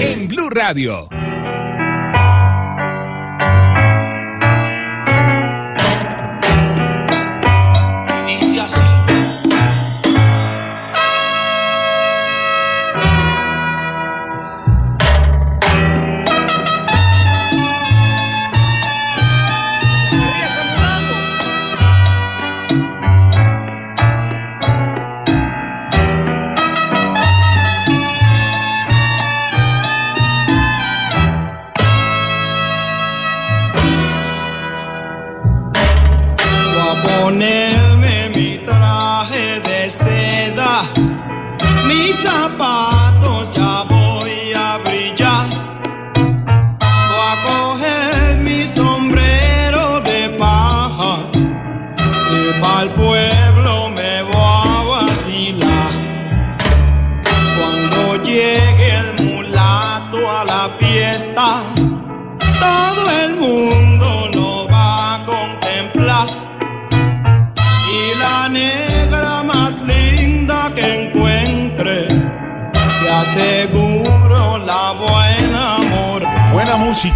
En Blue Radio.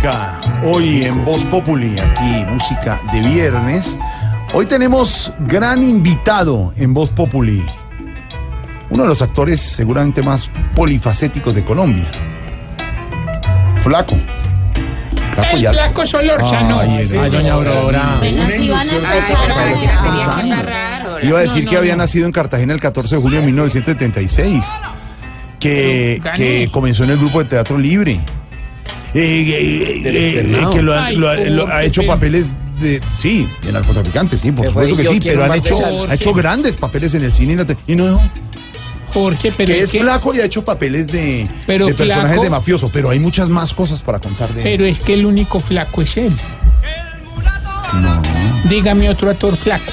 Música hoy en Voz Populi, aquí música de viernes. Hoy tenemos gran invitado en Voz Populi, uno de los actores seguramente más polifacéticos de Colombia. Flaco. Flaco El ya- flaco Solórzano. Ay, el- Ay, doña Aurora. Iba a decir No, que no, había no. nacido en Cartagena el 14 de julio de 1976, que, Gané. que comenzó en el grupo de teatro libre, eh, eh, eh, que lo, ha- Ay, lo ha- lo ha Jorge, hecho papeles de, sí, de narcotraficantes, sí, por supuesto que sí, pero han hecho, ha hecho grandes papeles en el cine y, la te- y no dejó. Jorge, pero que es es que, flaco y ha hecho papeles de, Pero de personajes flaco- de mafioso, pero hay muchas más cosas para contar de él. pero es que el único flaco es él. No. Dígame otro actor flaco.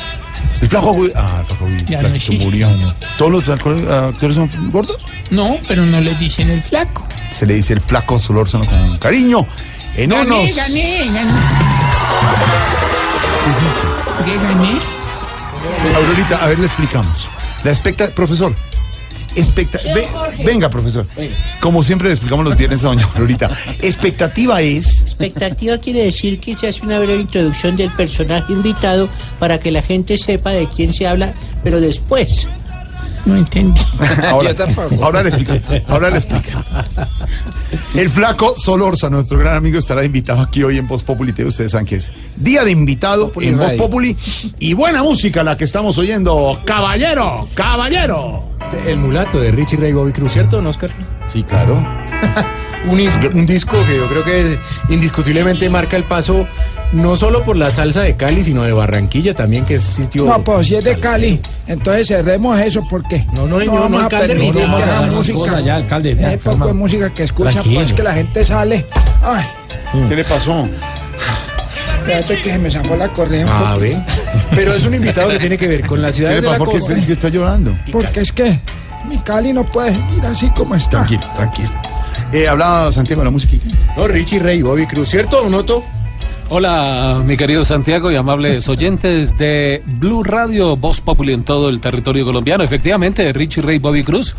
El flaco, ah, el flaco, Ya no murió. ¿Todos los actores actores son gordos? No, pero no le dicen el flaco. Se le dice el flaco Solórzano con cariño. En Gané, unos. gané, gané. ¿Qué gané? Aurorita, a ver, le explicamos. La expecta, profesor. Expecta, ve- venga, profesor. Como siempre le explicamos los viernes a doña Aurorita. Expectativa es. Expectativa quiere decir que se hace una breve introducción del personaje invitado para que la gente sepa de quién se habla, pero después. No entendí. Ahora, ahora le explica. Ahora le explica. El flaco Solorza, nuestro gran amigo, estará invitado aquí hoy en Voz Populi. Ustedes saben que es día de invitado Populi en Voz. Populi. Y buena música la que estamos oyendo. Caballero, caballero. El mulato de Richie Ray Bobby Cruz, ¿cierto, Oscar? Sí, claro. Un, un disco que yo creo que indiscutiblemente marca el paso no solo por la salsa de Cali, sino de Barranquilla también, que es sitio. No, pues si es de salsero. Cali, entonces cerremos eso porque No, no, señor, no, a alcalde, no, no, esa dar música, cosas ya, alcalde, ya, poco calma. de música que escucha, Tranquilo. pues que la gente sale. Ay, ¿Qué le pasó? espérate que se me sacó la correa Ah. Pero es un invitado que tiene que ver con la ¿Qué ciudad de la? ¿Por qué está llorando? Porque es que mi Cali no puede seguir así como está. Tranquilo, tranquilo. Eh, hablaba Santiago de la música. No, Richie Ray Bobby Cruz, ¿cierto, don Otto? Hola, mi querido Santiago y amables oyentes de Blue Radio, Voz Populi en todo el territorio colombiano. Efectivamente, Richie Ray Bobby Cruz,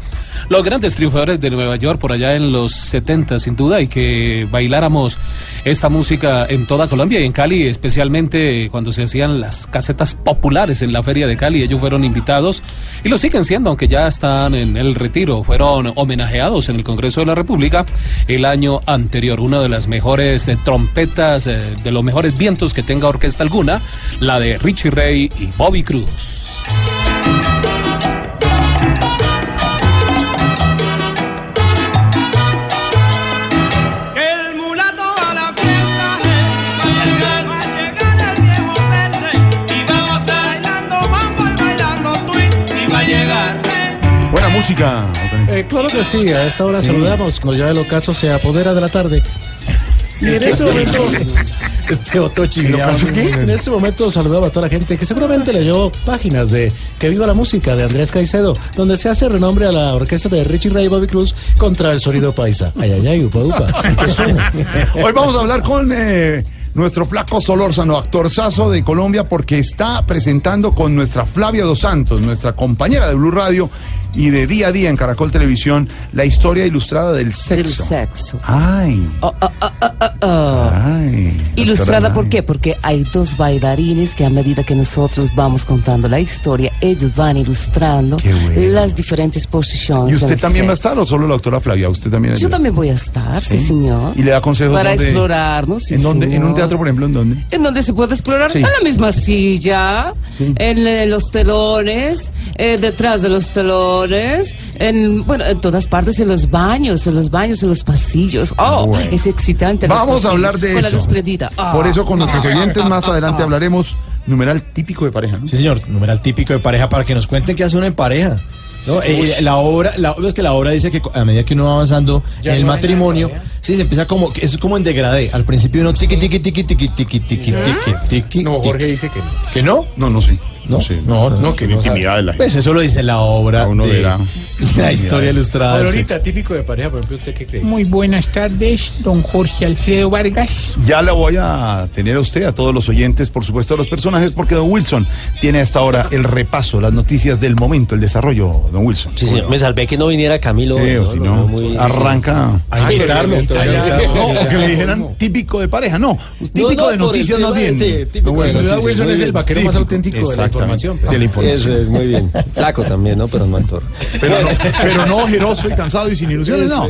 los grandes triunfadores de Nueva York por allá en los 70, sin duda, y que bailáramos esta música en toda Colombia y en Cali, especialmente cuando se hacían las casetas populares en la Feria de Cali. Ellos fueron invitados y lo siguen siendo, aunque ya están en el retiro. Fueron homenajeados en el Congreso de la República el año anterior. Una de las mejores eh, trompetas, eh, de los los mejores vientos que tenga orquesta alguna, la de Richie Ray y Bobby Cruz. buena música. Eh, claro que sí, a esta hora sí. saludamos. Cuando ya el ocaso se apodera de la tarde, y en ese momento, Este Otochi. en ese momento saludaba a toda la gente que seguramente leyó páginas de Que viva la música de Andrés Caicedo, donde se hace renombre a la orquesta de Richie Ray y Bobby Cruz contra el sonido paisa. Ay, ay, ay, upa, upa. Hoy vamos a hablar con eh, nuestro flaco Solórzano, actorzazo de Colombia, porque está presentando con nuestra Flavia Dos Santos, nuestra compañera de Blue Radio y de día a día en Caracol Televisión, la historia ilustrada del sexo. Del sexo. Ay, Oh, oh, oh, oh, oh, oh. ay. Ilustrada por qué? Porque hay dos bailarines que a medida que nosotros vamos contando la historia, ellos van ilustrando bueno. las diferentes posiciones. ¿Y usted también va a estar o solo la doctora Flavia? ¿Usted también? Yo también voy a estar, sí, ¿Sí? señor. ¿Y le da consejos Para dónde- explorarnos, sí, ¿En dónde? ¿En un señor. Teatro, por ejemplo, en dónde? ¿En dónde se puede explorar? Sí. En la misma silla, en eh, los telones, eh, detrás de los telones, en, bueno, en todas partes, en los baños, en los baños, en los pasillos. Oh, Bueno. es excitante. Vamos a hablar de con la eso. luz prendida. Ah. Por eso con nuestros oyentes más adelante hablaremos numeral típico de pareja, ¿no? Sí, señor, numeral típico de pareja para que nos cuenten qué hace uno en pareja. ¿No? Eh, la obra, la, es que la obra dice que a medida que uno va avanzando Ya en el no matrimonio, sí, se empieza como, es como en degradé. Al principio uno tiqui, tiqui, tiqui, tiqui, tiqui, tiqui, tiqui, tiqui. No. Jorge dice que no. ¿Que no? No, no sé. No, sé. no, no, No, que no. Intimidad de la gente. Pues eso lo dice la obra uno de verá. la historia ilustrada. Ahorita, típico de pareja, por ejemplo, ¿usted qué cree? Muy buenas tardes, don Jorge Alfredo Vargas. Ya la voy a tener a usted, a todos los oyentes, por supuesto, a los personajes, porque don Wilson tiene a esta hora el repaso, las noticias del momento, el desarrollo, don Wilson. Sí, señor. Me salvé que no viniera Camilo. Sí, o ¿no? si no, muy- arranca. A invitarlo. No, Sí, que le dijeran no. típico de pareja, no. Típico no, de noticias sí, Don de Sin duda, Wilson muy es el bien. vaquero más auténtico de la información. pues. de la información. Eso es muy bien. Flaco también, ¿no? Pero no actor. Pero no, pero no ojeroso y cansado y sin ilusiones, no.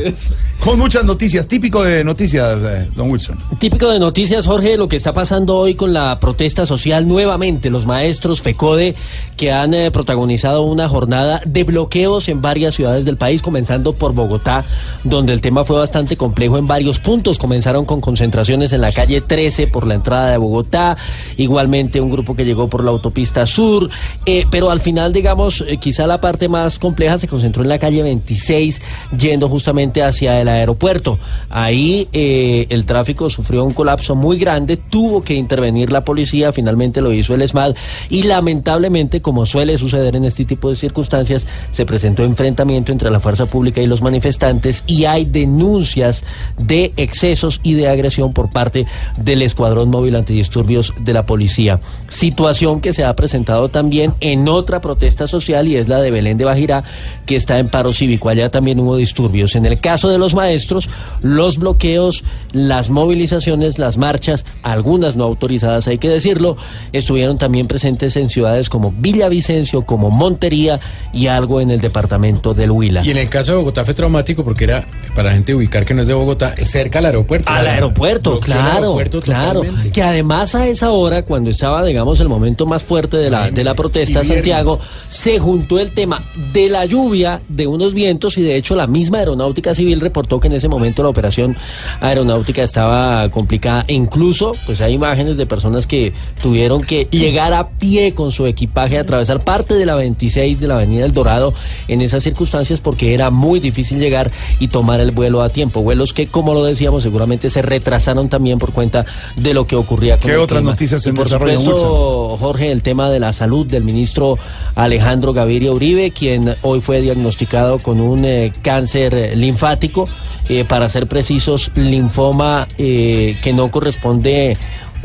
Con muchas noticias, típico de noticias, eh, don Wilson. Típico de noticias, Jorge, lo que está pasando hoy con la protesta social nuevamente. Los maestros FECODE que han eh, protagonizado una jornada de bloqueos en varias ciudades del país, comenzando por Bogotá, donde el tema fue bastante complejo en varios puntos. Comenzaron con concentraciones en la calle 13 por la entrada de Bogotá, igualmente un grupo que llegó por la autopista sur, eh, pero al final, digamos, eh, quizá la parte más compleja se concentró en la calle 26, yendo justamente hacia el aeropuerto. Ahí eh, el tráfico sufrió un colapso muy grande, tuvo que intervenir la policía, finalmente lo hizo el ESMAD y lamentablemente, como suele suceder en este tipo de circunstancias, se presentó enfrentamiento entre la fuerza pública y los manifestantes y hay denuncias de excesos y de agresión por parte del Escuadrón Móvil Antidisturbios de la policía. Situación que se ha presentado también en otra protesta social y es la de Belén de Bajirá, que está en paro cívico. Allá también hubo disturbios. En el caso de los maestros, los bloqueos, las movilizaciones, las marchas, algunas no autorizadas, hay que decirlo, estuvieron también presentes en ciudades como Villavicencio, como Montería y algo en el departamento del Huila. Y en el caso de Bogotá fue traumático porque era, para la gente ubicar que no es de Bogotá, cerca al aeropuerto. Al aeropuerto, claro, aeropuerto claro. totalmente. Que además a esa hora, cuando estaba, digamos, el momento más fuerte de la, de la protesta. Santiago, se juntó el tema de la lluvia, de unos vientos y de hecho la misma aeronáutica civil reportó que en ese momento la operación aeronáutica estaba complicada. E incluso, pues hay imágenes de personas que tuvieron que llegar a pie con su equipaje, atravesar parte de la 26 de la Avenida El Dorado en esas circunstancias porque era muy difícil llegar y tomar el vuelo a tiempo. Vuelos que, como lo decíamos, seguramente se retrasaron también por cuenta de lo que ocurría con ¿Qué el otras clima. noticias Y en por desarrollo, supuesto, Jorge, el tema de la salud del ministro Alejandro Gaviria Uribe, quien hoy fue diagnosticado con un eh, cáncer linfático, eh, para ser precisos, linfoma eh, que no corresponde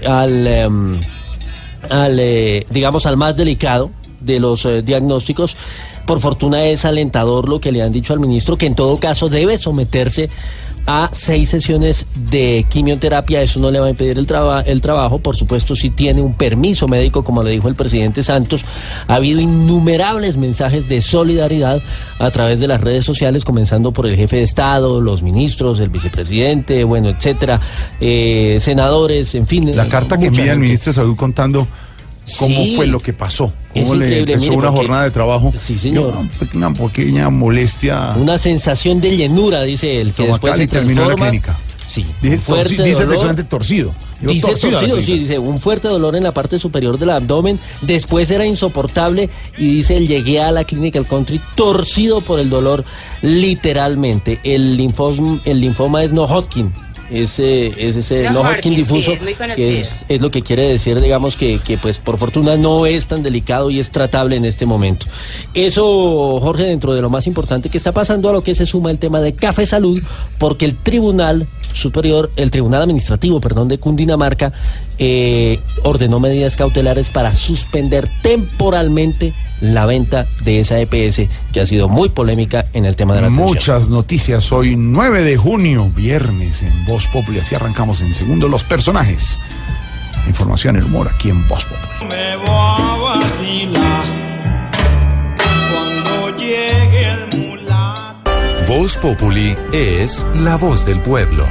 al, em, al digamos, al más delicado de los diagnósticos. Por fortuna es alentador lo que le han dicho al ministro, que en todo caso debe someterse a seis sesiones de quimioterapia. Eso no le va a impedir el, traba- el trabajo. Por supuesto, si tiene un permiso médico, como le dijo el presidente Santos. Ha habido innumerables mensajes de solidaridad a través de las redes sociales, comenzando por el jefe de Estado, los ministros, el vicepresidente, bueno, etcétera, eh, senadores, en fin. La carta que envía el ministro de Salud contando cómo Sí. fue lo que pasó. Es Cómo le empezó mire, una porque- jornada de trabajo. Sí, señor. Una, pequeña molestia. Una sensación de llenura, dice él, que después se terminó la clínica. Sí, Dice, fuerte torci- dice textualmente torcido. Dice torcido, sí, dice un fuerte dolor en la parte superior del abdomen, después era insoportable y dice llegué a la clínica del country torcido por el dolor literalmente. El linfoma, el linfoma es no Hodgkin. Ese, es ese no, sí, difuso, que es, es lo que quiere decir, digamos, que, que pues por fortuna no es tan delicado y es tratable en este momento. Eso, Jorge, dentro de lo más importante que está pasando, a lo que se suma el tema de Café Salud, porque el Tribunal Superior, el Tribunal Administrativo, perdón, de Cundinamarca, eh, ordenó medidas cautelares para suspender temporalmente la venta de esa EPS, que ha sido muy polémica en el tema de la atención. Muchas noticias hoy, 9 de junio, viernes en Voz Populi. Así arrancamos en segundo los personajes. Información, el humor aquí en Voz Populi. me voy a vacilar Voz Populi es la voz del pueblo.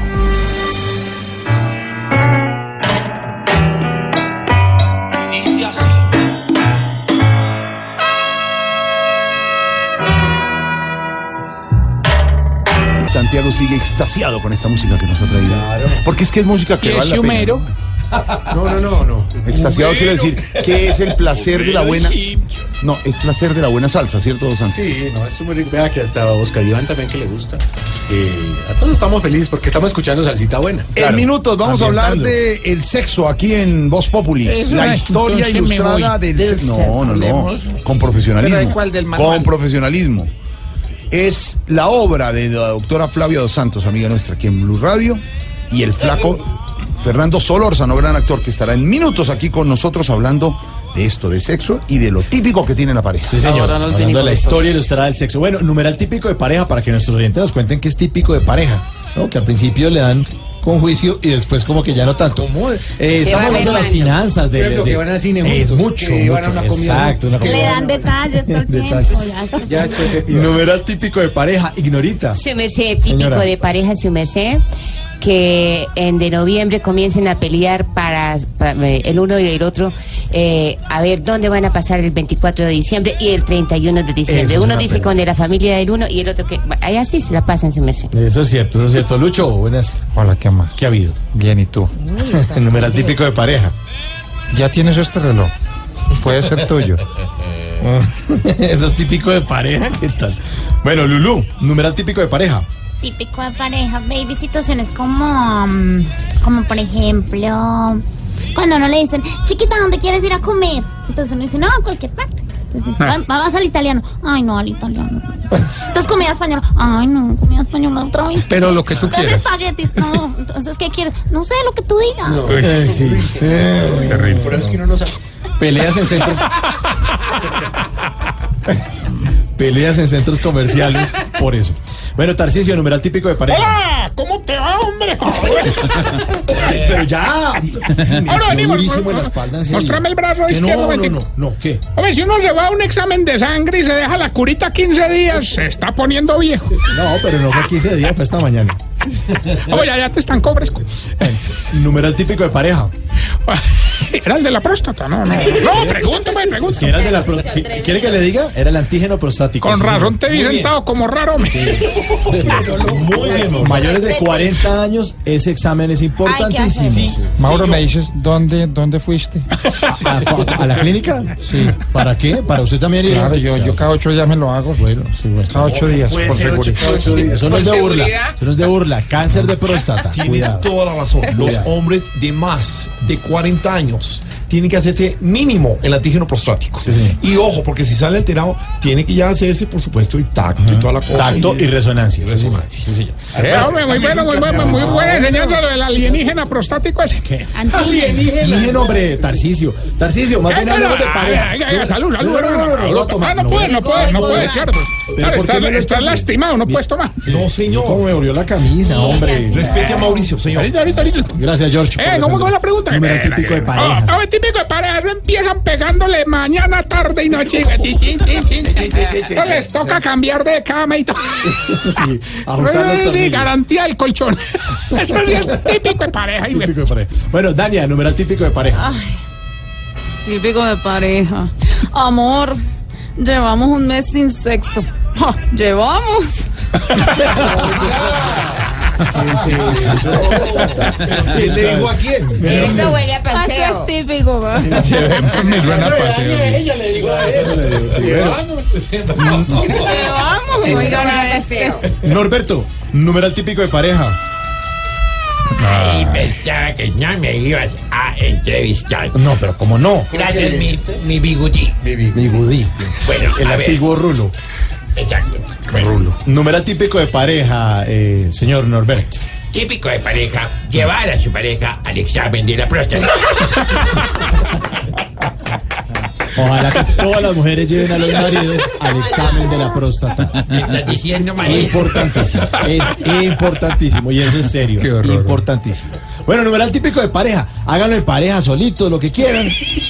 Santiago sigue extasiado con esta música que nos ha traído. Porque es que es música que ¿Y vale es la pena. humero? No, no, no, no. Extasiado quiere decir que es el placer de la buena. No, es placer de la buena salsa, ¿cierto, Santiago? Sí, no, es muy rico. Vea que hasta a Oscar Iván también que le gusta. Eh, a todos estamos felices porque estamos escuchando salsita buena. En minutos vamos a hablar de el sexo aquí en Voz Populi. Eso la historia ilustrada del Del sexo. No, no, no. Con profesionalismo. ¿Pero de cuál? ¿Del manual? Con profesionalismo. Es la obra de la doctora Flavia Dos Santos, amiga nuestra aquí en Blue Radio, y el flaco Fernando Solórzano, gran actor, que estará en minutos aquí con nosotros hablando de esto, de sexo y de lo típico que tiene la pareja. Sí, señor. Hablando de la historia ilustrada del sexo. Bueno, numeral típico de pareja para que nuestros oyentes nos cuenten qué es típico de pareja. ¿no? Que al principio le dan con juicio y después como que ya no tanto. Eh, Se estamos hablando de las finanzas. De, de- que van al cine Es mucho, que van a mucho. una comida Exacto, una juntos. comida. Le dan detalles Detalles. ya después se. Numeral típico de pareja, ignorita. Su merced, típico Señora. de pareja, su merced, que en de noviembre comiencen a pelear para, para, eh, el uno y el otro, eh, a ver dónde van a pasar el 24 de diciembre y el 31 de diciembre. Eso es Uno dice pena. con de la familia del uno y el otro que... Allá sí se la pasan, su merced. Eso es cierto, eso es cierto. Lucho, buenas. Hola, ¿qué más? ¿Qué ha habido? Bien, ¿y tú? El numeral típico de pareja. Ya tienes este reloj. Puede ser tuyo. Eso es típico de pareja, ¿qué tal? Bueno, Lulú, numeral típico de pareja. Típico de pareja, baby, situaciones como, mm, como por ejemplo, cuando uno le dicen, chiquita, ¿dónde quieres ir a comer? Entonces uno dice, no, a cualquier parte. Entonces dice, Ah. "Va- vamos al italiano. Ay, no, al italiano. Entonces comida española. Ay, no, comida española otra vez. Pero lo que tú Entonces quieras. espaguetis. No, entonces, ¿qué quieres? No sé, lo que tú digas. Eh, sí, sí. Terrible. Por eso es que uno no sabe. Peleas en centros. Peleas en centros comerciales, por eso. Bueno, Tarcisio, numeral típico de pareja. ¡Hola! ¿Cómo te va, hombre? Pero ya. Ahora venimos, durísimo en la espalda, en serio. Mostrame el brazo izquierdo, No, no, no, no, ¿qué? Hombre, si uno se va a un examen de sangre y se deja la curita 15 días, se está poniendo viejo. No, pero no fue 15 días, fue esta mañana. Oye, ya, te están fresco. Numeral típico de pareja. Era el de la próstata, no, no. No, pregúntame, Si pregúntame. era el de la pro- si- ¿Quiere que le diga? Era el antígeno prostático. Con razón te vi sentado como raro, me. Muy bien. Mayores de 40 años, ese examen es importantísimo. Sí. Mauro, ¿me dices dónde, dónde fuiste? ¿A, a- a la clínica? Sí. ¿Para qué? ¿Para usted también ir? Claro, yo, yo cada ocho días me lo hago. Bueno, sí, bueno. Cada ocho días, Puede por ser ocho- seguridad. ocho días. Eso no es de burla. Eso no es de burla. Cáncer de próstata. Tiene Cuidado. toda la razón. Los Cuidado. hombres de más de 40 años tienen que hacerse mínimo el antígeno prostático. Sí, señor. Y ojo, porque si sale alterado, tiene que ya hacerse, por supuesto, el tacto y toda la cosa. Tacto y resonancia. sí, resonancia. Sí, señor. Eh, hombre, muy bueno, muy bueno, muy buena enseñanza lo del alienígena prostático ese. ¿Qué? Antígeno. Dije nombre, Tarcisio. Tarcisio, más ¿Qué, bien qué, hablemos de no? pareja. Ay, ay, ay, salud, salud. No, no, no, no, no, no, toma, Ah, no no, puede, no puede, no no, puede, no. claro. Pero Claro, ¿por qué estás, lastimado, no puedes tomar. No, ¿Cómo señor. me abrió la camisa, hombre? Respete a Mauricio, señor. Ahorita, ahorita, ahorita. Gracias, George. Eh, ¿cómo la pregunta? Número Eh, típico de pareja. Típico de pareja, eso empiezan pegándole mañana, tarde y noche. Eso les toca cambiar de cama y todo. Sí, garantía del colchón. Eso sí es típico de pareja. Típico de pareja. Bueno, Dania, numeral típico de pareja. Típico de pareja. Amor, llevamos un mes sin sexo. Ja, llevamos. ¿Quién le dijo a quién? Eso huele a paseo. Eso es típico, va. Me suena a paseo. Ella le digo a él. Vamos, huele a a este. paseo. Norberto, numeral típico de pareja. Ah, Y pensaba que no me ibas a entrevistar. No, pero como no. Gracias, mi, mi bigudí. Mi gudí. Bueno, El antiguo rulo. Exacto. Bueno, Rulo. Numeral típico de pareja, eh, señor Norberto. típico de pareja, llevar a su pareja al examen de la próstata. Ojalá que todas las mujeres lleven a los maridos al examen de la próstata. ¿Qué estás diciendo, María? Importantísimo. Es importantísimo. Y eso es serio. Qué Es horror. importantísimo. Bueno, numeral típico de pareja. Háganlo en pareja, solitos, lo que quieran.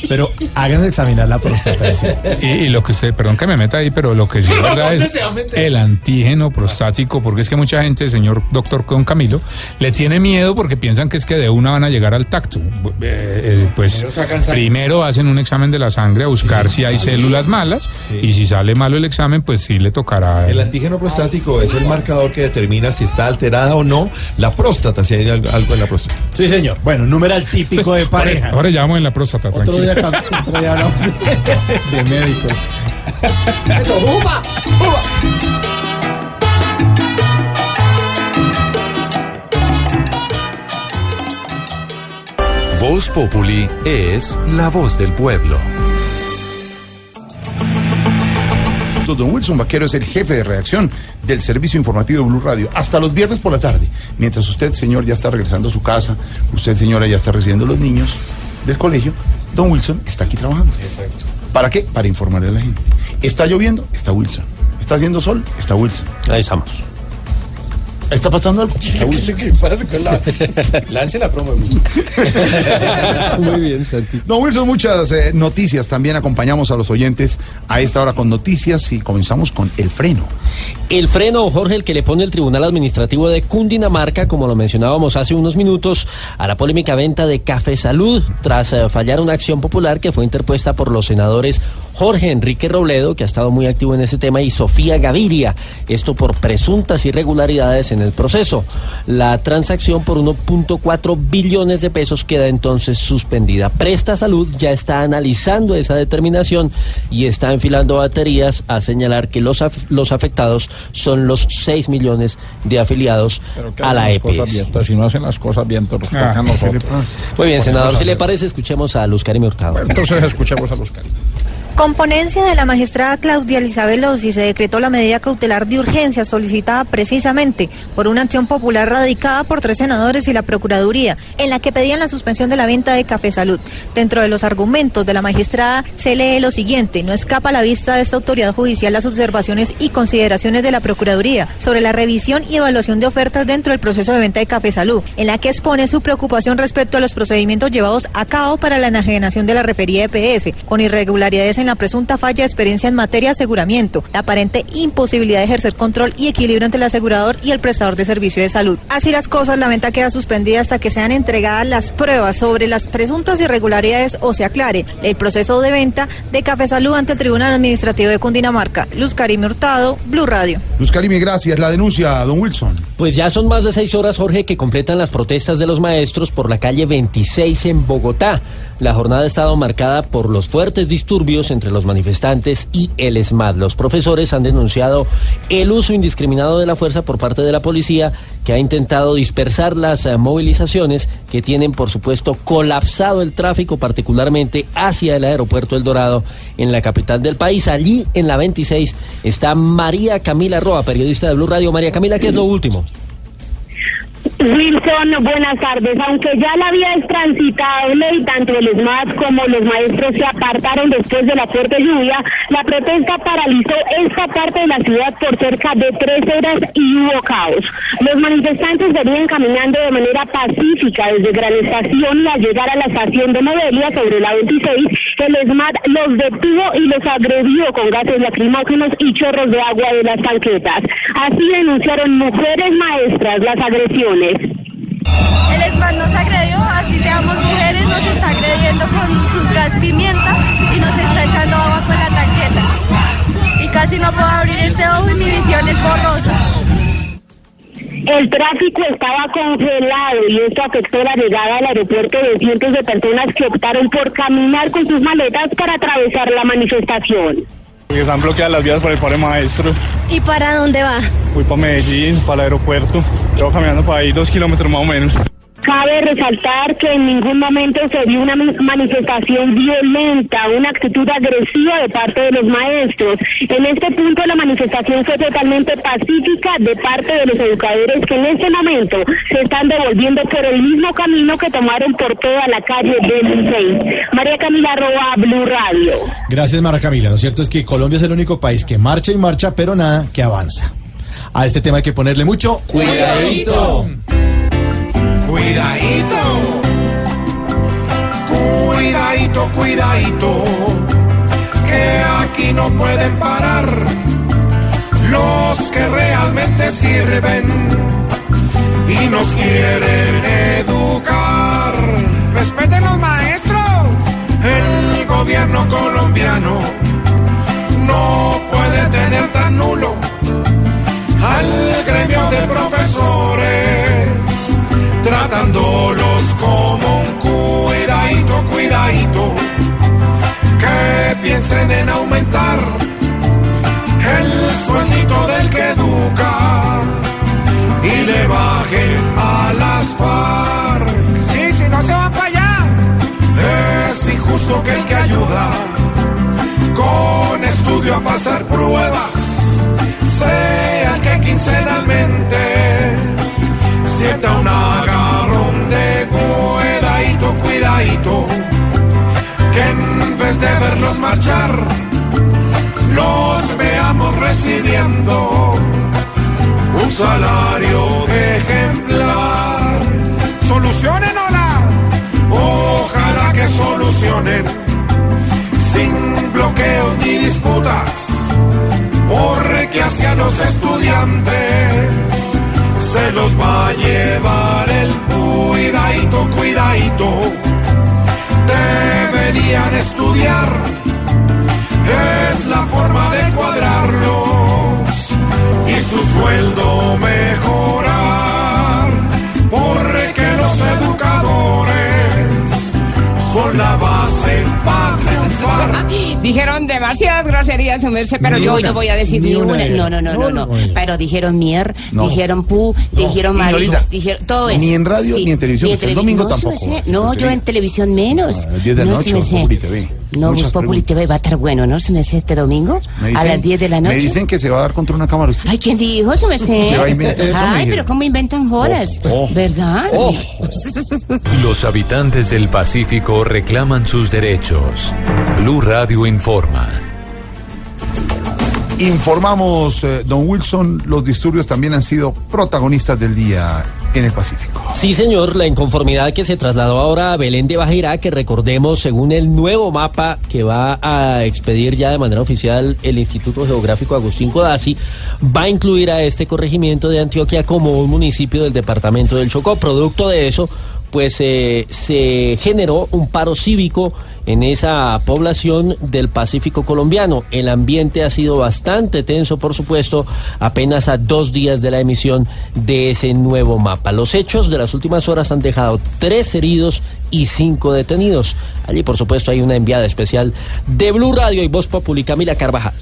Pero háganse examinar la próstata. sí. Y, y lo que usted, perdón que me meta ahí, pero lo que sí es verdad ¿dónde es el antígeno prostático, porque es que mucha gente, señor doctor Don Camilo, le tiene miedo porque piensan que es que de una van a llegar al tacto. Eh, eh, pues Primero primero hacen un examen de la sangre buscar si hay células malas y si sale malo el examen, pues sí le tocará. El antígeno prostático es el marcador que determina si está alterada o no la próstata, si hay algo en la próstata. Sí, señor. Bueno, numeral típico de pareja. Ahora ya vamos en la próstata, Otro tranquilo. día, otro día hablamos de, de médicos. Eso, uva, uva. Voz Populi es la voz del pueblo. Don Wilson Vaquero es el jefe de redacción del servicio informativo de Blue Radio hasta los viernes por la tarde. Mientras usted, señor, ya está regresando a su casa, usted, señora, ya está recibiendo a los niños del colegio, Don Wilson está aquí trabajando. Exacto. ¿Para qué? Para informarle a la gente. ¿Está lloviendo? Está Wilson. ¿Está haciendo sol? Está Wilson. Ahí estamos. ¿Está pasando algo? ¿Qué pasa con la... Lance la promo. Muy bien, Santi. Don Wilson, muchas eh, noticias. También acompañamos a los oyentes a esta hora con noticias y comenzamos con el freno. El freno, Jorge, el que le pone el Tribunal Administrativo de Cundinamarca, como lo mencionábamos hace unos minutos, a la polémica venta de Café Salud, tras eh, fallar una acción popular que fue interpuesta por los senadores Jorge Enrique Robledo, que ha estado muy activo en ese tema, y Sofía Gaviria, esto por presuntas irregularidades en el proceso. La transacción por 1.4 billones de pesos queda entonces suspendida. Presta Salud ya está analizando esa determinación y está enfilando baterías a señalar que los, af- los afectados son los 6 millones de afiliados a la E EPS. Si no hacen las cosas bien, te los Ah, a nosotros. Muy bien, senador, si le parece, escuchemos a Luz Karim Hurtado. Entonces escuchemos a los cariños. Con ponencia de la magistrada Claudia Elizabeth Lossi se decretó la medida cautelar de urgencia solicitada precisamente por una acción popular radicada por tres senadores y la Procuraduría, en la que pedían la suspensión de la venta de Café Salud. Dentro de los argumentos de la magistrada se lee lo siguiente, no escapa a la vista de esta autoridad judicial las observaciones y consideraciones de la Procuraduría sobre la revisión y evaluación de ofertas dentro del proceso de venta de Café Salud, en la que expone su preocupación respecto a los procedimientos llevados a cabo para la enajenación de la referida EPS, con irregularidades en la presunta falla de experiencia en materia de aseguramiento, la aparente imposibilidad de ejercer control y equilibrio entre el asegurador y el prestador de servicio de salud. Así las cosas, la venta queda suspendida hasta que sean entregadas las pruebas sobre las presuntas irregularidades o se aclare el proceso de venta de Café Salud ante el Tribunal Administrativo de Cundinamarca. Luz Karim Hurtado, Blue Radio. Luz Karimi, gracias. La denuncia, Don Wilson. Pues ya son más de seis horas, Jorge, que completan las protestas de los maestros por la calle 26 en Bogotá. La jornada ha estado marcada por los fuertes disturbios entre los manifestantes y el SMAT. Los profesores han denunciado el uso indiscriminado de la fuerza por parte de la policía, que ha intentado dispersar las eh, movilizaciones que tienen, por supuesto, colapsado el tráfico, particularmente hacia el aeropuerto El Dorado, en la capital del país. Allí, en la 26, está María Camila Roa, periodista de Blue Radio. María Camila, ¿qué es lo último? Wilson, buenas tardes. Aunque ya la vía es transitable y tanto el SMAT como los maestros se apartaron después de la fuerte lluvia, la protesta paralizó esta parte de la ciudad por cerca de tres horas y hubo caos. Los manifestantes venían caminando de manera pacífica desde Gran Estación y al llegar a la estación de Modelia sobre la 26, el SMAT los detuvo y los agredió con gases lacrimógenos y chorros de agua de las tanquetas. Así denunciaron mujeres maestras las agresiones. El ESMAD nos agredió, así seamos mujeres, nos está agrediendo con sus gas pimienta y nos está echando agua con la tanqueta. Y casi no puedo abrir este ojo y mi visión es borrosa. El tráfico estaba congelado y esto afectó la llegada al aeropuerto de cientos de personas que optaron por caminar con sus maletas para atravesar la manifestación. Porque están bloqueadas las vías por el paro maestro. ¿Y para dónde va? Voy para Medellín, para el aeropuerto. Llevo caminando para ahí dos kilómetros más o menos. Cabe resaltar que en ningún momento se vio una ma- manifestación violenta, una actitud agresiva de parte de los maestros. En este punto la manifestación fue totalmente pacífica de parte de los educadores que en este momento se están devolviendo por el mismo camino que tomaron por toda la calle del Licey. María Camila Roa, Blue Radio. Gracias, Mara Camila. Lo cierto es que Colombia es el único país que marcha y marcha, pero nada que avanza. A este tema hay que ponerle mucho Cuidadito. Cuidadito. Cuidadito, cuidadito. Que aquí no pueden parar los que realmente sirven y nos quieren educar. Respeten los maestros. El gobierno colombiano no puede tener tan nulo tratándolos como un cuidadito, cuidadito, que piensen en aumentar el sueldito del que educa y le bajen a las FARC. Sí, si no se van para allá. Es injusto que el que ayuda con estudio a pasar pruebas sea el que quincenalmente sienta un agarrón de cuidadito, cuidadito, que en vez de verlos marchar, los veamos recibiendo un salario ejemplar. Solucionen, hola, ojalá que solucionen sin bloqueos ni disputas porque hacia los estudiantes se los va a llevar el cuidadito, cuidadito. Deberían estudiar, es la forma de cuadrarlos y su sueldo mejorar, porque los educadores son la base para. Dijeron demasiadas groserías, pero Ni yo hoy no voy a decir ni ni una. No, no, no, no, No. Pero dijeron mier, dijeron pu, dijeron marido, dijeron todo eso. ni en radio ni en televisión, Ni porque el domingo no, tampoco, No, yo en televisión menos. A las 10 de la no, noche, No, Muchas Voz Populi TV va a estar bueno, ¿no? Se me hace este domingo a las 10 de la noche. Me dicen que se va a dar contra una cámara usted. Ay, ¿quién dijo? Se me me Ay, pero ¿cómo inventan jodas? Oh, oh. ¿Verdad? Oh. Los habitantes del Pacífico reclaman sus derechos. Blue Radio informa. Informamos, eh, don Wilson, los disturbios también han sido protagonistas del día en el Pacífico. Sí, señor, la inconformidad que se trasladó ahora a Belén de Bajirá, que recordemos, según el nuevo mapa que va a expedir ya de manera oficial el Instituto Geográfico Agustín Codazzi, va a incluir a este corregimiento de Antioquia como un municipio del departamento del Chocó. Producto de eso, pues eh, se generó un paro cívico en esa población del Pacífico colombiano. El ambiente ha sido bastante tenso, por supuesto, apenas a dos días de la emisión de ese nuevo mapa. Los hechos de las últimas horas han dejado tres heridos y cinco detenidos. Allí, por supuesto, hay una enviada especial de Blue Radio y Voz Populi, Camila Carvajal.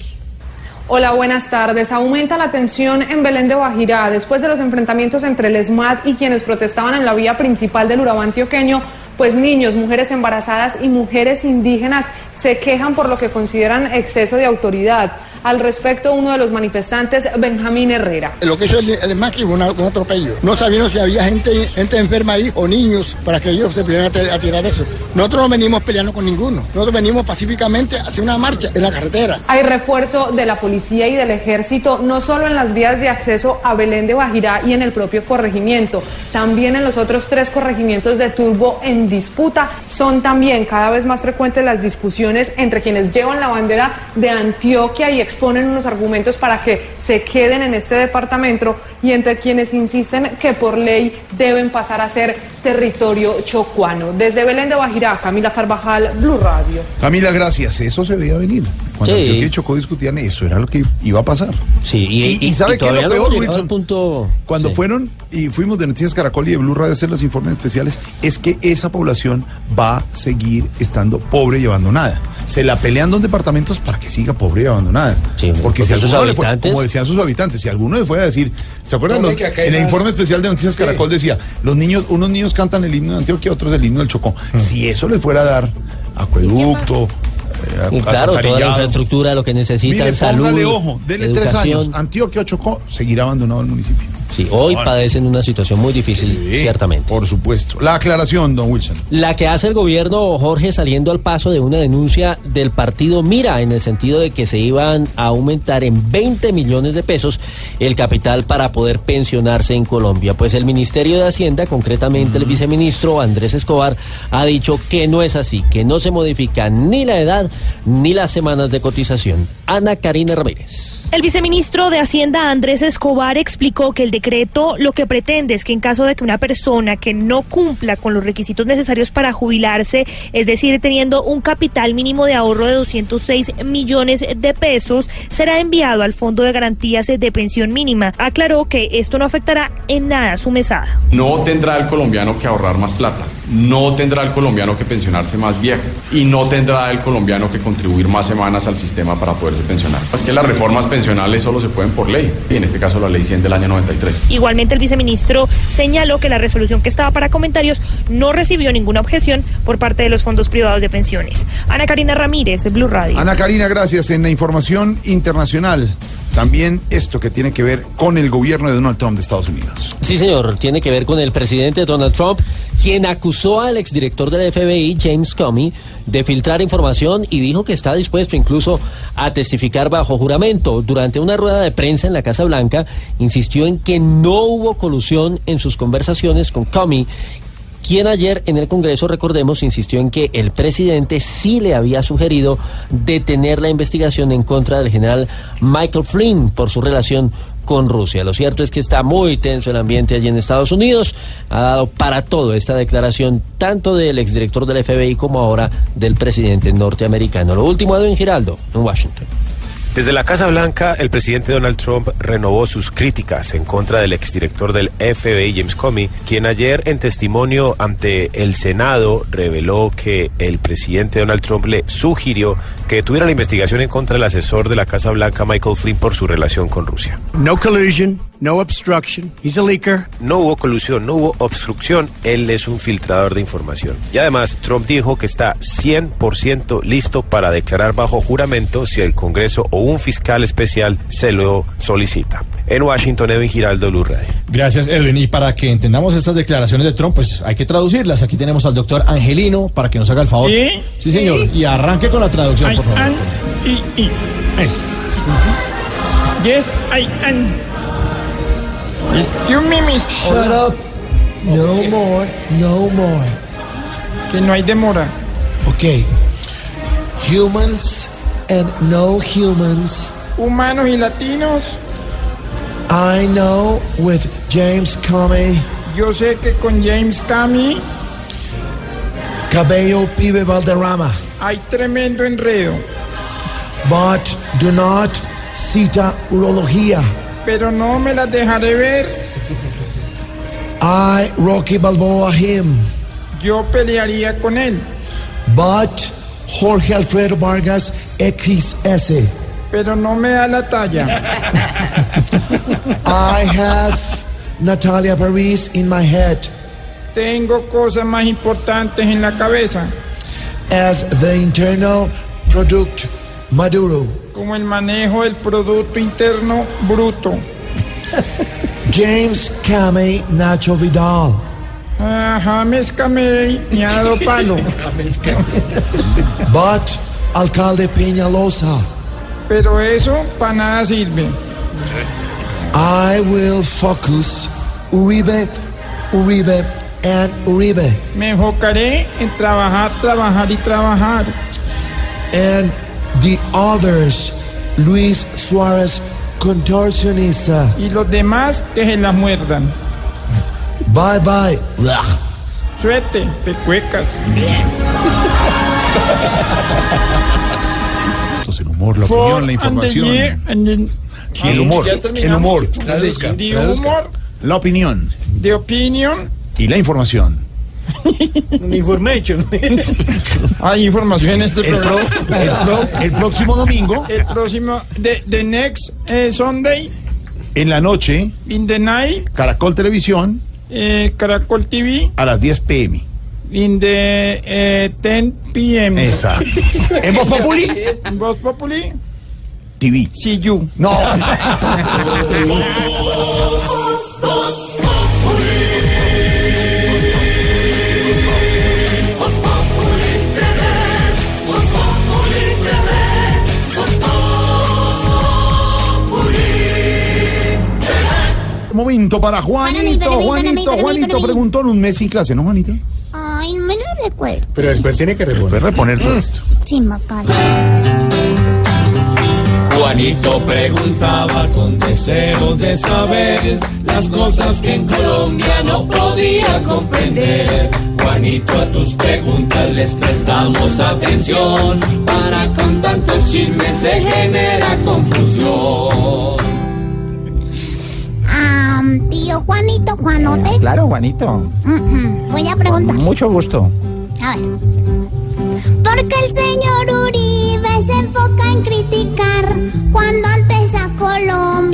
Hola, buenas tardes. Aumenta la tensión en Belén de Guajirá después de los enfrentamientos entre el ESMAD y quienes protestaban en la vía principal del Urabá antioqueño. Pues niños, mujeres embarazadas y mujeres indígenas se quejan por lo que consideran exceso de autoridad. Al respecto, uno de los manifestantes, Benjamín Herrera. Lo que hizo el, el fue un atropello. No sabíamos si había gente, gente enferma ahí o niños para que ellos se pudieran a, ti- a tirar eso. Nosotros no venimos peleando con ninguno. Nosotros venimos pacíficamente a hacer una marcha en la carretera. Hay refuerzo de la policía y del ejército, no solo en las vías de acceso a Belén de Guajirá y en el propio corregimiento, también en los otros tres corregimientos de Turbo en disputa. Son también cada vez más frecuentes las discusiones entre quienes llevan la bandera de Antioquia y exponen unos argumentos para que se queden en este departamento y entre quienes insisten que por ley deben pasar a ser territorio chocuano. Desde Belén de Guajirá, Camila Carvajal, Blue Radio. Camila, gracias. Eso se veía venir. Cuando Sí. Antioquia y Chocó discutían, eso era lo que iba a pasar. Sí, y, Y, y- y ¿sabe y qué es lo peor, Wilson? punto... Cuando Sí. fueron y fuimos de Noticias Caracol y de Blue Radio a hacer los informes especiales, es que esa población va a seguir estando pobre y abandonada. Se la pelean dos departamentos para que siga pobre y abandonada. porque, porque si sus fue- habitantes- como decían sus habitantes, si alguno le fuera a decir, ¿se acuerdan? Los- en el más- informe especial de Noticias Caracol decía, los niños, unos niños cantan el himno de Antioquia, otros el himno del Chocó. Si eso les fuera a dar acueducto, Y claro, toda la infraestructura, lo que necesitan, Mire, salud, ojo, dele tres años. Antioquia Chocó seguirá abandonado el municipio. Sí, hoy Ahora. padecen una situación muy difícil, ciertamente. Por supuesto. La aclaración, don Wilson. La que hace el gobierno, Jorge, saliendo al paso de una denuncia del partido Mira, en el sentido de que se iban a aumentar en 20 millones de pesos el capital para poder pensionarse en Colombia. Pues el Ministerio de Hacienda, concretamente el viceministro Andrés Escobar, ha dicho que no es así, que no se modifica ni la edad ni las semanas de cotización. Ana Karina Ramírez. El viceministro de Hacienda Andrés Escobar explicó que el decreto lo que pretende es que en caso de que una persona que no cumpla con los requisitos necesarios para jubilarse, es decir, teniendo un capital mínimo de ahorro de 206 millones de pesos, será enviado al Fondo de Garantías de Pensión Mínima. Aclaró que esto no afectará en nada su mesada. No tendrá el colombiano que ahorrar más plata, no tendrá el colombiano que pensionarse más viejo y no tendrá el colombiano que contribuir más semanas al sistema para poderse pensionar. Es que las reformas pensionales solo se pueden por ley y en este caso la ley 100 del año 93. Igualmente el viceministro señaló que la resolución que estaba para comentarios no recibió ninguna objeción por parte de los fondos privados de pensiones. Ana Karina Ramírez, Blue Radio. Ana Karina, gracias. En la información internacional, también esto que tiene que ver con el gobierno de Donald Trump de Estados Unidos. Sí, señor, tiene que ver con el presidente Donald Trump, quien acusó al exdirector del FBI, James Comey, de filtrar información y dijo que está dispuesto incluso a testificar bajo juramento. Durante una rueda de prensa en la Casa Blanca, insistió en que no hubo colusión en sus conversaciones con Comey quien ayer en el Congreso, recordemos, insistió en que el presidente sí le había sugerido detener la investigación en contra del general Michael Flynn por su relación con Rusia. Lo cierto es que está muy tenso el ambiente allí en Estados Unidos. Ha dado para todo esta declaración, tanto del exdirector del FBI como ahora del presidente norteamericano. Lo último, Edwin Giraldo, en Washington. Desde la Casa Blanca, el presidente Donald Trump renovó sus críticas en contra del exdirector del FBI, James Comey, quien ayer en testimonio ante el Senado reveló que el presidente Donald Trump le sugirió que tuviera la investigación en contra del asesor de la Casa Blanca, Michael Flynn, por su relación con Rusia. No collusion, no obstruction. He's a leaker. No hubo colusión, no hubo obstrucción. Él es un filtrador de información. Y además, Trump dijo que está 100% listo para declarar bajo juramento si el Congreso o un fiscal especial se lo solicita. En Washington, Edwin Giraldo, Luz Radio. Gracias, Edwin. Y para que entendamos estas declaraciones de Trump, pues hay que traducirlas. Aquí tenemos al doctor Angelino para que nos haga el favor. ¿Y? Sí, señor. Y arranque con la traducción, por favor. An, y, y. Yes, I am. Excuse me, miss. Shut up. No more, no more. Que no hay demora. Okay. Humans and no humans. Humanos y latinos. I know with James Comey, Yo sé que con James Comey Cabello Pibe Valderrama. hay tremendo enredo. But do not cita urología. Pero no me las dejaré ver. I, Rocky Balboa, him. Yo pelearía con él. But Jorge Alfredo Vargas, XS. Pero no me da la talla. I have Natalia Paris in my head Tengo cosas más importantes en la cabeza. as the internal product Maduro. Como el manejo del Producto Interno Bruto. James Kamei Nacho Vidal. Ah, James Camey dado palo. But Alcalde Peñalosa. Pero eso para nada sirve. I will focus Uribe, Uribe, and Uribe. Me enfocaré en trabajar, trabajar y trabajar. And the others, Luis Suárez, contorsionista. Y los demás que se la muerdan. Bye bye. Suerte, pecuecas. Humor humor, la For opinión, la información. year and the- El humor, Ya el humor. The humor, La opinión the opinion. y la información. Information. Hay información en este El, pro- programa. el pro- el próximo domingo, El próximo, the, the next eh, Sunday, en la noche, in the night, Caracol Televisión, eh, Caracol TV, a las 10 pm. In the eh, 10 p.m. Exacto. ¿En Voz Populi? En Voz Populi, TV. see you. No. Momento para Juanito, Para mí, para Juanito, para Juanito mí. preguntó en un mes sin clase, ¿no, Juanito? Ay, no me lo recuerdo. Pero después tiene que reponer. reponer todo esto. Chimacala. Juanito preguntaba con deseos de saber las cosas que en Colombia no podía comprender. Juanito, a tus preguntas les prestamos atención. Para con tantos chismes se genera confusión. Tío Juanito, Juanote. Claro, Juanito. Voy a preguntar. Mucho gusto. A ver. ¿Por qué el señor Uribe se enfoca en criticar cuando antes a Colombia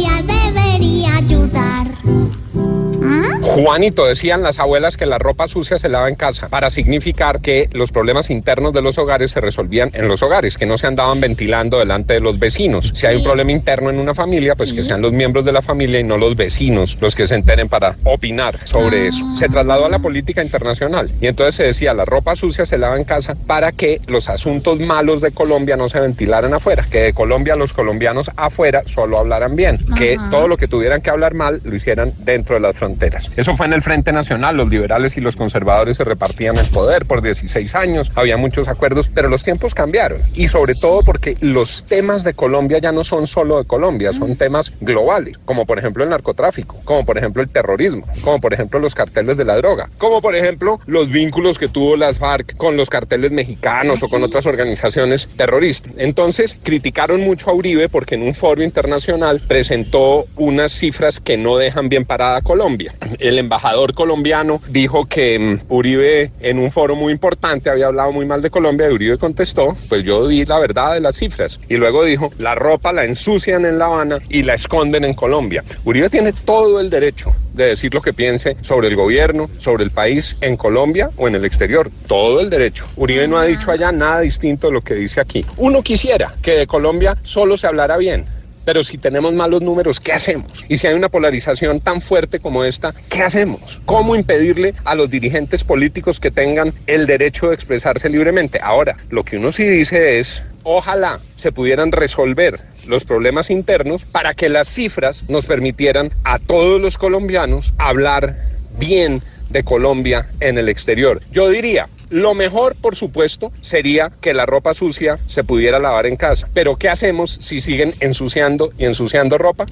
Juanito, decían las abuelas que la ropa sucia se lava en casa para significar que los problemas internos de los hogares se resolvían en los hogares, que no se andaban ventilando delante de los vecinos. Si hay un problema interno en una familia, pues que sean los miembros de la familia y no los vecinos los que se enteren para opinar sobre eso. Se trasladó a la política internacional y entonces se decía la ropa sucia se lava en casa para que los asuntos malos de Colombia no se ventilaran afuera, que de Colombia los colombianos afuera solo hablaran bien, que todo lo que tuvieran que hablar mal lo hicieran dentro de las fronteras. Eso fue en el Frente Nacional, los liberales y los conservadores se repartían el poder por 16 años, había muchos acuerdos, pero los tiempos cambiaron. Y sobre todo porque los temas de Colombia ya no son solo de Colombia, son temas globales, como por ejemplo el narcotráfico, como por ejemplo el terrorismo, como por ejemplo los carteles de la droga, como por ejemplo los vínculos que tuvo las FARC con los carteles mexicanos o con otras organizaciones terroristas. Entonces criticaron mucho a Uribe porque en un foro internacional presentó unas cifras que no dejan bien parada a Colombia. El embajador colombiano dijo que mm, Uribe en un foro muy importante había hablado muy mal de Colombia y Uribe contestó, pues yo di la verdad de las cifras. Y luego dijo, la ropa la ensucian en La Habana y la esconden en Colombia. Uribe tiene todo el derecho de decir lo que piense sobre el gobierno, sobre el país en Colombia o en el exterior. Todo el derecho. Uribe no ha dicho allá nada distinto de lo que dice aquí. Uno quisiera que de Colombia solo se hablara bien. Pero si tenemos malos números, ¿qué hacemos? Y si hay una polarización tan fuerte como esta, ¿qué hacemos? ¿Cómo impedirle a los dirigentes políticos que tengan el derecho de expresarse libremente? Ahora, lo que uno sí dice es, ojalá se pudieran resolver los problemas internos para que las cifras nos permitieran a todos los colombianos hablar bien de Colombia en el exterior. Yo diría, lo mejor, por supuesto, sería que la ropa sucia se pudiera lavar en casa. Pero ¿qué hacemos si siguen ensuciando y ensuciando ropa?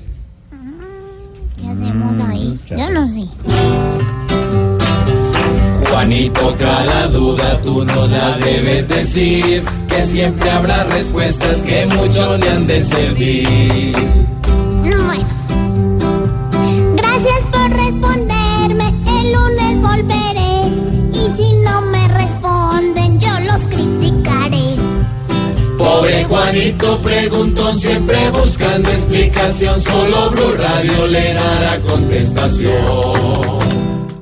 ¿Qué hacemos ahí? Yo no sé. Juanito, cada duda tú nos la debes decir, que siempre habrá respuestas que mucho le han de servir. Juanito preguntó siempre buscando explicación, solo Blue Radio le dará contestación.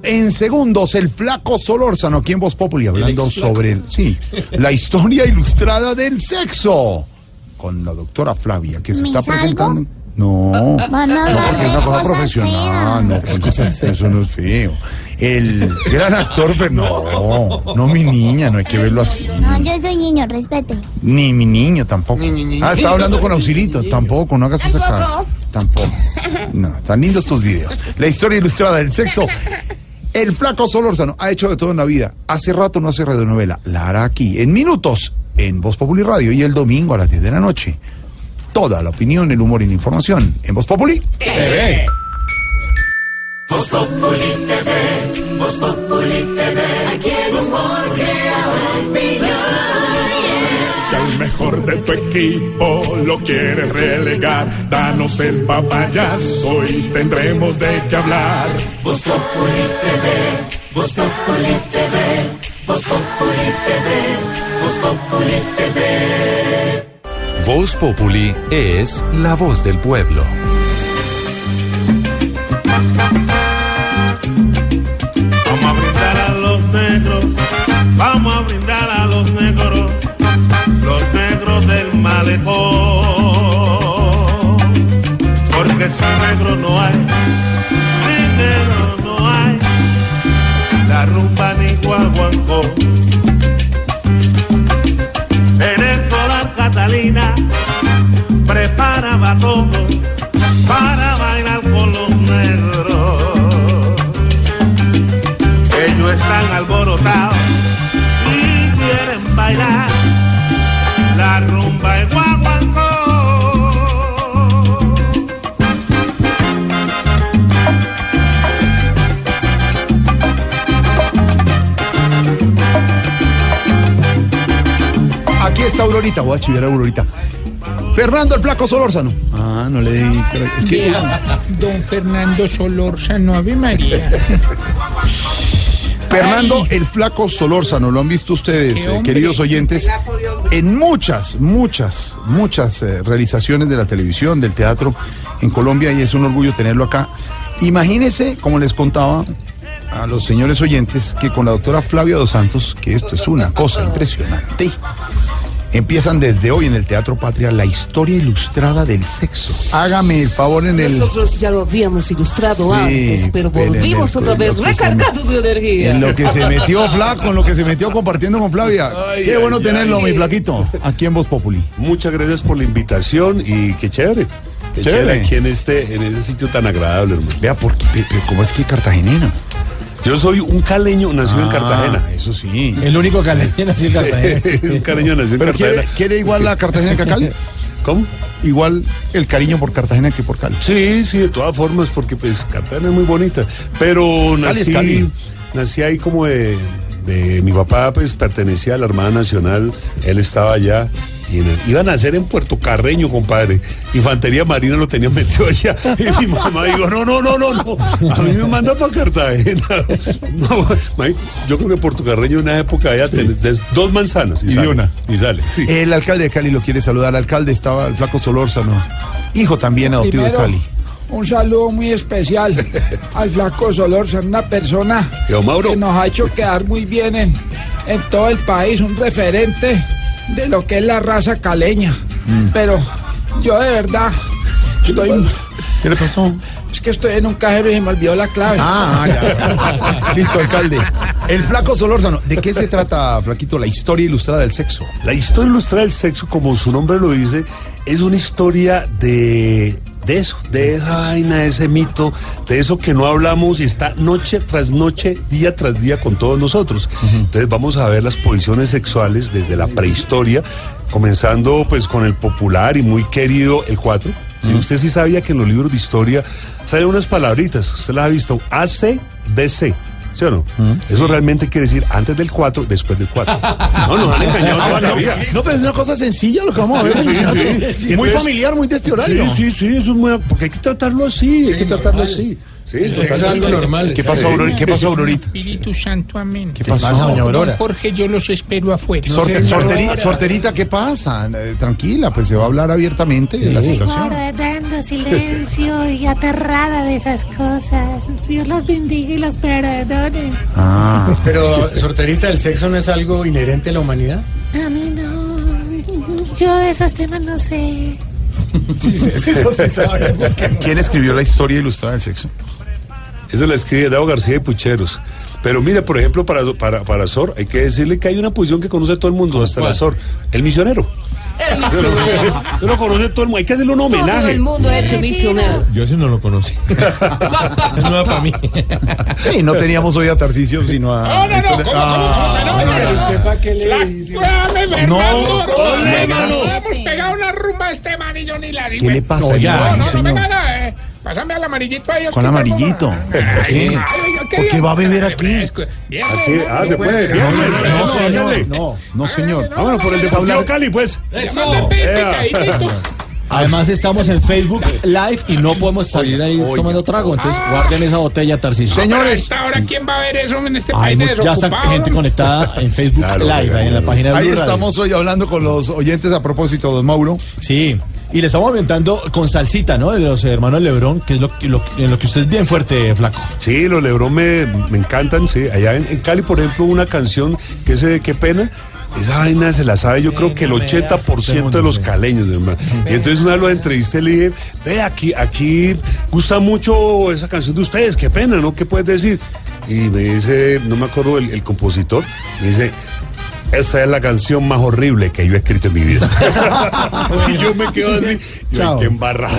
En segundos, el flaco Solórzano, aquí en Voz Populi, hablando sobre el, sí, la historia ilustrada del sexo. Con la doctora Flavia, que se ¿Me está salgo? No, no, porque es una cosa profesional, no, eso no es feo. El gran actor, Fer- no, no, mi niña, no hay que verlo así. No, yo soy niño, respete. Ni mi niño tampoco. Ah, estaba hablando con Auxilito. Tampoco, no hagas esa cara. Tampoco. No, están lindos tus videos. La historia ilustrada del sexo. El flaco Solórzano ha hecho de todo en la vida. Hace rato no hace radionovela. La hará aquí, en minutos, en Voz Populi Radio y el domingo a las 10 de la noche. Toda la opinión, el humor y la información en Voz Populi TV. Voz Populi TV, Voz Populi TV, aquí el humor crea opinión. Si al mejor de tu equipo lo quieres relegar, danos el papayazo y tendremos de qué hablar. Voz Populi TV, Voz Populi TV, Voz Populi TV, Voz Populi TV. Voz Populi es la voz del pueblo. Vamos a brindar a los negros, vamos a brindar a los negros, los negros del malecón. Porque sin negro no hay, sin negro no hay, la rumba ni guaguancó. Todo para bailar con los negros. Ellos están alborotados y quieren bailar la rumba de guaguancó. Aquí está Aurorita, voy a chivar a Aurorita. Fernando el Flaco Solórzano. Ah, no le di. Es que. Don Fernando Solórzano, Ave María. Fernando el Flaco Solórzano, lo han visto ustedes, eh, queridos oyentes, en muchas, muchas, muchas eh, realizaciones de la televisión, del teatro en Colombia y es un orgullo tenerlo acá. Imagínense, como les contaba a los señores oyentes, que con la doctora Flavia Dos Santos, que esto es una cosa impresionante, empiezan desde hoy en el Teatro Patria la historia ilustrada del sexo. Hágame el favor en el... Nosotros ya lo habíamos ilustrado Sí, antes, pero volvimos el- otra vez recargados de energía. En lo que se metió Flaco, en lo que se metió compartiendo con Flavia. Ay, Qué ay, bueno ay. tenerlo, mi Sí. Flaquito, aquí en Voz Populi. Muchas gracias por la invitación y qué chévere. Qué Chévere. chévere, aquí en este, en ese sitio tan agradable, hermano. Vea, ¿por qué? Pero ¿cómo es que cartagenino? Yo soy un caleño nacido en Ah, Cartagena. Eso sí. El único caleño nacido en Cartagena. un caleño nacido en ¿Pero quiere, Cartagena. quiere igual la Cartagena que a Cali? ¿Cómo? Igual el cariño por Cartagena que por Cali. Sí, sí, de todas formas, porque pues Cartagena es muy bonita. Pero nací, Cali. nací ahí como de, de- Mi papá pues pertenecía a la Armada Nacional, él estaba allá. Y en el- iban a nacer en Puerto Carreño, compadre. Infantería Marina lo tenían metido allá. Y mi mamá dijo, no, no, no, no, no. A mí me manda para Cartagena. No, yo creo que Puerto Carreño en una época allá tenés es dos manzanas. Y, Y de sale, una. Y sale. sí. El alcalde de Cali lo quiere saludar. El alcalde estaba el Flaco Solórzano, hijo también adoptivo de Primero, Cali. un saludo muy especial al flaco Solórzano, una persona que nos ha hecho quedar muy bien en, en todo el país, un referente de lo que es la raza caleña. Pero yo de verdad estoy... ¿Qué le pasó? Es que estoy en un cajero y se me olvidó la clave. Ah, ya. Listo, alcalde. El Flaco Solórzano. ¿De qué se trata, Flaquito, la historia ilustrada del sexo? La historia ilustrada del sexo, como su nombre lo dice, es una historia de, de eso, de esa vaina, de ese mito, de eso que no hablamos y está noche tras noche, día tras día con todos nosotros. Entonces vamos a ver las posiciones sexuales desde la prehistoria, comenzando pues con el popular y muy querido el 4. Usted sí sabía que en los libros de historia salen unas palabritas, usted las ha visto, AC, DC. ¿Sí o no? Eso realmente quiere decir antes del 4, después del 4. No, nos han engañado toda la vida. No, pero es una cosa sencilla lo que vamos a ver. Sí, sí. Muy familiar, muy de este horario. Sí, sí, sí, eso es muy. Porque hay que tratarlo así, hay que tratarlo así. Sí, El sexo es algo normal. ¿Qué pasó, Aurorita? ¿Qué Aurorita? Espíritu Santo, amén. ¿Qué pasó, doña Aurora? Jorge, yo los espero afuera. Sorte- sorteri- sorterita, ¿qué pasa? Eh, tranquila, pues se va a hablar abiertamente de la situación. Guardando silencio y aterrada de esas cosas. Dios los bendiga y los perdone. Ah. Pero, sorterita, ¿el sexo no es algo inherente a la humanidad? A mí no. Yo de esos temas no sé. Eso se sabe. ¿Quién escribió la historia ilustrada del sexo? Eso lo escribe Dao García de Pucheros. Pero mire, por ejemplo, para, para, para Sor, hay que decirle que hay una posición que conoce todo el mundo, hasta la Sor, el misionero. El misionero. Yo lo conoce todo el mundo, hay que hacerle un Todo homenaje. el mundo hecho misionero. Yo ese no lo conocí. es nueva para mí. Sí, no teníamos hoy a Tarcisio, sino a. No, no, no, ¿cómo, cómo, Ah, cómo, no, no, pero no. usted para qué le La- dice. Cuédame, Fernando. No, no, Pásame al amarillito ahí. ¿Cuál amarillito? por ¿Por favor. qué? Ay, ay, ¿Por qué va a beber aquí? ah, se puede. No, Eso, señor, no, no, señor. Vámonos por el Deportivo Cali, pues. Caidito. Además estamos en Facebook Live y no podemos salir ahí tomando trago, entonces guarden esa botella, Tarcisio. Señores. Ahora, ahora, ¿quién va a ver eso en este país mu- ya está gente conectada en Facebook Claro, Live, ahí en la página de Ahí Blue Radio. estamos hoy hablando con los oyentes a propósito, don Mauro. Sí, y le estamos ambientando con salsita, ¿no? De los hermanos Lebrón, que es lo, que- lo- en lo que usted es bien fuerte, flaco. Sí, los Lebron me, me encantan, sí. Allá en, en Cali, por ejemplo, una canción que es de Qué Pena. Esa vaina se la sabe yo creo que el 80% de los caleños, hermano. Y entonces una vez lo entrevisté y le dije, ve, aquí, aquí gusta mucho esa canción de ustedes, qué pena, ¿no? ¿Qué puedes decir? Y me dice, no me acuerdo el, el compositor, me dice, esa es la canción más horrible que yo he escrito en mi vida. y yo me quedo así, yo, Chao. "Ay, qué embarrado.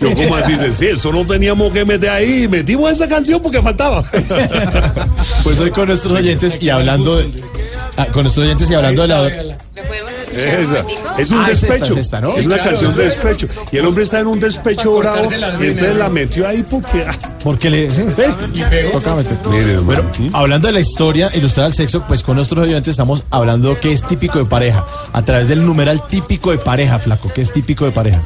Yo como así, dice, sí, eso no teníamos que meter ahí, metimos esa canción porque faltaba. Pues hoy con nuestros oyentes y hablando de, ah, con nuestros oyentes y hablando de la Esa. Es un Ah, es esta, despecho. es esta, ¿no? Es una Claro, canción de despecho. Y el hombre está en un despecho bravo. Y entonces la metió ahí porque. ah, porque le. Mire, hermano. Hablando de la historia ilustrada del sexo, pues con nuestros oyentes estamos hablando qué es típico de pareja, a través del numeral típico de pareja, flaco, qué es típico de pareja.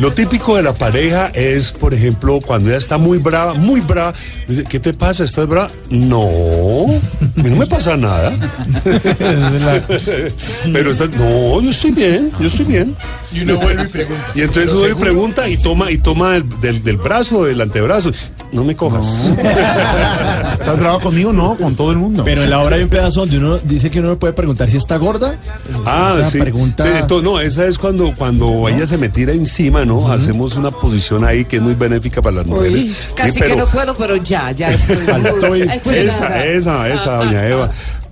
Lo típico de la pareja es, por ejemplo, cuando ella está muy brava, muy brava, dice, ¿qué te pasa? ¿Estás brava? No, a mí no me pasa nada. Pero estás, no, yo estoy bien, yo estoy bien. Y uno vuelve y pregunta. Y entonces uno le pregunta y toma, y toma del, del, del brazo, del antebrazo. No me cojas. ¿Estás bravo conmigo? No, con todo el mundo. Pero en la obra hay un pedazo donde uno dice que uno no puede preguntar si está gorda. Ah, sí. pregunta- Sí, entonces, no, esa es cuando, cuando ella se me tira encima, ¿no? Hacemos una posición ahí que es muy benéfica para las mujeres. Uy, casi Sí, que no puedo, pero ya, ya estoy fue esa, esa, esa, doña Eva.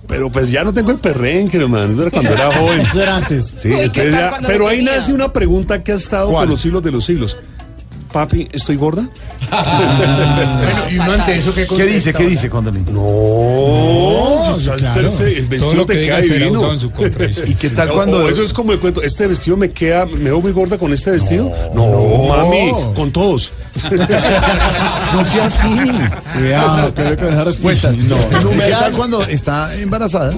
Pero pues ya no tengo el perrenque, hermano. Eso era cuando era joven. Eso era antes. Sí, Uy, ¿qué entonces tal ya- cuando pero ahí tenía? nace una pregunta que ha estado ¿Cuál? por los siglos de los siglos. Papi, ¿estoy gorda? Bueno, y uno ante eso, ¿qué ¿Qué dice? ¿Qué dice, Condolín? No, claro. el vestido que te queda divino. ¿Y qué tal cuando.? eso es como el cuento, este vestido me queda, me veo muy gorda con este vestido. No, mami, con todos. No sea así. Cuidado, que con esas respuestas. No, ¿Y ¿Qué tal cuando está embarazada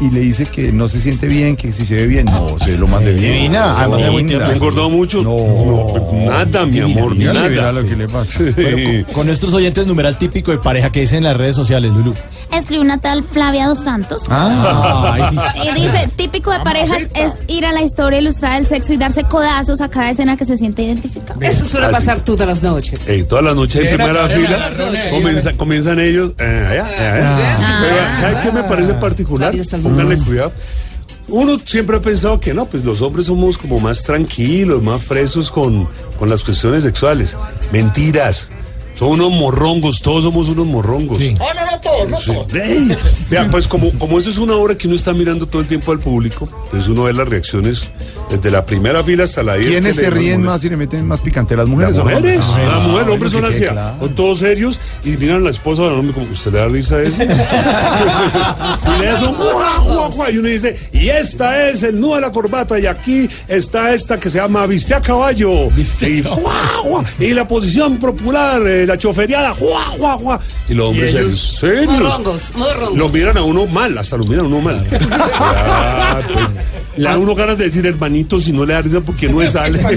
y le dice que no se siente bien, que si se ve bien? No, se ve lo más de bien. Divina, además muy ¿Me he engordado mucho? No. nada, mi Mira, amor, mira, nada. lo que le pasa. Sí. Bueno, con, con nuestros oyentes, numeral típico de pareja que dicen en las redes sociales, Lulu. Escribe una tal Flavia Dos Santos. Ah, Y dice, típico de parejas es ir a la historia ilustrada del sexo y darse codazos a cada escena que se siente identificado. Eso suele Así. pasar todas las noches. Ey, todas las noches en primera fila comienza- comienzan ellos. eh, allá, allá. Ah. Pero, ¿Sabe qué me parece particular? Pónganle cuidado. Uno siempre ha pensado que no, pues los hombres somos como más tranquilos, más fresos con, con las cuestiones sexuales. Mentiras. Son unos morrongos, todos somos unos morrongos. Sí. No, no, no todos, no Sí. todos. Ey, Vea, pues como, como eso es una obra que uno está mirando todo el tiempo al público, entonces uno ve las reacciones desde la primera fila hasta la 10. ¿Quiénes que se ríen más y le meten más picante? ¿Las Las mujeres o los mujeres, hombres? las Ah, mujeres, los bueno, hombres son que así, claro. son todos serios y miran a la esposa del hombre como, ¿usted le da risa a eso? y le hacen ¡guau, guau, guau! y uno dice, y esta es el nudo de la corbata y aquí está esta que se llama viste a caballo y, ¡guau, guau! y la posición popular, eh, la choferiada, ¡guau, guau, guau! y los hombres serios, serios. Morrongos, morrongos. Lo miran a uno mal, hasta lo miran a uno mal. Ya, pues, le da uno ganas de decir hermanito si no le da risa porque no le sale.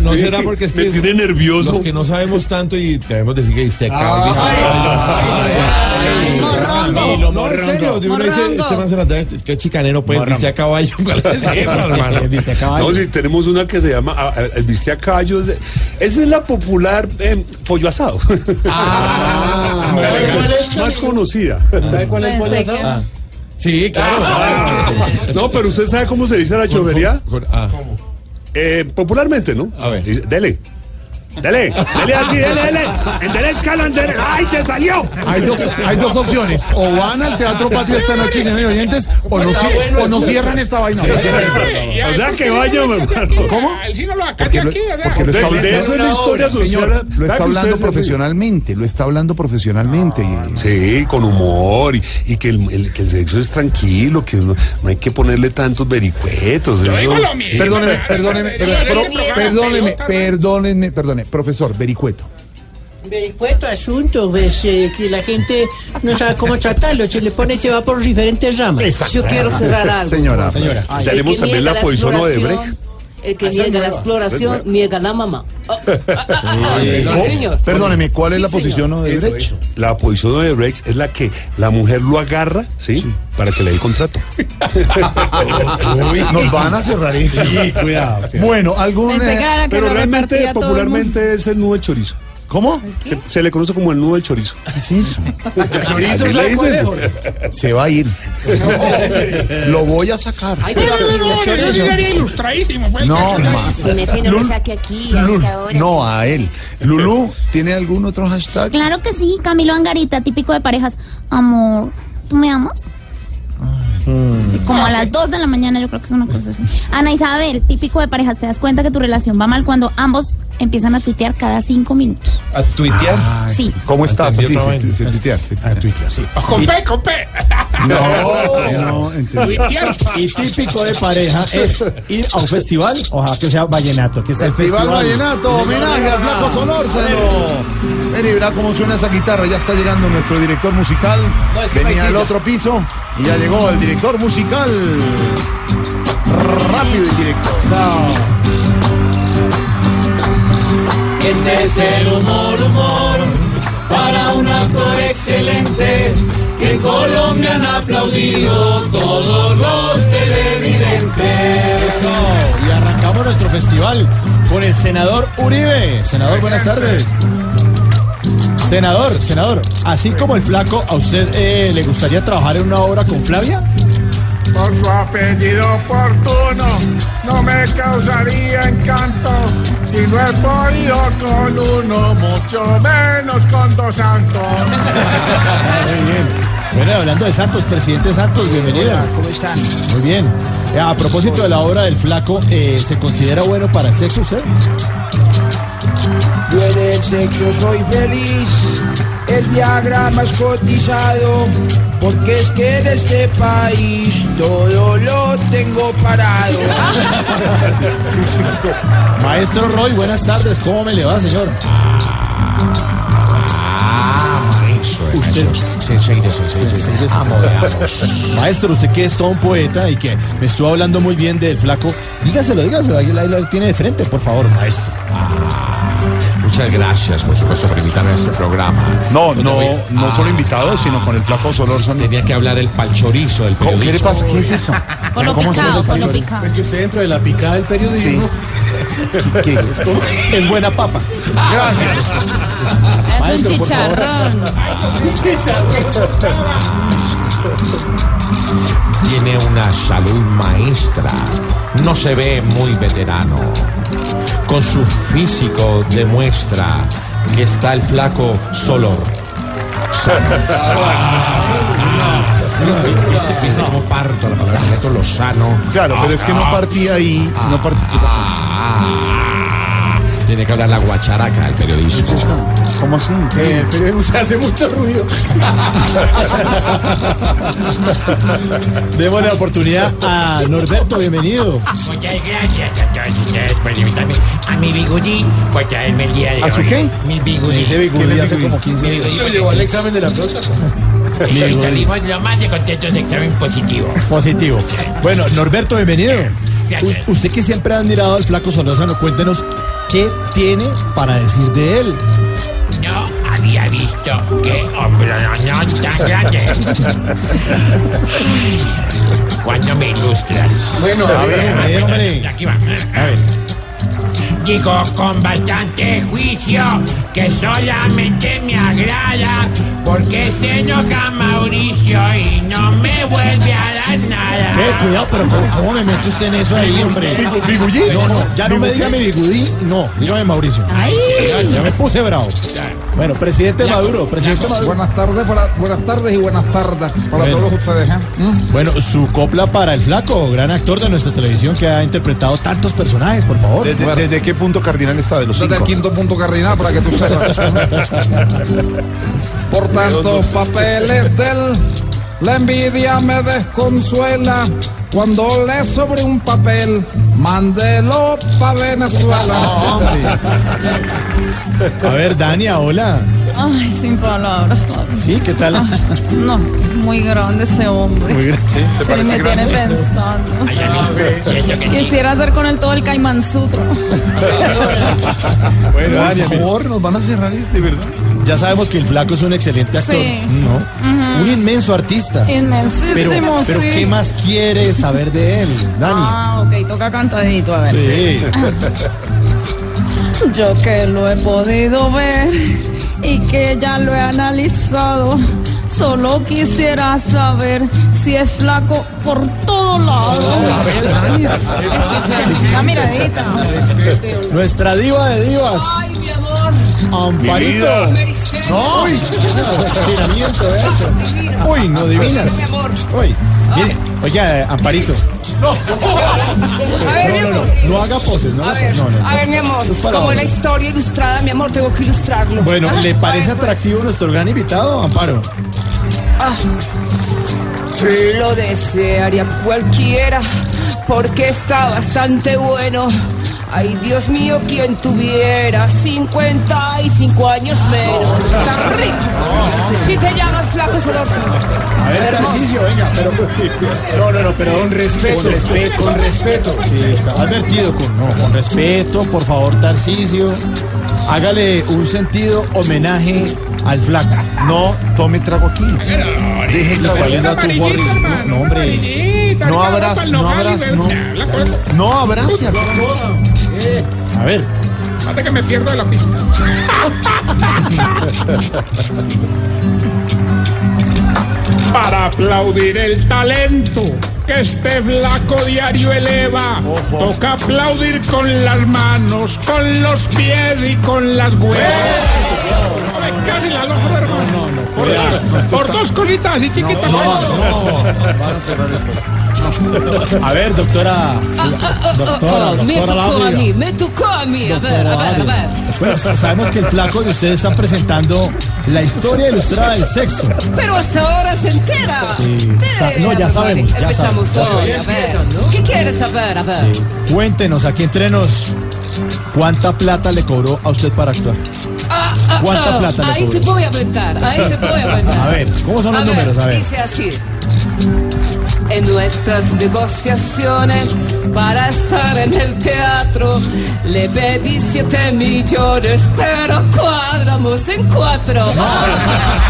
No, no será porque es Me que tiene nervioso. los que no sabemos tanto y debemos decir que viste acá, viste Morrongo. No, en serio, de uno dice, este man se las da, qué chicanero, pues, viste a caballo. ¿Cuál es ese, hermano? viste a caballo. No, sí, tenemos una que se llama ah, El Viste a Caballo. Esa es la popular eh, pollo asado. Ah, ¿Sabe cuál es? Más conocida. ¿Sabe cuál es el pollo asado? Sí, claro. Ah, no, pero usted sabe cómo se dice la chovería. Con- ah. Eh, popularmente, ¿no? A ver. Dele. Dele, dele así, dele, dele. En dele escala, en dele. ¡Ay, se salió! Hay dos, hay dos opciones. O van al Teatro Patria esta noche, señores oyentes, o no, o no cierran esta vaina. O sea, que vaya, mi hermano. ¿Cómo? El sí no lo acate aquí, ¿verdad? De- eso es la historia social. Señor, ¿Verdad lo está hablando profesionalmente, lo está hablando profesionalmente. Sí, con humor y, y que, el, el- que el sexo es tranquilo, que no, no hay que ponerle tantos vericuetos. Perdóneme, perdóneme, perdóneme, perdóneme, perdóneme. Profesor Vericueto. Vericueto asunto, pues, eh, que la gente no sabe cómo tratarlo, se le pone y se va por diferentes ramas. Yo quiero cerrar algo. Señora. Señora. Ay, Tenemos también niega la posición exploración, Odebrecht. El que es niega la exploración, niega la mamá. Oh, ah, ah, ah, ah, Eh, sí, señor. Perdóneme, ¿cuál es la posición de derecho? La posición de Odebrecht es la que la mujer lo agarra, ¿sí? Para que le dé el contrato. Uy, nos van a cerrar eso. Sí, cuidado. Bueno, algún. Que Pero realmente, popularmente es el nudo del chorizo. ¿Cómo? Se, se le conoce como el nudo del chorizo. ¿Qué es eso? Así le dicen. Se va a ir. Lo voy a sacar. Ay, pero aquí no hay chorizo. ilustradísimo, pues. No, más. Si me no me Lul- saque aquí a Lul- esta hora. no, a él. Lulú, ¿tiene algún otro hashtag? Claro que sí, Camilo Angarita, típico de parejas. Amor, ¿tú me amas? Como a las 2 de la mañana, yo creo que es una cosa así. Ana Isabel, típico de parejas, te das cuenta que tu relación va mal cuando ambos empiezan a tuitear cada 5 minutos. ¿A tuitear? Sí. ¿Cómo estás? Sí, sí, sí, sí, tuitear. sí, A Twitter, sí. Con P, con P. No, no, entendí. Y típico de pareja es ir a un festival, ojalá que sea vallenato, que está el Festival festival. Vallenato, homenaje al Flaco Solórzano. Ven y verá cómo suena esa guitarra. Ya está llegando nuestro director musical. No, es que Venía al otro piso y ya llegó el director musical. Rápido y directo. Este es el humor, humor, para un actor excelente que en Colombia han aplaudido todos los televidentes. Eso, y arrancamos nuestro festival con el senador Uribe. Senador, buenas tardes. Senador, senador, así como el flaco, ¿a usted eh, le gustaría trabajar en una obra con Flavia? Por su apellido oportuno, no me causaría encanto. Si no he podido con uno, mucho menos con dos santos. Muy bien. Bueno, hablando de Santos, presidente Santos, bienvenido. ¿Cómo están? Muy bien. Eh, A propósito de la obra del flaco, eh, ¿se considera bueno para el sexo usted? Yo en el sexo soy feliz, el Viagra más cotizado, porque es que en este país todo lo tengo parado. Maestro Roy, buenas tardes. ¿Cómo me le va, señor? Usted, Maestro, usted que es todo un poeta y que me estuvo hablando muy bien del flaco, dígaselo, dígaselo, ahí ahí lo tiene de frente, por favor, maestro. Muchas gracias, por supuesto, por invitarme a este programa. No, no, no Ah, solo invitados, sino con el Flaco Solórzano. Tenía que hablar el palchorizo del ¿Cómo- periodismo. ¿Qué le pasa? ¿Qué es eso? Con lo ¿Cómo se picado, con lo picado. que usted dentro de la picada del periodismo ¿Qué? es buena papa. Gracias. Es un Maestro, por favor. chicharrón. Tiene una salud maestra. No se ve muy veterano. Con su físico demuestra que está el flaco solo. ¿Viste, viste cómo parto la palabra Lozano? Claro, pero es que no partí ahí. No partí. Tiene que hablar la guacharaca del periodismo. ¿Cómo así? Eh, pero usted hace mucho ruido. Démosle la oportunidad a Norberto, bienvenido. Muchas gracias a todos ustedes por invitarme a mi bigudí por traerme el día de ¿A hoy. su qué? Mi bigudí. Ese bigudí hace como 15 Mi días. bigudí. Lo llevó al examen de la próstata. Y salimos lo más de contentos de examen positivo. Positivo. Bueno, Norberto, bienvenido. U- usted que siempre ha admirado al flaco Solórzano, cuéntenos qué tiene para decir de él. No había visto que hombre no tan grande. ¿Cuándo me ilustras? Bueno, a ver, a ver, hombre. Aquí va. A ver. Digo con bastante juicio que solamente me agrada porque se enoja Mauricio y no me vuelve a dar nada. Eh, cuidado, pero ¿cómo, cómo me mete usted en eso ahí, hombre? Bigu- bigudí. No, no, ya no me diga mi bigudí, no, dígame Mauricio. Ay. Ya me puse bravo. Bueno, presidente Maduro, presidente Maduro. Buenas tardes, para- buenas tardes y buenas tardes para Bueno. todos ustedes. ¿eh? ¿Mm? Bueno, su copla para el flaco, gran actor de nuestra televisión que ha interpretado tantos personajes, por favor. ¿Desde, desde qué punto cardinal está de los Desde el cinco? quinto punto cardinal para que tú sepas. Por tantos papeles del la envidia me desconsuela Cuando le sobre un papel, mándelo pa' Venezuela. A ver, Dania, hola. Ay, sin palabras. Sí, ¿qué tal? No, muy grande ese hombre. Muy grande. ¿Te Sí, me tiene pensando. Quisiera hacer con él todo el Caimán Sutra. Bueno, Por favor, nos van a cerrar, de verdad. Ya sabemos que el flaco es un excelente actor. Sí. No. Un inmenso artista. Inmensísimo, Pero, pero sí. ¿qué más quieres saber de él, Dani? Ah, ok, toca cantadito, a ver. Sí. Yo que lo he podido ver y que ya lo he analizado, solo quisiera saber si es flaco por todos lados. Una miradita. Nuestra diva de divas. Ay, mi amor. Amparito. No, uy, tiramiento eso. Uy, no divinas. Uy, mire, oiga, Amparito. No, A ver, mi no, no, no, no haga poses, no, A haga ver, poses, no, no, a ver, mi amor, como la historia ilustrada, mi amor, tengo que ilustrarlo. Bueno, ¿le parece atractivo nuestro gran invitado, Amparo? Ah, lo desearía cualquiera, porque está bastante bueno. Ay, Dios mío, quien tuviera 55 años menos. Está rico. Si te llamas flaco Solorza. A ver. Tarcisio, venga, pero. No, no, no, pero con respeto. Con respeto, con respeto. Sí, está advertido con, no, con respeto, por favor, Tarcisio. Hágale un sentido homenaje al flaco. No tome trago aquí. Déjenlo Está viendo a tu gorri. No, no, No abras, no abras, no. No abrace al A ver. Fíjate que me pierdo de la pista. Para aplaudir el talento que este flaco diario eleva, toca aplaudir con las manos, con los pies y con las huevas. Casi la loja de hermano. Por, dos- por dos cositas así chiquitas. No, no, van a cerrar esto. A ver, doctora. Doctora, Ah, me doctora tocó a mí, me tocó a mí. A ver, a ver, a ver. Bueno, sabemos que el flaco y ustedes están presentando la historia ilustrada del sexo. Pero hasta ahora se entera. Sí. Sa- no, ya sabemos, ya Empezamos sabemos, ya hoy, a ver. ¿Qué quieres saber? A ver. Cuéntenos aquí entre nos cuánta plata le cobró a usted para actuar. Ah, ah, ¿Cuánta ah, plata Ahí te voy a aventar, ahí te voy a aventar. A ver, ¿cómo son los números? A ver. Dice así. En nuestras negociaciones para estar en el teatro le pedí siete millones, pero cuadramos en cuatro.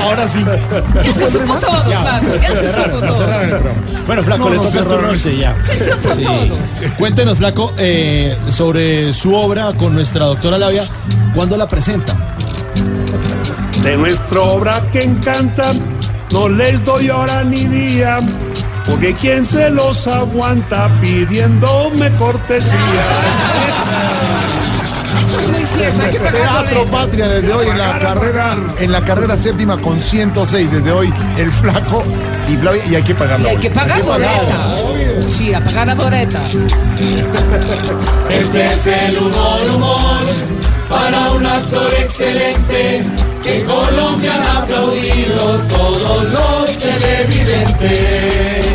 Ahora sí. Ya se supo todo, Flaco, ya se supo todo. Bueno, Flaco, No, le toca el turno a usted ya. Se supo todo. Cuéntenos, Flaco, eh, sobre su obra con nuestra doctora Labia. ¿Cuándo la presenta? De nuestra obra que encanta, no les doy hora ni día, porque quien se los aguanta pidiéndome cortesía. Eso es muy cierto, hay que pagar Teatro. Patria desde hoy en la carrera en la carrera séptima con 106 desde hoy el flaco y Flavia y hay que pagar Y hay que pagar boleta. Sí, a pagar la boleta. Este es el humor, humor, para un actor excelente, que en Colombia han aplaudido todos los televidentes.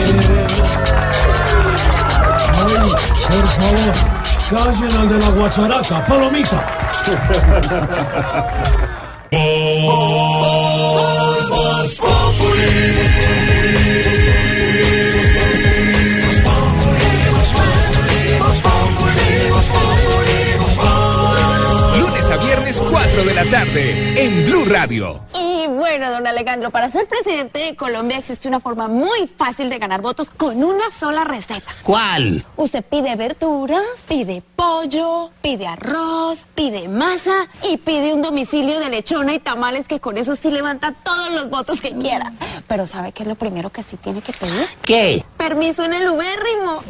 Por favor, callen al de la guacharaca, palomita. Lunes a viernes 4 de la tarde en Blue Radio. Y bueno, don Alejandro, para ser presidente de Colombia existe una forma muy fácil de ganar votos con una sola receta. ¿Cuál? Usted pide verduras, pide pollo, pide arroz, pide masa y pide un domicilio de lechona y tamales que con eso sí levanta todos los votos que quiera. Pero ¿sabe qué es lo primero que sí tiene que pedir? ¿Qué? Permiso en el ubérrimo.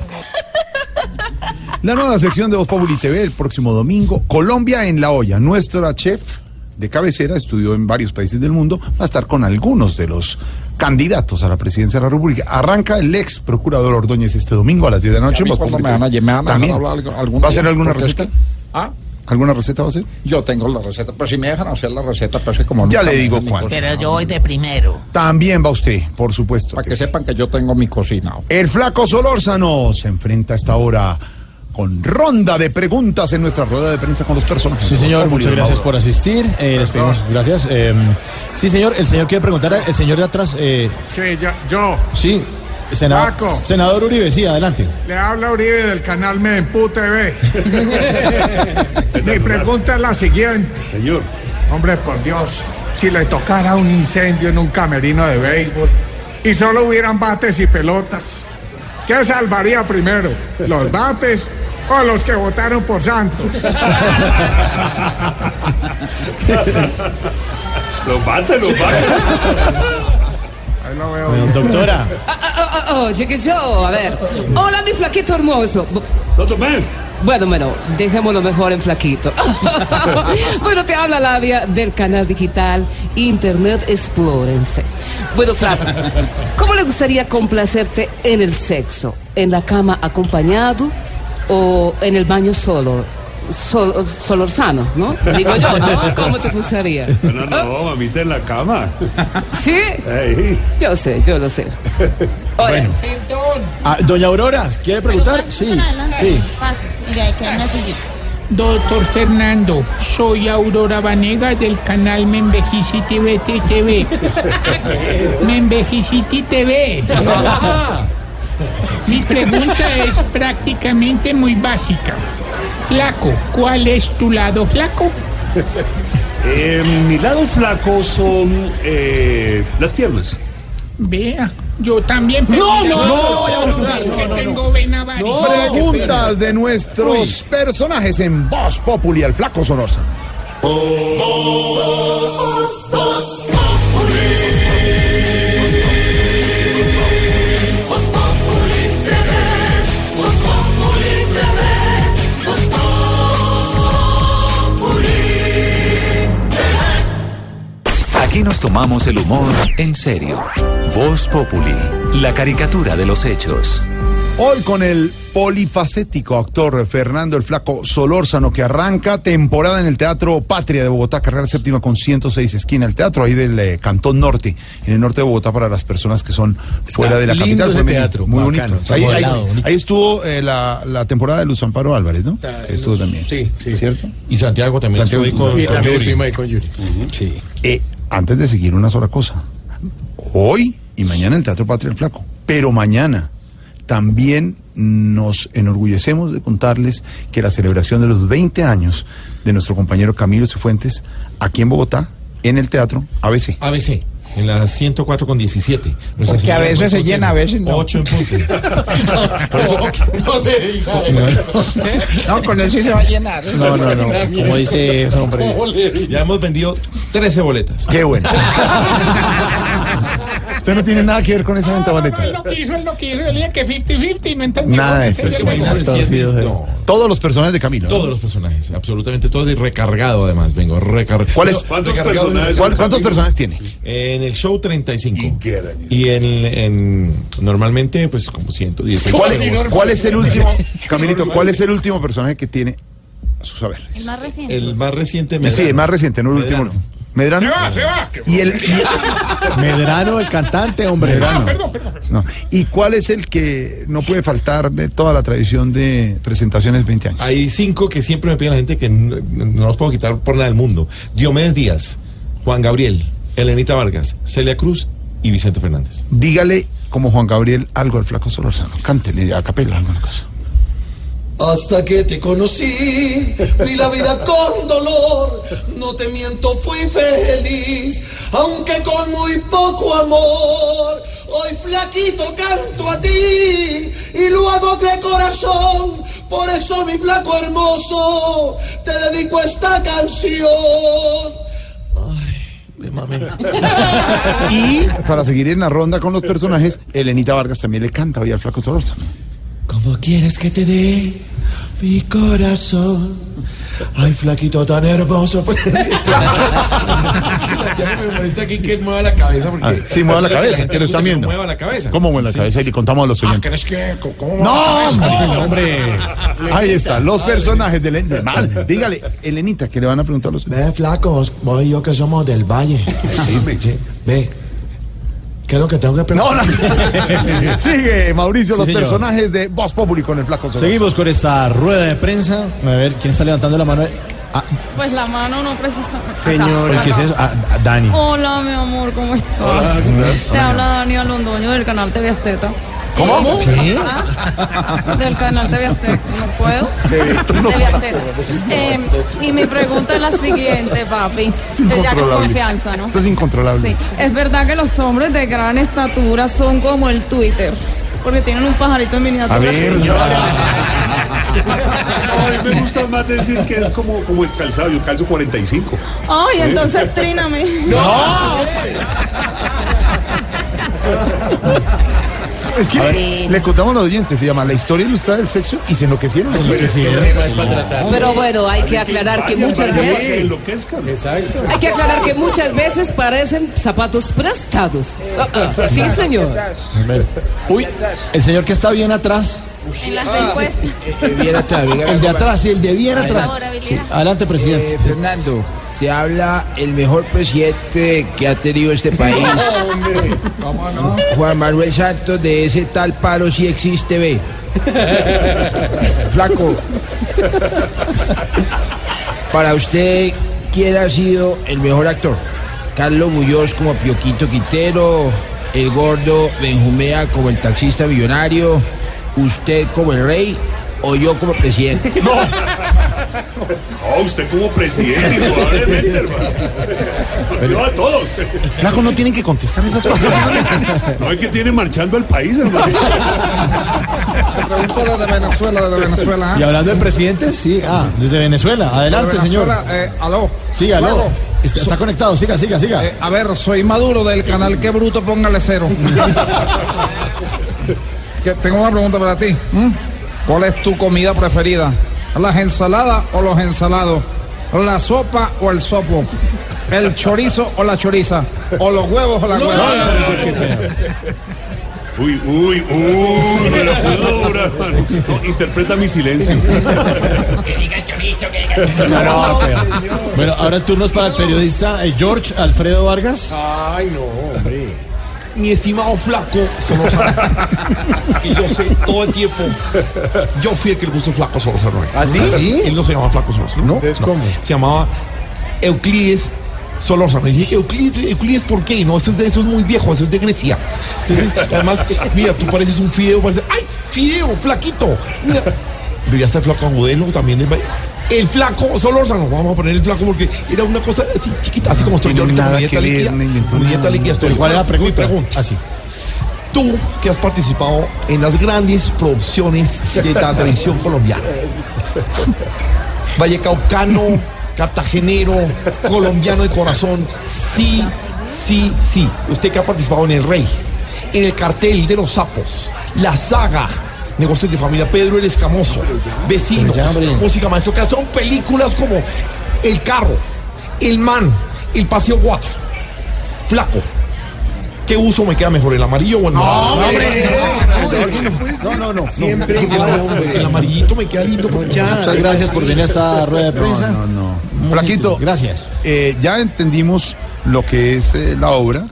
La nueva sección de Voz Populi TV el próximo domingo, Colombia en la olla. Nuestra chef de cabecera estudió en varios países del mundo, va a estar con algunos de los candidatos a la presidencia de la República. Arranca el ex procurador Ordóñez este domingo a las 10 de la noche. ¿Y a mí en Voz cuándo Populi me van a TV. lle- me van a dejar También. hablar algo- algún ¿Va a hacer alguna receta? ¿Ah? ¿Alguna receta va a ser? Yo tengo la receta, pero si me dejan hacer la receta, pues es como... Ya le digo cuál. Pero yo voy de primero. También va usted, por supuesto. Para que sepan que yo tengo mi cocina. El flaco Solórzano se enfrenta a esta hora con ronda de preguntas en nuestra rueda de prensa con los personajes. Sí, señor, muchas gracias Mauro. por asistir. Eh, les pedimos gracias. Eh, sí, señor, el señor quiere preguntar, el señor de atrás. Eh, Sí, yo, yo. sí, senador, Paco. senador Uribe, sí, adelante. Le habla Uribe del canal Mempu TV. Mi pregunta es la siguiente. Señor. Hombre, por Dios, si le tocara un incendio en un camerino de béisbol y solo hubieran bates y pelotas, ¿qué salvaría primero? ¿Los bates o los que votaron por Santos? Los bate, los bate. Ahí lo veo. Bueno, doctora. Ah, ah, ah, Oye, que yo, a ver. Hola, mi flaquito hermoso. Doctor Ben. Bueno, bueno, dejémoslo mejor en flaquito. bueno, te habla Labia del canal digital Internet Explorense. Bueno, flaco, ¿cómo le gustaría complacerte en el sexo? ¿En la cama acompañado o en el baño solo? Sol, solorzano, ¿no? Digo yo, ¿no? ¿Cómo te gustaría? No, no, mamita en la cama. ¿Sí? Yo sé, yo lo sé. Oye, Ah, doña Aurora, ¿quiere preguntar? Sí, sí. Mira, ahí queda una sillita. Doctor Fernando, soy Aurora Vanega del canal Me TV. Me TV. Mi pregunta es prácticamente muy básica. Flaco, ¿cuál es tu lado flaco? Eh, mi lado flaco son eh, las piernas. Vea, yo también. No, no, no, no, que no, no. tengo vena. Preguntas de nuestros personajes en Voz Populi, al flaco Solórzano. Aquí nos tomamos el humor en serio. Voz Populi, la caricatura de los hechos. Hoy con el polifacético actor Fernando el Flaco Solórzano que arranca temporada en el Teatro Patria de Bogotá, carrera séptima con 106 esquina, el teatro ahí del eh, Cantón Norte, en el norte de Bogotá para las personas que son fuera de la lindo capital. ese Fue muy- teatro, muy bacano, bonito. está Ahí, estuvo eh, la, la temporada de Luz Amparo Álvarez, ¿no? Estuvo también. Sí, sí. ¿Cierto? Y Santiago también Santiago estuvo ahí con, y con Yuri. con Yuri. Sí. Eh, antes de seguir una sola cosa. Hoy y mañana el Teatro Patria el Flaco. Pero mañana también nos enorgullecemos de contarles que la celebración de los 20 años de nuestro compañero Camilo Cifuentes aquí en Bogotá, en el Teatro ABC. ABC. En la 104 con 17. Nuestra Porque a veces se llena, a veces no. 8 en punto. Eso, no le diga No, con él sí se va a llenar. No, no, no. Como dice ese hombre. Ya hemos vendido 13 boletas. Qué bueno. Usted no tiene nada que ver con esa venta boleta. Él no quiso, él no quiso. Él que 50-50 y no entendió. Nada de No. Todos los personajes de Camilo. ¿no? Todos los personajes, absolutamente todos y recargado además, vengo recargado. ¿Cuáles- ¿Cuántos personajes? ¿Cuál- ¿Cuántos personajes tiene? En el show 35. Y en, en- normalmente pues como 110. ¿Cuál es, cuál es el último, Camilito, cuál es el último personaje que tiene a su saber? El más reciente. El más reciente Sí, el más reciente, no el último. Medrano. Medrano. Se va, se va. Y el, y- Medrano, el cantante, hombre. Ah, perdón, perdón. no. ¿Y cuál es el que no puede faltar de toda la tradición de presentaciones 20 años? Hay cinco que siempre me piden la gente que no, no los puedo quitar por nada del mundo. Diomedes Díaz, Juan Gabriel, Elenita Vargas, Celia Cruz y Vicente Fernández. Dígale como Juan Gabriel algo al flaco Solorzano. Cántele a capela alguna cosa. Hasta que te conocí, vi la vida con dolor, no te miento, fui feliz, aunque con muy poco amor. Hoy flaquito canto a ti y lo hago de corazón, por eso mi flaco hermoso, te dedico esta canción. Ay, de mame. Y para seguir en la ronda con los personajes, Elenita Vargas también le canta hoy al flaco Solorzano. ¿Cómo quieres que te dé mi corazón? Ay, flaquito tan hermoso. Ya me molesta aquí que mueva la cabeza porque... Ah, sí, mueva la cabeza, que lo están viendo. Mueva la cabeza. ¿Cómo mueve la cabeza? Y le contamos a los Ah, oyentes. ¿crees que...? ¿Cómo No, mueve la hombre, cabeza? hombre. Ahí está, los personajes de Elenita. Mal, Dígale, Elenita, que le van a preguntar a los. Ve, flacos, vos y yo que somos del Valle. Sí, Ve. ¿Qué es lo que tengo que No, preguntar? no. Sigue, Mauricio, Sí, los señor. personajes de Voz Populi con el flaco. Seguimos con esta rueda de prensa. A ver, ¿quién está levantando la mano? Ah, Pues la mano no precisamente. señor, Acá, ¿qué es acá. eso? Ah, ah, Dani. Hola, mi amor, ¿cómo estás? Hola, Te habla Daniel Londoño del canal TV Azteca. ¿Cómo? ¿Qué? Ah, Del canal TV Azteca. No puedo. Esto no TV pasa. Azteca. Eh, y mi pregunta es la siguiente, papi. Es Eh, Ya con incontrolable. confianza, ¿no? Esto es incontrolable. Sí, es verdad que los hombres de gran estatura son como el Twitter, porque tienen un pajarito en miniatura. A ver, A mí me gusta más decir que es como, como el calzado. Yo calzo 45. Ay, entonces tríname. Es que le contamos a los oyentes, se llama La historia ilustrada del sexo y se enloquecieron. Pero bueno, hay que aclarar que muchas veces. Exacto. Hay que aclarar que muchas veces parecen zapatos prestados. Ah, ah, Sí, señor. Uy, el señor que está bien atrás. En las encuestas. El de atrás, sí, el de bien atrás. Adelante, presidente. Eh, Fernando, te habla el mejor presidente que ha tenido este país. Juan Manuel Santos de ese tal paro si existe, ve. Flaco. Para usted, ¿quién ha sido el mejor actor? Carlos Muñoz como Pioquito Quintero, el gordo Benjumea como el taxista millonario, usted como el rey o yo como presidente. No, usted como presidente, indudablemente, hermano. Nos lleva a todos. Flaco, no tienen que contestar esas cosas. No es que tiene marchando al país, hermano. Te pregunto desde Venezuela, desde Venezuela. ¿ah? Y hablando de presidentes, sí, ah, desde Venezuela. Adelante, señor. Venezuela, eh, aló. Sí, aló. Está, está conectado, siga, siga, siga. Eh, a ver, soy Maduro del canal Que Bruto, póngale cero. Que tengo una pregunta para ti. ¿Cuál es tu comida preferida? ¿Las ensaladas o los ensalados? ¿La sopa o el sopo? ¿El chorizo o la choriza? ¿O los huevos o la hueva? Uy, uy, uy, me la puedo durar. No, interpreta mi silencio. Que diga el chorizo, que diga el No, no, pero- Bueno, ahora el turno es para el periodista eh, George Alfredo Vargas. Ay, no. Mi estimado flaco Solórzano, que yo sé todo el tiempo, yo fui el que le puso flaco Solórzano. ¿Ah, sí? ¿Sí? Él no se llamaba flaco Solórzano. No, Entonces. ¿cómo? Se llamaba Euclides Solórzano. Y dije, Euclides, Euclides, ¿por qué? No, eso es, de, eso es muy viejo, eso es de Grecia. Entonces, además, mira, tú pareces un fideo, pareces, ¡ay, fideo, flaquito! Mira, debería estar flaco modelo también. El flaco Solórzano, vamos a poner el flaco porque era una cosa así chiquita, así como estoy yo ahorita, nada mi dieta líquida. mi dieta líquida estoy. Pero ¿cuál es la Mi pregunta? pregunta. Así. Tú que has participado en las grandes producciones de la televisión colombiana. Vallecaucano, cartagenero, colombiano de corazón. Sí, sí, sí. Usted que ha participado en El Rey, en El Cartel de los Sapos, La Saga, Negocios de Familia, Pedro el Escamoso, Vecinos, hombre. Música Maestro, que son películas como El Carro, El Man, El Paseo 4, Flaco. ¿Qué uso me queda mejor, el amarillo o el morado? No, no, no. Siempre El amarillito me queda lindo. Muchas gracias por venir a esta rueda de prensa. No, no, no. Flaquito, Gracias. eh, ya entendimos lo que es eh, la obra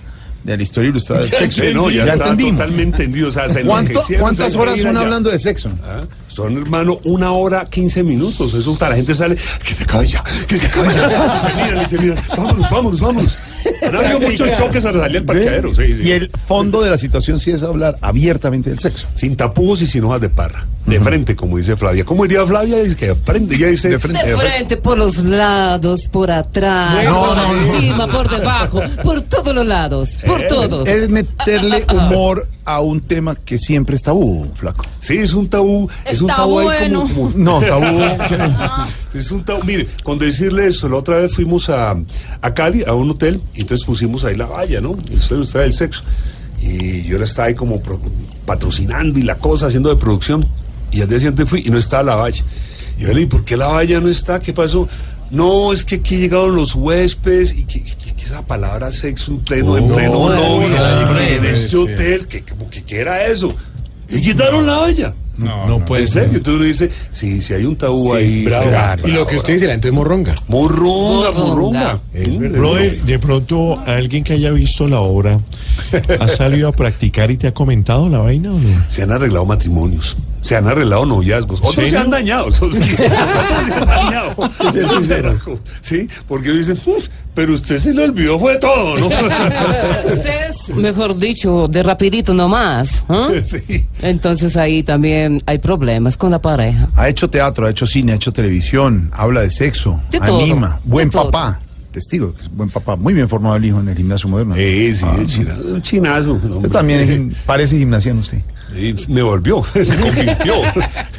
de la historia ilustrada del sexo. No, ya, ya está entendimos. totalmente entendido. O sea, se ¿Cuánto- ¿Cuántas horas son hablando de sexo? Ah, Son, hermano, una hora, 15 minutos. Eso la gente sale, que se acabe ya, que se acabe ya. Y se miran, y se miran. Vámonos, vámonos, vámonos. Han habido muchos choques al salir al parqueadero. Sí, sí. Y el fondo de la situación sí es hablar abiertamente del sexo. Sin tapujos y sin hojas de parra. De frente, como dice Flavia. ¿Cómo diría Flavia? Dice que aprende. Ella dice. De frente. De frente, por los lados, por atrás, No, por no, no. encima, por debajo, por todos los lados, por todos. Es meterle humor a un tema que siempre es tabú, flaco. Sí, es un tabú. Es un tabú ahí bueno. como, como- No, tabú. Es un tabú. Mire, con decirle eso, la otra vez fuimos a, a Cali, a un hotel, y entonces pusimos ahí la valla, ¿no? Y usted está del sexo. Y yo la estaba ahí como pro- patrocinando y la cosa, haciendo de producción. Y al día siguiente fui y no estaba la valla. Y yo le dije, ¿por qué la valla no está? ¿Qué pasó? No, es que aquí llegaron los huéspedes y que, que- que esa palabra sexo en pleno, en pleno no, novio, no, hombre, en no, este hotel, que, como que ¿qué era eso? Y quitaron la valla. No, no puede ¿En ser. serio? Entonces uno dice, sí, sí hay un tabú Sí, ahí. bravo. Claro, Y lo que usted dice, la gente es morronga. Morronga, morronga. Es verdad. Brother, de pronto alguien que haya visto la obra ha salido a practicar y te ha comentado la vaina o no? Se han arreglado matrimonios, se han arreglado noviazgos, otros se han dañado, otros se han dañado. Sí, porque dicen, "Uf, pero usted se le olvidó fue todo, ¿no? Ustedes, mejor dicho, de rapidito nomás. ¿ah? Entonces ahí también hay problemas con la pareja. Ha hecho teatro, ha hecho cine, ha hecho televisión, habla de sexo, De todo, anima, buen de todo. papá. Testigo, que es buen papá, muy bien formado el hijo en el gimnasio moderno. Sí, sí, Ah, el china- un chinazo. Usted también es parece gimnasiano usted. Sí, me volvió, se convirtió.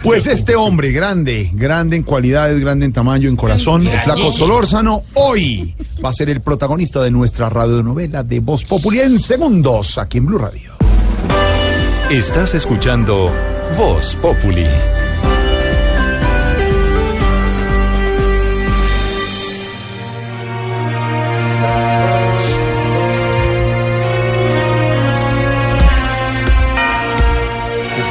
Pues este hombre, grande, grande en cualidades, grande en tamaño, en corazón, el flaco Solórzano, hoy va a ser el protagonista de nuestra radionovela de Voz Populi en segundos, aquí en Blue Radio. Estás escuchando Voz Populi.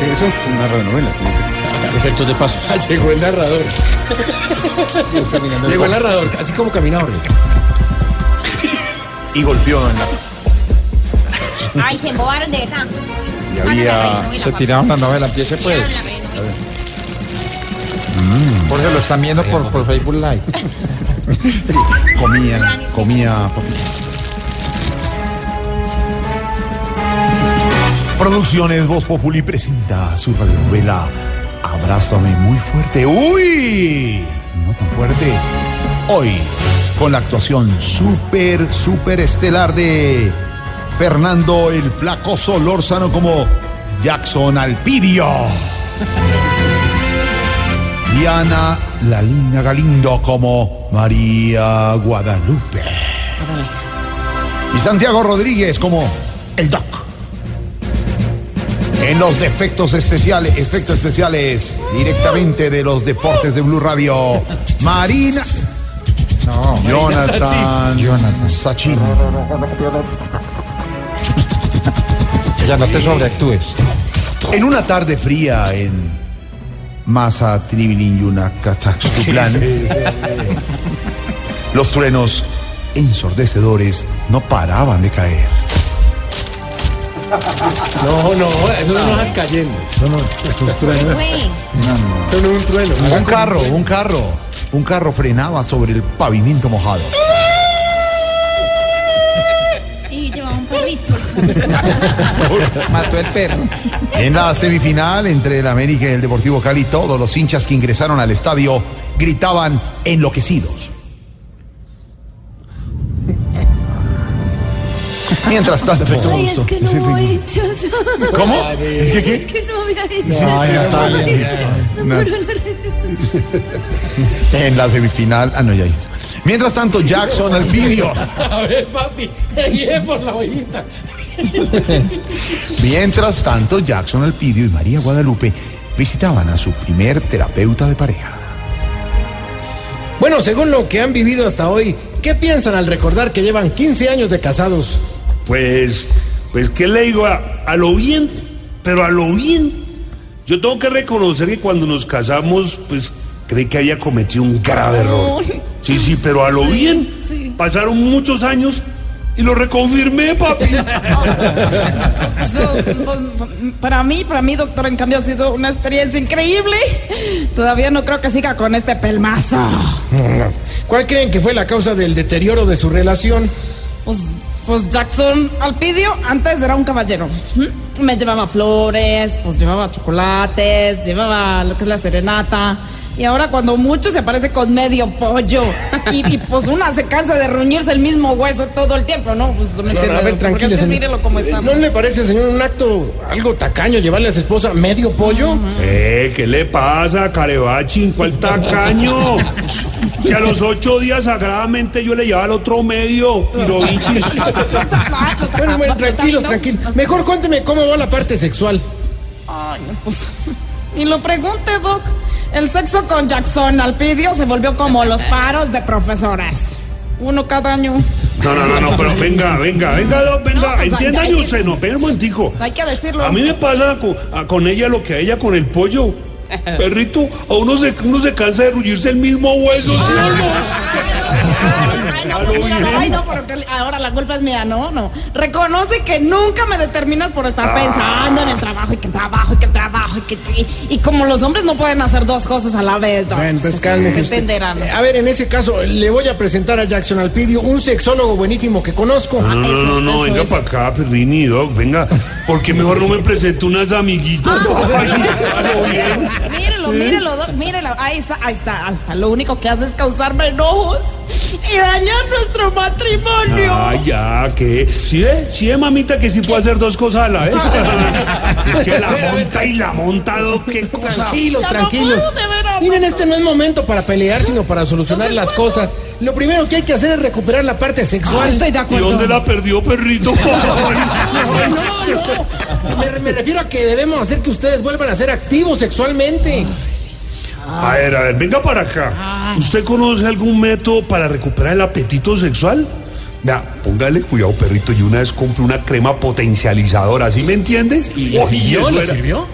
¿Qué es eso? Una radionovela. tiene que- Efectos de pasos. Ah, llegó el narrador. Llegó el narrador, así como caminaba. Y golpeó en la... Ay, se embobaron de esa. Y había... Se tiraron la novela, empiece pues. Por eso lo están viendo por, por Facebook Live. Comía, comía. Producciones Voz Populi presenta su radionovela Abrázame muy fuerte. ¡Uy! No tan fuerte. Hoy, con la actuación súper, súper estelar de Fernando el Flaco Solórzano como Jackson Alpidio. Diana la Linda Galindo como María Guadalupe. Y Santiago Rodríguez como el Doc. En los defectos especiales, efectos especiales, directamente de los deportes de Blue Radio, Marina. No, Jonathan. Jonathan. Sachin. Ya no te sobreactúes. En una tarde fría en Masa Tribilin Kazakhstan, los truenos ensordecedores no paraban de caer. No, no, eso no vas cayendo. No, un trueno. Un carro, un carro, un carro frenaba sobre el pavimento mojado. Y llevaba un perrito. Mató el perro. En la semifinal entre el América y el Deportivo Cali, todos los hinchas que ingresaron al estadio gritaban enloquecidos. Mientras tanto, Ay, es que no voy hechos. ¿Cómo? ¿Es que qué? Es que no había hecho. Ay, Natalia. No. En la semifinal, ah no, ya hizo. Mientras tanto, Jackson Alpidio. A ver, papi, guíe por la ollita. Mientras tanto, Jackson Alpidio y María Guadalupe visitaban a su primer terapeuta de pareja. Bueno, según lo que han vivido hasta hoy, ¿qué piensan al recordar que llevan 15 años de casados? Pues, pues, ¿qué le digo? A, a lo bien, pero a lo bien. Yo tengo que reconocer que cuando nos casamos, pues, creí que había cometido un grave error. Sí, sí, pero a lo bien. Pasaron muchos años y lo reconfirmé, papi. Para mí, para mí, doctor, en cambio ha sido una experiencia increíble. Todavía no creo que siga con este pelmazo. ¿Cuál creen que fue la causa del deterioro de su relación? Pues, pues Jackson Alpidio antes era un caballero. Me llevaba flores, pues llevaba chocolates, llevaba lo que es la serenata. Y ahora cuando mucho se aparece con medio pollo. Y, y, pues una se cansa de reunirse el mismo hueso todo el tiempo, ¿no? Pues No, no, a ver, tranquilo, señor. cómo está. ¿No le parece, señor, un acto algo tacaño llevarle a su esposa medio pollo? Eh, ¿qué le pasa, Carebachín? ¿Cuál tacaño? Si a los ocho días sagradamente yo le llevaba al otro medio, pirobichis. Bueno, bueno, tranquilos, tranquilos. Mejor cuénteme cómo va la parte sexual. Ay, no, pues. Ni lo pregunte, Doc. El sexo con Jackson Alpidio se volvió como los paros de profesoras. Uno cada año. No, no, no, no, pero venga, venga, venga, no, venga, No, pues, entiéndame hay que- usted, no, espera un momentico. Hay que decirlo. A mí me pasa con, a- con ella lo que a ella con el pollo. Perrito, a uno se, uno se cansa de rullirse el mismo hueso, ¿sí o no? Ay, no, pero ahora la culpa es mía, no, no. Reconoce que nunca me determinas por estar Ah. pensando en el trabajo y que el trabajo y que el trabajo y que y, y como los hombres no pueden hacer dos cosas a la vez, ¿no? Bueno, pues ¿qué cálmese? A ver, en ese caso, le voy a presentar a Jackson Alpidio, un sexólogo buenísimo que conozco. No, no, no, no, no, venga para acá, Perrini, Doc, venga. porque mejor no me presento unas amiguitas? Ay, a lo bien. Mírelo, ¿Eh? mírelo, doc, mírelo. Ahí está, ahí está, está. Lo único que hace es causarme enojos y dañar nuestro matrimonio. Ah, ya, que. ¿Sí ve? ¿Sí ve, mamita, que sí puede hacer dos cosas a la vez? es que la monta y la monta, Doc, qué cosa. Tranquilos, no tranquilos. puedo, de veras, Miren, este no es momento para pelear, sino para solucionar las cosas. Lo primero que hay que hacer es recuperar la parte sexual. Ah, estoy de ¿Y dónde la perdió, perrito? No, no, no. Me, me refiero a que debemos hacer que ustedes vuelvan a ser activos sexualmente. A ver, a ver, venga para acá. ¿Usted conoce algún método para recuperar el apetito sexual? Vea, póngale cuidado, perrito. Y una vez compre una crema potencializadora, ¿sí me entiende? ¿Y Oye, sirvió? eso ¿Le era- sirvió?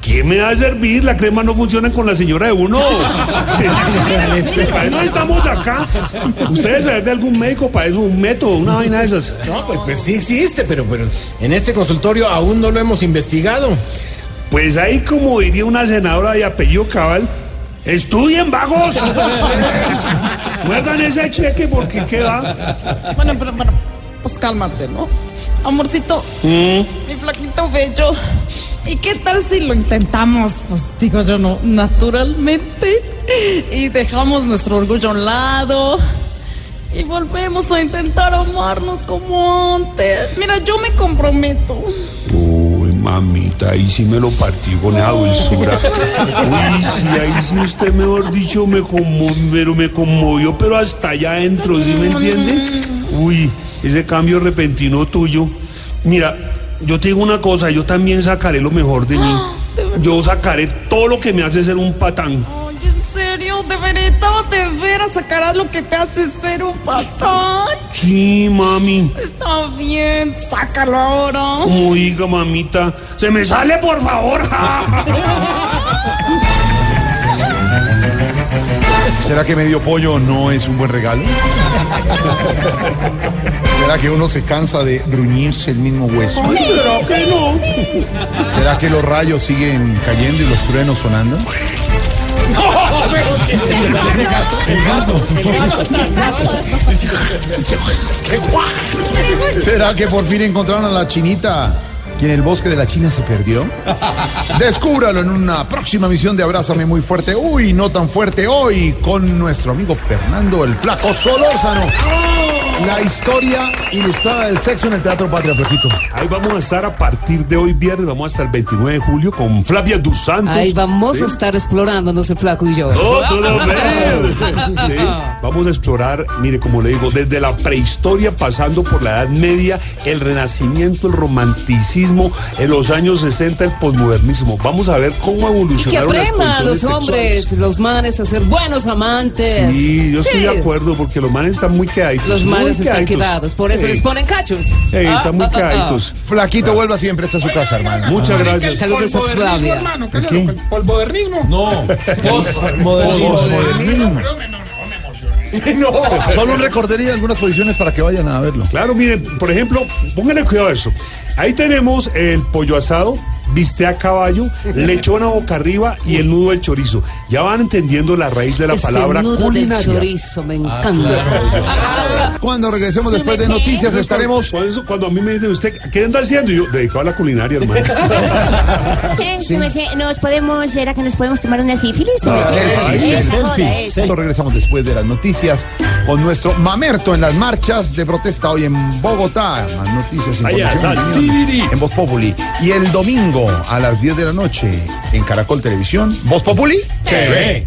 ¿Qué me va a servir? La crema no funciona con la señora de uno. para eso estamos acá. ¿Ustedes saben de algún médico para eso? ¿Un método? ¿Una vaina de esas? No, pues, pues sí existe, pero, pero en este consultorio aún no lo hemos investigado. Pues ahí, como diría una senadora de apellido cabal, ¡estudien, vagos! Muerdan ese cheque porque queda. Bueno, pero, pero, pues cálmate, ¿no? Amorcito, Mm. mi flaquito bello. ¿Y qué tal si lo intentamos? Pues digo yo, no, naturalmente. Y dejamos nuestro orgullo a un lado. Y volvemos a intentar amarnos como antes. Mira, yo me comprometo. Uy, mamita, ahí sí me lo partí con esa dulzura. Uy, sí, ahí sí usted, mejor dicho, me conmovió, pero me conmovió, pero hasta allá adentro, ¿sí me entiende? Uy, ese cambio repentino tuyo. Mira, yo te digo una cosa, yo también sacaré lo mejor de mí. Yo sacaré todo lo que me hace ser un patán. Ay, en serio, de veras, de veras sacarás lo que te hace ser un patán. Sí, mami. Está bien, sácalo ahora. Como diga, mamita. ¡Se me sale, por favor! ¿Será que medio pollo no es un buen regalo? ¿Será que uno se cansa de gruñirse el mismo hueso? ¿Será que no? ¿Será que los rayos siguen cayendo y los truenos sonando? El gato. ¿Será que por fin encontraron a la chinita que en el bosque de la China se perdió? Descúbralo en una próxima misión de Abrázame muy fuerte. Uy, no tan fuerte hoy con nuestro amigo Fernando el Flaco Solórzano. La historia ilustrada del sexo en el Teatro Patria Flojito. Ahí vamos a estar a partir de hoy viernes, vamos a estar el 29 de julio con Flavia Dos Santos. Ahí vamos Sí. a estar explorándonos el flaco y yo. Oh, todo bien. Sí, Vamos a explorar, mire, como le digo, desde la prehistoria, pasando por la Edad Media, el Renacimiento, el Romanticismo, en los años 60, el posmodernismo. Vamos a ver cómo Que evolucionaron las aprendan los sexuales. hombres, los manes a ser buenos amantes. Sí, yo estoy de acuerdo porque los manes están muy quedaditos. Los muy están quedados, por eso Sí. les ponen cachos. Ey, Ah, están muy ah, ah, ah. quedaditos. Flaquito, vuelva siempre, es su casa, hermano. Muchas gracias. Saludos a Flavia. hermano, ¿qué ¿El es qué? polvodernismo? No, posmodernismo. No. Solo un recordería algunas posiciones para que vayan a verlo. Claro, miren, por ejemplo, pónganle cuidado a eso. Ahí tenemos el pollo asado, biste a caballo, lechona boca arriba y el nudo del chorizo. Ya van entendiendo la raíz de la Ese palabra nudo del culinaria. chorizo me encanta. Cuando regresemos después de noticias estaremos... Cuando a mí me dicen, ¿usted qué anda haciendo? Y yo, dedicado a la culinaria, hermano. Sí, sí, me sé. ¿Nos podemos, será que nos podemos tomar una sífilis? Ah, selfie, selfie. Selfie. Regresamos después de las noticias con nuestro mamerto en las marchas de protesta hoy en Bogotá. Más noticias Allá, en Voz Populi. Y el domingo a las 10 de la noche en Caracol Televisión, Voz Populi TV.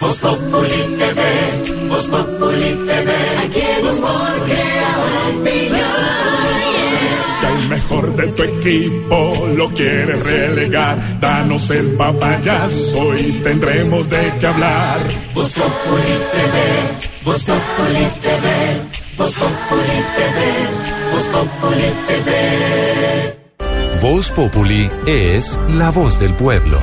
Voz Populi TV, Voz Populi TV. Aquí el humor opinión. al mejor de tu equipo lo quieres relegar. Danos el papayazo y tendremos de qué hablar. Voz Populi TV, Voz Populi TV, Voz Populi TV, Voz Populi TV. Voz Populi es la voz del pueblo.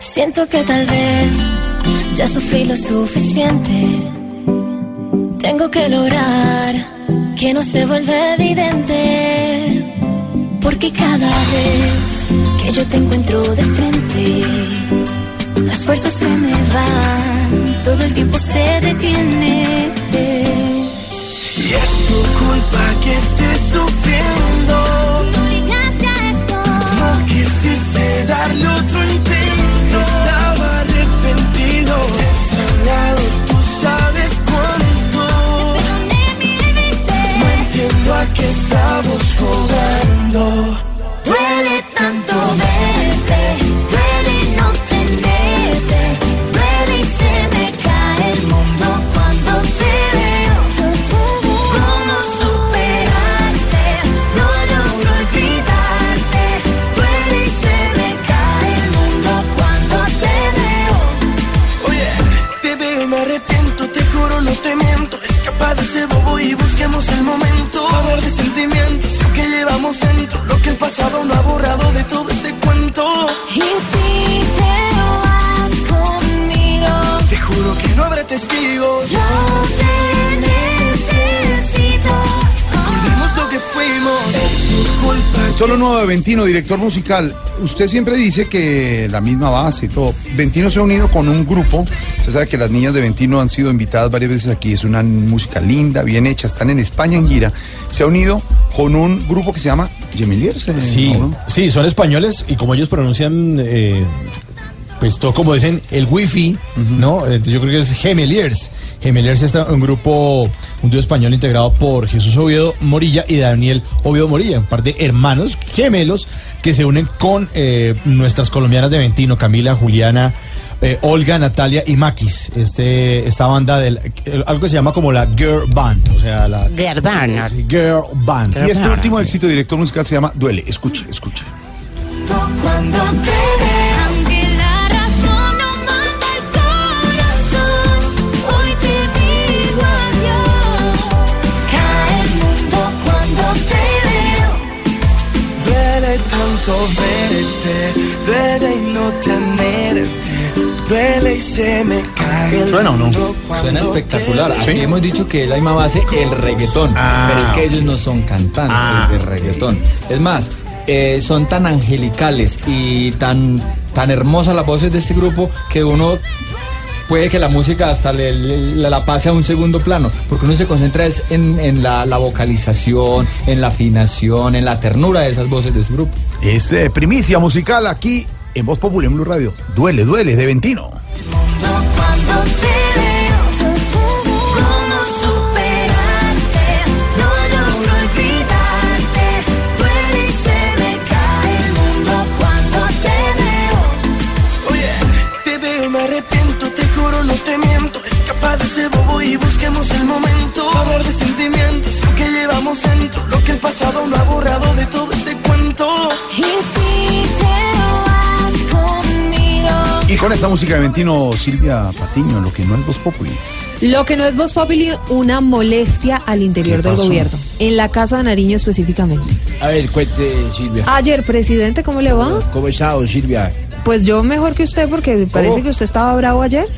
Siento que tal vez ya sufrí lo suficiente. Tengo que lograr que no se vuelva evidente. Porque cada vez que yo te encuentro de frente, las fuerzas se me van, todo el tiempo se detiene. Y es tu culpa que estés sufriendo. No ligaste a esto. No quisiste darle otro intento. Estaba arrepentido, extrañado, tú sabes cuánto. No entiendo a qué estamos jugando. Duele tanto verte, ese bobo y busquemos el momento. Hablar de sentimientos, lo que llevamos dentro, lo que el pasado no ha borrado de todo este cuento. Y si te vas conmigo, Te juro que no habrá testigos. yo te fuimos. Es tu culpa. Esto es lo nuevo de Ventino, director musical. Usted siempre dice que la misma base y todo. Ventino se ha unido con un grupo. Usted sabe que las niñas de Ventino han sido invitadas varias veces aquí. Es una música linda, bien hecha. Están en España en gira. Se ha unido con un grupo que se llama Gemeliers. eh, Sí, ¿no? sí, son españoles y como ellos pronuncian, eh, pues todo como dicen, el wifi, ¿no? Eh, Yo creo que es Gemeliers. Gemeliers es un grupo, un dúo español integrado por Jesús Oviedo Morilla y Daniel Oviedo Morilla, un par de hermanos gemelos que se unen con eh, nuestras colombianas de Ventino, Camila, Juliana. eh, Olga, Natalia y Maquis, este, esta banda del, eh, algo que se llama como la Girl Band, o sea, la Girl Band. Sí, Girl Band. Y este último éxito de director musical se llama Duele. Escuche, escuche. Cuando te verte, duele y no tenerte. Duele y se me cae el ¿Suena o no? Suena espectacular. Aquí hemos dicho que es la misma base el reggaetón. Ah. Pero es que ellos no son cantantes Ah, de reggaetón. Es más, eh, son tan angelicales y tan, tan hermosas las voces de este grupo que uno puede que la música hasta le, le- la pase a un segundo plano, porque uno se concentra es en, en la, la vocalización, en la afinación, en la ternura de esas voces de ese grupo. Es eh, primicia musical aquí en Voz Popular en Blue Radio. Duele, duele, de Ventino. Cuando te ese bobo y busquemos el momento. Hablar de sentimientos, lo que llevamos dentro, lo que el pasado no ha borrado de todo este cuento. Y si te vas conmigo, Y con esta música de Ventino, Silvia Patiño, lo que no es Voz Populi. Lo que no es Voz Populi, una molestia al interior ¿Qué del gobierno, en la Casa de Nariño específicamente. A ver, cuente, Silvia. Ayer, presidente, ¿cómo le va? ¿Cómo está, don Silvia? Pues yo mejor que usted porque me parece que usted estaba bravo ayer.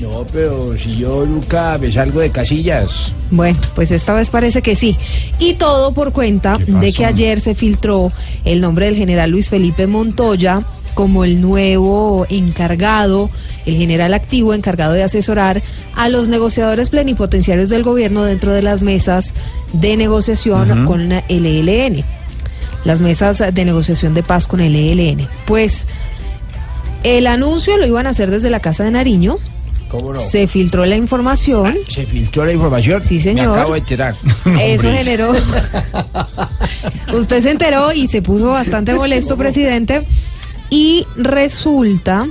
No, pero si yo nunca me salgo de casillas. Bueno, pues esta vez parece que sí. Y todo por cuenta de que ayer se filtró el nombre del general Luis Felipe Montoya como el nuevo encargado, el general activo encargado de asesorar a los negociadores plenipotenciarios del gobierno dentro de las mesas de negociación con el ELN, las mesas de negociación de paz con el ELN. Pues el anuncio lo iban a hacer desde la Casa de Nariño. ¿Cómo no? Se filtró la información. ¿Se filtró la información? Sí, señor. Me acabo de enterar. Eso generó. Usted se enteró y se puso bastante molesto, presidente. Y resulta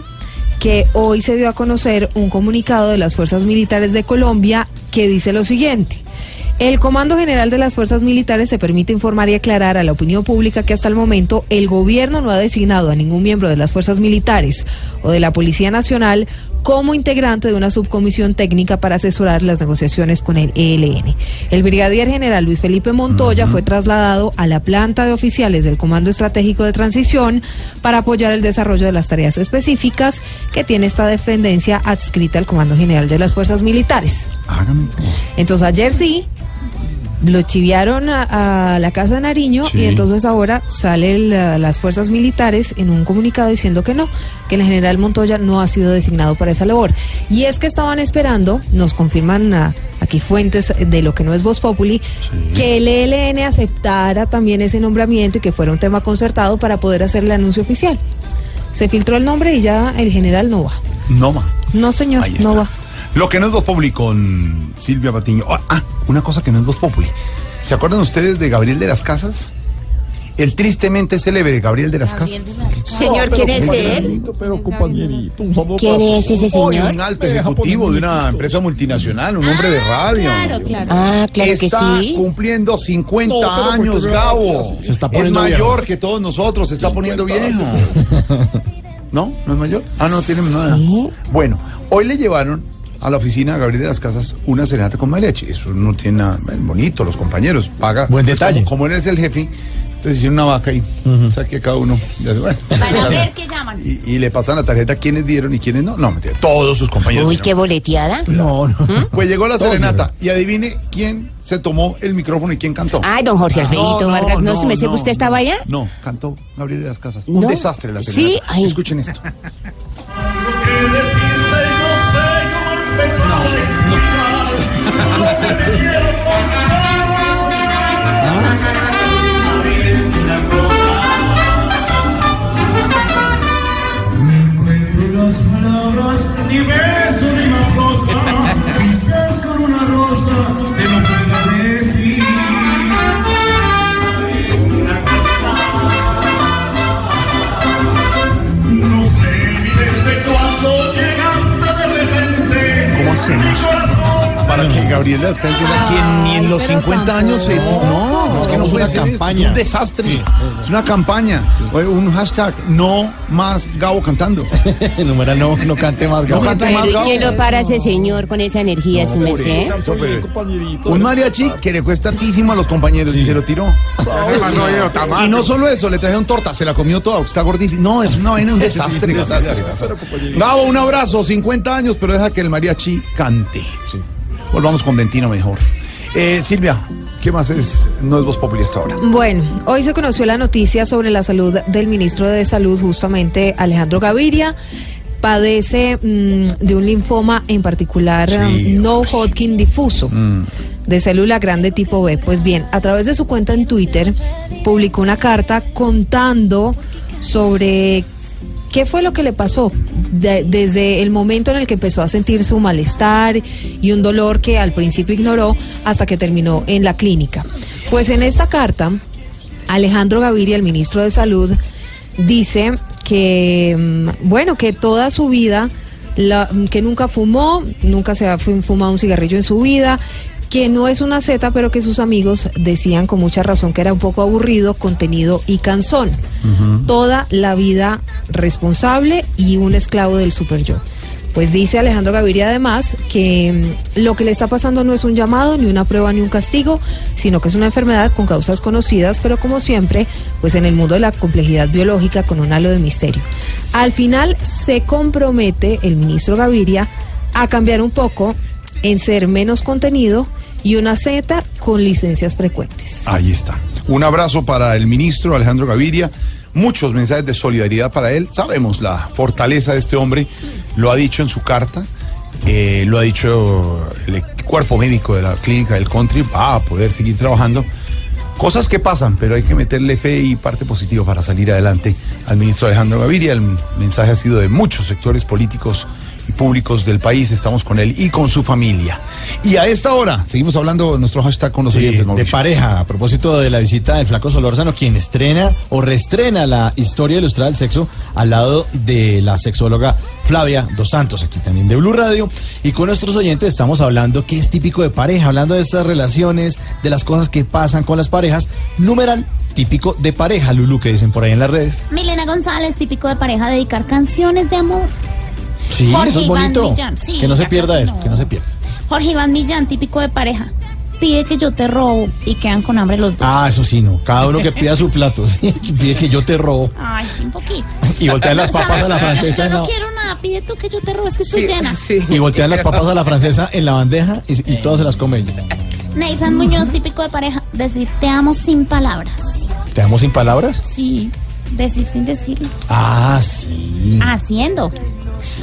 que hoy se dio a conocer un comunicado de las Fuerzas Militares de Colombia que dice lo siguiente. El Comando General de las Fuerzas Militares se permite informar y aclarar a la opinión pública que hasta el momento el gobierno no ha designado a ningún miembro de las Fuerzas Militares o de la Policía Nacional como integrante de una subcomisión técnica para asesorar las negociaciones con el ELN. El brigadier general Luis Felipe Montoya fue trasladado a la planta de oficiales del Comando Estratégico de Transición para apoyar el desarrollo de las tareas específicas que tiene esta dependencia adscrita al Comando General de las Fuerzas Militares. Entonces ayer sí lo chiviaron a, a la casa de Nariño Sí. y entonces ahora sale la- las fuerzas militares en un comunicado diciendo que no, que el general Montoya no ha sido designado para esa labor. Y es que estaban esperando, nos confirman ah, aquí fuentes de lo que no es Voz Populi, que el ELN aceptara también ese nombramiento y que fuera un tema concertado para poder hacer el anuncio oficial. Se filtró el nombre y ya el general no va. No más. No, señor, no va. Lo que no es Voz Populi con Silvia Patiño. Ah, ah, una cosa que no es Voz Populi. ¿Se acuerdan ustedes de Gabriel de las Casas? El tristemente célebre Gabriel de las Casas. Señor, ¿quién es él? Pero compañerito, un ¿Quién es ese Hoy señor? un alto ejecutivo de una empresa multinacional, un hombre de radio. claro, claro. Ah, claro que está sí. cumpliendo 50 No, pero porque años, Gabo. se está es poniendo mayor viejo. que todos nosotros, se está poniendo viejo. ¿No? ¿No es mayor? Ah, no, tiene nada. Bueno, hoy le llevaron a la oficina a Gabriel de las Casas una serenata con mariachi. Eso no tiene nada bonito, los compañeros, paga. Buen detalle. Como, como él es el jefe, entonces hicieron una vaca y saque cada uno. y hace, bueno, Para ver qué llaman. y, y le pasan la tarjeta a quienes dieron y quienes no. No, mentira, todos sus compañeros. Uy, dieron. qué boleteada. No, no. Pues llegó la serenata y adivine quién se tomó el micrófono y quién cantó. Ay, don Jorge Alfredito Vargas, ¿no se me sé que usted estaba allá? No, cantó Gabriel de las Casas. Un ¿No? desastre la Sí, serenata. ay. Escuchen esto. palabras, ni beso ni Gabriel de ni en los 50 años se... No, es que no puede una ser campaña. Es un desastre. Es una campaña. Un hashtag, no más Gabo cantando. Numeral no, no cante más, No cante Pero más ¿y Gabo. quién lo para ese señor con esa energía, su merced? Un mariachi que le cuesta hartísimo a los compañeros y se lo tiró. No. Y no solo eso, le trajeron torta, se la comió toda, está gordísima. No, es una vaina, un desastre. un desastre. Gabo, un abrazo, 50 años, pero deja que el mariachi cante. Volvamos con Ventino mejor. Eh, Silvia, ¿qué más es? No es Voz Populi hasta ahora. Bueno, hoy se conoció la noticia sobre la salud del ministro de Salud, justamente Alejandro Gaviria. Padece mm, de un linfoma en particular um, no Hodgkin difuso Mm. de célula grande tipo B. Pues bien, a través de su cuenta en Twitter publicó una carta contando sobre qué fue lo que le pasó de- desde el momento en el que empezó a sentir su malestar y un dolor que al principio ignoró hasta que terminó en la clínica. Pues en esta carta, Alejandro Gaviria, el ministro de Salud, dice que, mm, bueno, que toda su vida, la- que nunca fumó, nunca se ha fu- fumado un cigarrillo en su vida, que no es una zeta, pero que sus amigos decían con mucha razón que era un poco aburrido, contenido y cansón. Toda la vida responsable y un esclavo del super yo. Pues dice Alejandro Gaviria además que mm, lo que le está pasando no es un llamado, ni una prueba, ni un castigo, sino que es una enfermedad con causas conocidas, pero como siempre, pues en el mundo de la complejidad biológica con un halo de misterio. Al final se compromete el ministro Gaviria a cambiar un poco en ser menos contenido y una Z con licencias frecuentes. Ahí está. Un abrazo para el ministro Alejandro Gaviria. Muchos mensajes de solidaridad para él. Sabemos la fortaleza de este hombre. Lo ha dicho en su carta. eh, lo ha dicho el cuerpo médico de la clínica del country. Va a poder seguir trabajando. Cosas que pasan, pero hay que meterle fe y parte positiva para salir adelante al ministro Alejandro Gaviria. El mensaje ha sido de muchos sectores políticos públicos del país. Estamos con él y con su familia. Y a esta hora, seguimos hablando nuestro hashtag con los Sí, oyentes, de pareja, a propósito de la visita del flaco Solórzano, quien estrena o reestrena la historia ilustrada del sexo al lado de la sexóloga Flavia Dos Santos, aquí también de Blue Radio. Y con nuestros oyentes estamos hablando qué es típico de pareja, hablando de estas relaciones, de las cosas que pasan con las parejas. Numeral típico de pareja, Lulu, que dicen por ahí en las redes. Milena González, típico de pareja, dedicar canciones de amor. Sí, Jorge eso es bonito. Millán, sí, que no se pierda eso, no. que no se pierda. Jorge Iván Millán, típico de pareja. Pide que yo te robo y quedan con hambre los dos. Ah, eso sí, no. Cada uno que pida su plato, sí, pide que yo te robo. Ay, sí, un poquito. Y voltean las papas a la francesa Yo no quiero nada, pide tú que yo te robo, es que estoy llena. Y voltean las papas a la francesa en la bandeja y, y todas se las come ella. Nathan Muñoz, típico de pareja, decir te amo sin palabras. ¿Te amo sin palabras? Sí, decir sin decirlo. Ah, sí. Haciendo.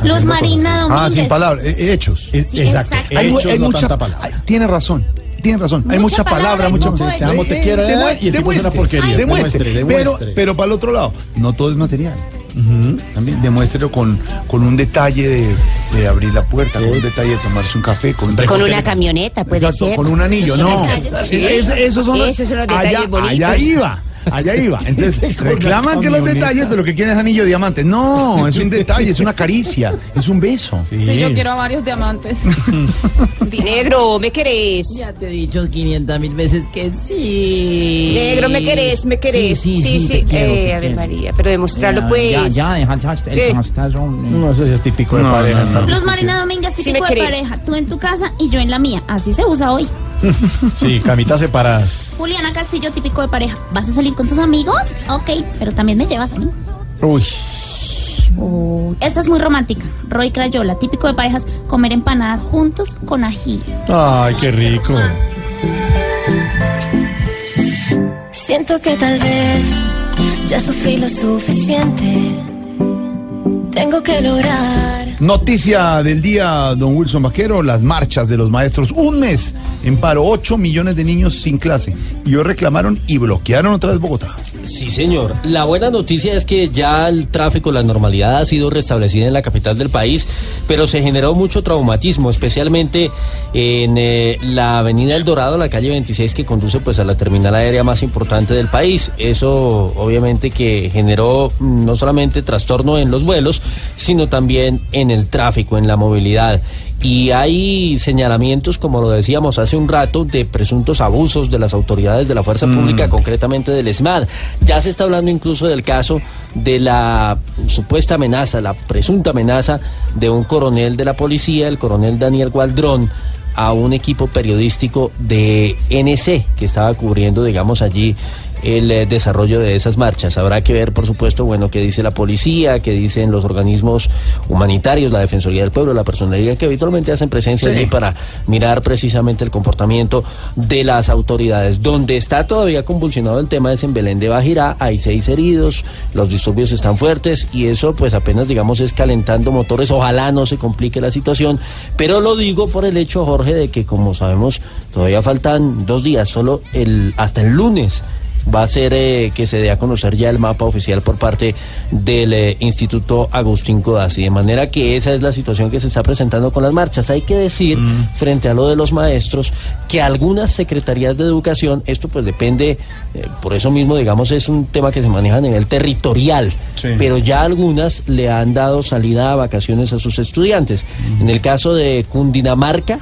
Luz Marina. Domínguez. Ah, sin palabras, eh, hechos. Sí, exacto. Hay, Hechos, hay no mucha, tanta palabra. hay- tiene razón. Tiene razón, hay Mucha palabra, palabra y mucha te amo, te quiero, eh, demue- y el tipo es una porquería. demuestre, Demuestre, pero, demuestre. pero para el otro lado, no todo es material. También demuéstrelo con, con un detalle de, de abrir la puerta, con un detalle de tomarse un café, con, un Con una camioneta, puede Exacto, ser. con un anillo, no. Sí. Es- esos son los, Esos son los detalles allá, bonitos. allá iba. Allá iba. Entonces, reclaman que los detalles de lo que quieren es anillo de diamante. No, es un detalle, es una caricia, es un beso. Sí, yo quiero a varios diamantes. Negro, ¿me querés? Ya te he dicho 500 mil veces que sí. Negro, ¿me querés? ¿Me querés? Sí, sí, sí, quiero, eh, Ave quiero. María, pero demostrarlo Ya, pues. Ya, ya, deja el hashtag, el hashtag son- No, eso es típico de No, pareja. no, Luz. Marina Domínguez, típico de pareja. Tú en tu casa y yo en la mía. Así se usa hoy. Sí, camitas separadas. Juliana Castillo, típico de pareja. ¿Vas a salir con tus amigos? Ok, pero también me llevas a mí. Uy. Uy, esta es muy romántica. Roy Crayola, típico de parejas, comer empanadas juntos con ají. Ay, qué rico. Siento que tal vez ya sufrí lo suficiente. Tengo que lograr. Noticia del día, don Wilson Vaquero, las marchas de los maestros. Un mes en paro, 8 millones de niños sin clase. Y hoy reclamaron y bloquearon otra vez Bogotá. Sí, señor. La buena noticia es que ya el tráfico, la normalidad ha sido restablecida en la capital del país, pero se generó mucho traumatismo, especialmente en eh, la avenida El Dorado, la calle 26, que conduce pues a la terminal aérea más importante del país. Eso obviamente que generó mm, no solamente trastorno en los vuelos, sino también en el tráfico, en la movilidad. Y hay señalamientos, como lo decíamos hace un rato, de presuntos abusos de las autoridades de la fuerza pública, concretamente del ESMAD. Ya se está hablando incluso del caso de la supuesta amenaza, la presunta amenaza de un coronel de la policía, el coronel Daniel Gualdrón, a un equipo periodístico de NC que estaba cubriendo, digamos, allí el eh, desarrollo de esas marchas. Habrá que ver, por supuesto, bueno, qué dice la policía, qué dicen los organismos humanitarios, la Defensoría del Pueblo, la personalidad que habitualmente hacen presencia allí para mirar precisamente el comportamiento de las autoridades. Donde está todavía convulsionado el tema es en Belén de Bajirá, hay seis heridos, los disturbios están fuertes y eso pues apenas digamos es calentando motores, ojalá no se complique la situación, pero lo digo por el hecho, Jorge, de que como sabemos todavía faltan dos días, solo el hasta el lunes va a ser eh, que se dé a conocer ya el mapa oficial por parte del eh, Instituto Agustín Codazzi. De manera que esa es la situación que se está presentando con las marchas. Hay que decir, frente a lo de los maestros, que algunas secretarías de educación, esto pues depende, eh, por eso mismo, digamos, es un tema que se maneja a nivel territorial, pero ya algunas le han dado salida a vacaciones a sus estudiantes. En el caso de Cundinamarca,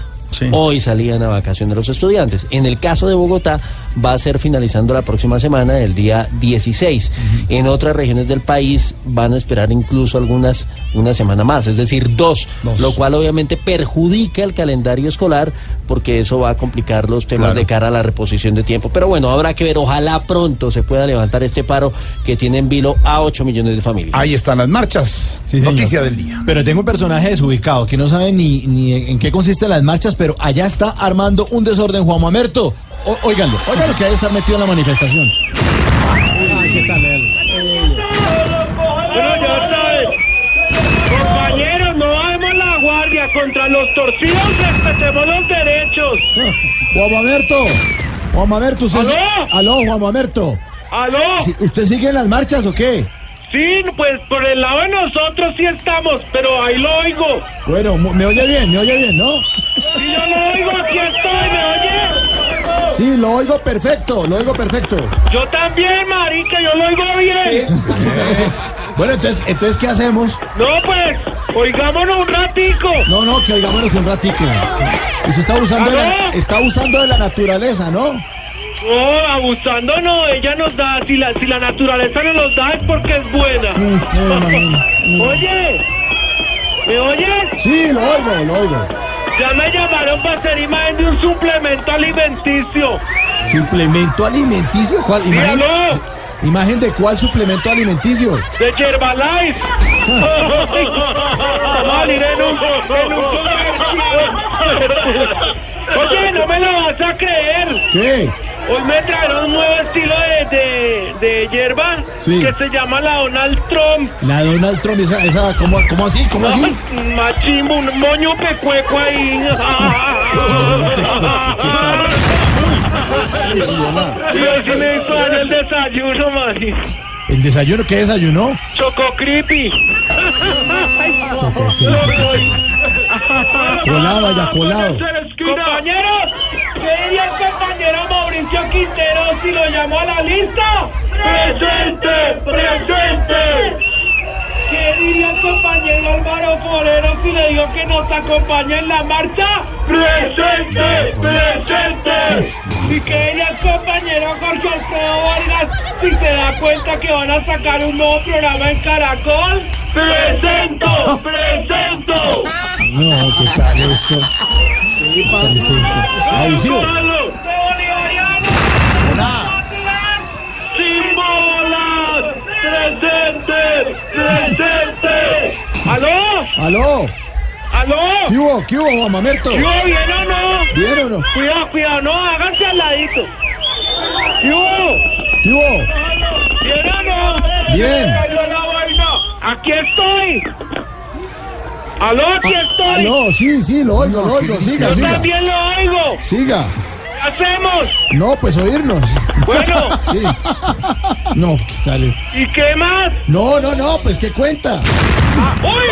Hoy salían a vacaciones los estudiantes. En el caso de Bogotá va a ser finalizando la próxima semana, el día 16. En otras regiones del país van a esperar incluso algunas una semana más, es decir, dos, lo cual obviamente perjudica el calendario escolar porque eso va a complicar los temas Claro. de cara a la reposición de tiempo. Pero bueno, habrá que ver, ojalá pronto se pueda levantar este paro que tiene en vilo a 8 millones de familias. Ahí están las marchas. Sí. Noticia del día. Pero tengo un personaje desubicado que no sabe ni, ni en qué consisten las marchas, pero allá está armando un desorden Juan Mamerto. O- óiganlo, óiganlo que ha de estar metido en la manifestación. Ay, ¿qué tal él? Bueno, ya sabes. Compañeros, no bajemos la guardia. Contra los torcidos respetemos los derechos. Juan Mamerto, Juan Mamerto, usted... ¿Aló? Aló, Juan Mamerto. ¿Aló? ¿Usted sigue en las marchas o qué? Sí, pues por el lado de nosotros sí estamos, pero ahí lo oigo. Bueno, me oye bien, me oye bien, ¿no? Sí, yo lo oigo, aquí estoy, ¿me oye? Sí, lo oigo perfecto, lo oigo perfecto. Yo también, marica, yo lo oigo bien. Bueno, entonces, entonces ¿qué hacemos? No, pues, oigámonos un ratico. No, no, que oigámonos un ratico. Usted está usando, de la, está usando de la naturaleza, ¿no? No, abusando no, ella nos da, si la, si la naturaleza no nos da es porque es buena. Oye, ¿me oyes? Sí, lo oigo, lo oigo. Ya me llamaron para hacer imagen de un suplemento alimenticio. ¿Suplemento alimenticio? ¿Cuál? Imagen, aló. ¿Imagen de cuál suplemento alimenticio? De Herbalife. Vamos a salir en un, en un comercial. Oye, no me lo vas a creer. ¿Qué? Hoy me trajeron un nuevo estilo de, de, de hierba Sí. que se llama la Donald Trump. La Donald Trump, esa, esa ¿cómo, cómo así? ¿Cómo así? Machimbo, un moño pecueco ahí. Yo sí le hizo el desayuno, mani. ¿El desayuno? ¿Qué desayunó? Choco creepy. Colado, ya colado. Compañeros, ¿qué diría el compañero Mauricio Quintero si lo llamó a la lista? ¡Presente! ¡Presente! ¿Qué diría el compañero Álvaro Forero si le digo que nos acompaña en la marcha? ¡Presente! ¡Presente! ¿Y qué diría el compañero Jorge Alfredo Vargas si se da cuenta que van a sacar un nuevo programa en Caracol? ¡Presento! ¡Presento! No, ¿qué tal esto? Presento. Abusivo. ¡Sin bolas! ¡Presente! ¡Presente! ¿Aló? ¿Aló? ¿Aló? ¿Qué hubo? ¿Qué hubo, mamamerto? ¿Qué hubo, bien o no? ¿Bien o no? Cuidado, cuidado, no, háganse al ladito. ¿Qué hubo? ¿Qué hubo? ¿Bien o no? Bien. Se cayó la vaina. Aquí estoy. ¿Aló? Aquí estoy. ¿Aló? Sí, sí, lo oigo, lo oigo. Siga, Yo siga. también lo oigo. Siga. ¿Qué hacemos? No, pues oírnos. Bueno. Sí. No, ¿qué tal? es? ¿Y qué más? No, no, no, pues ¿qué cuenta? ¡Uy!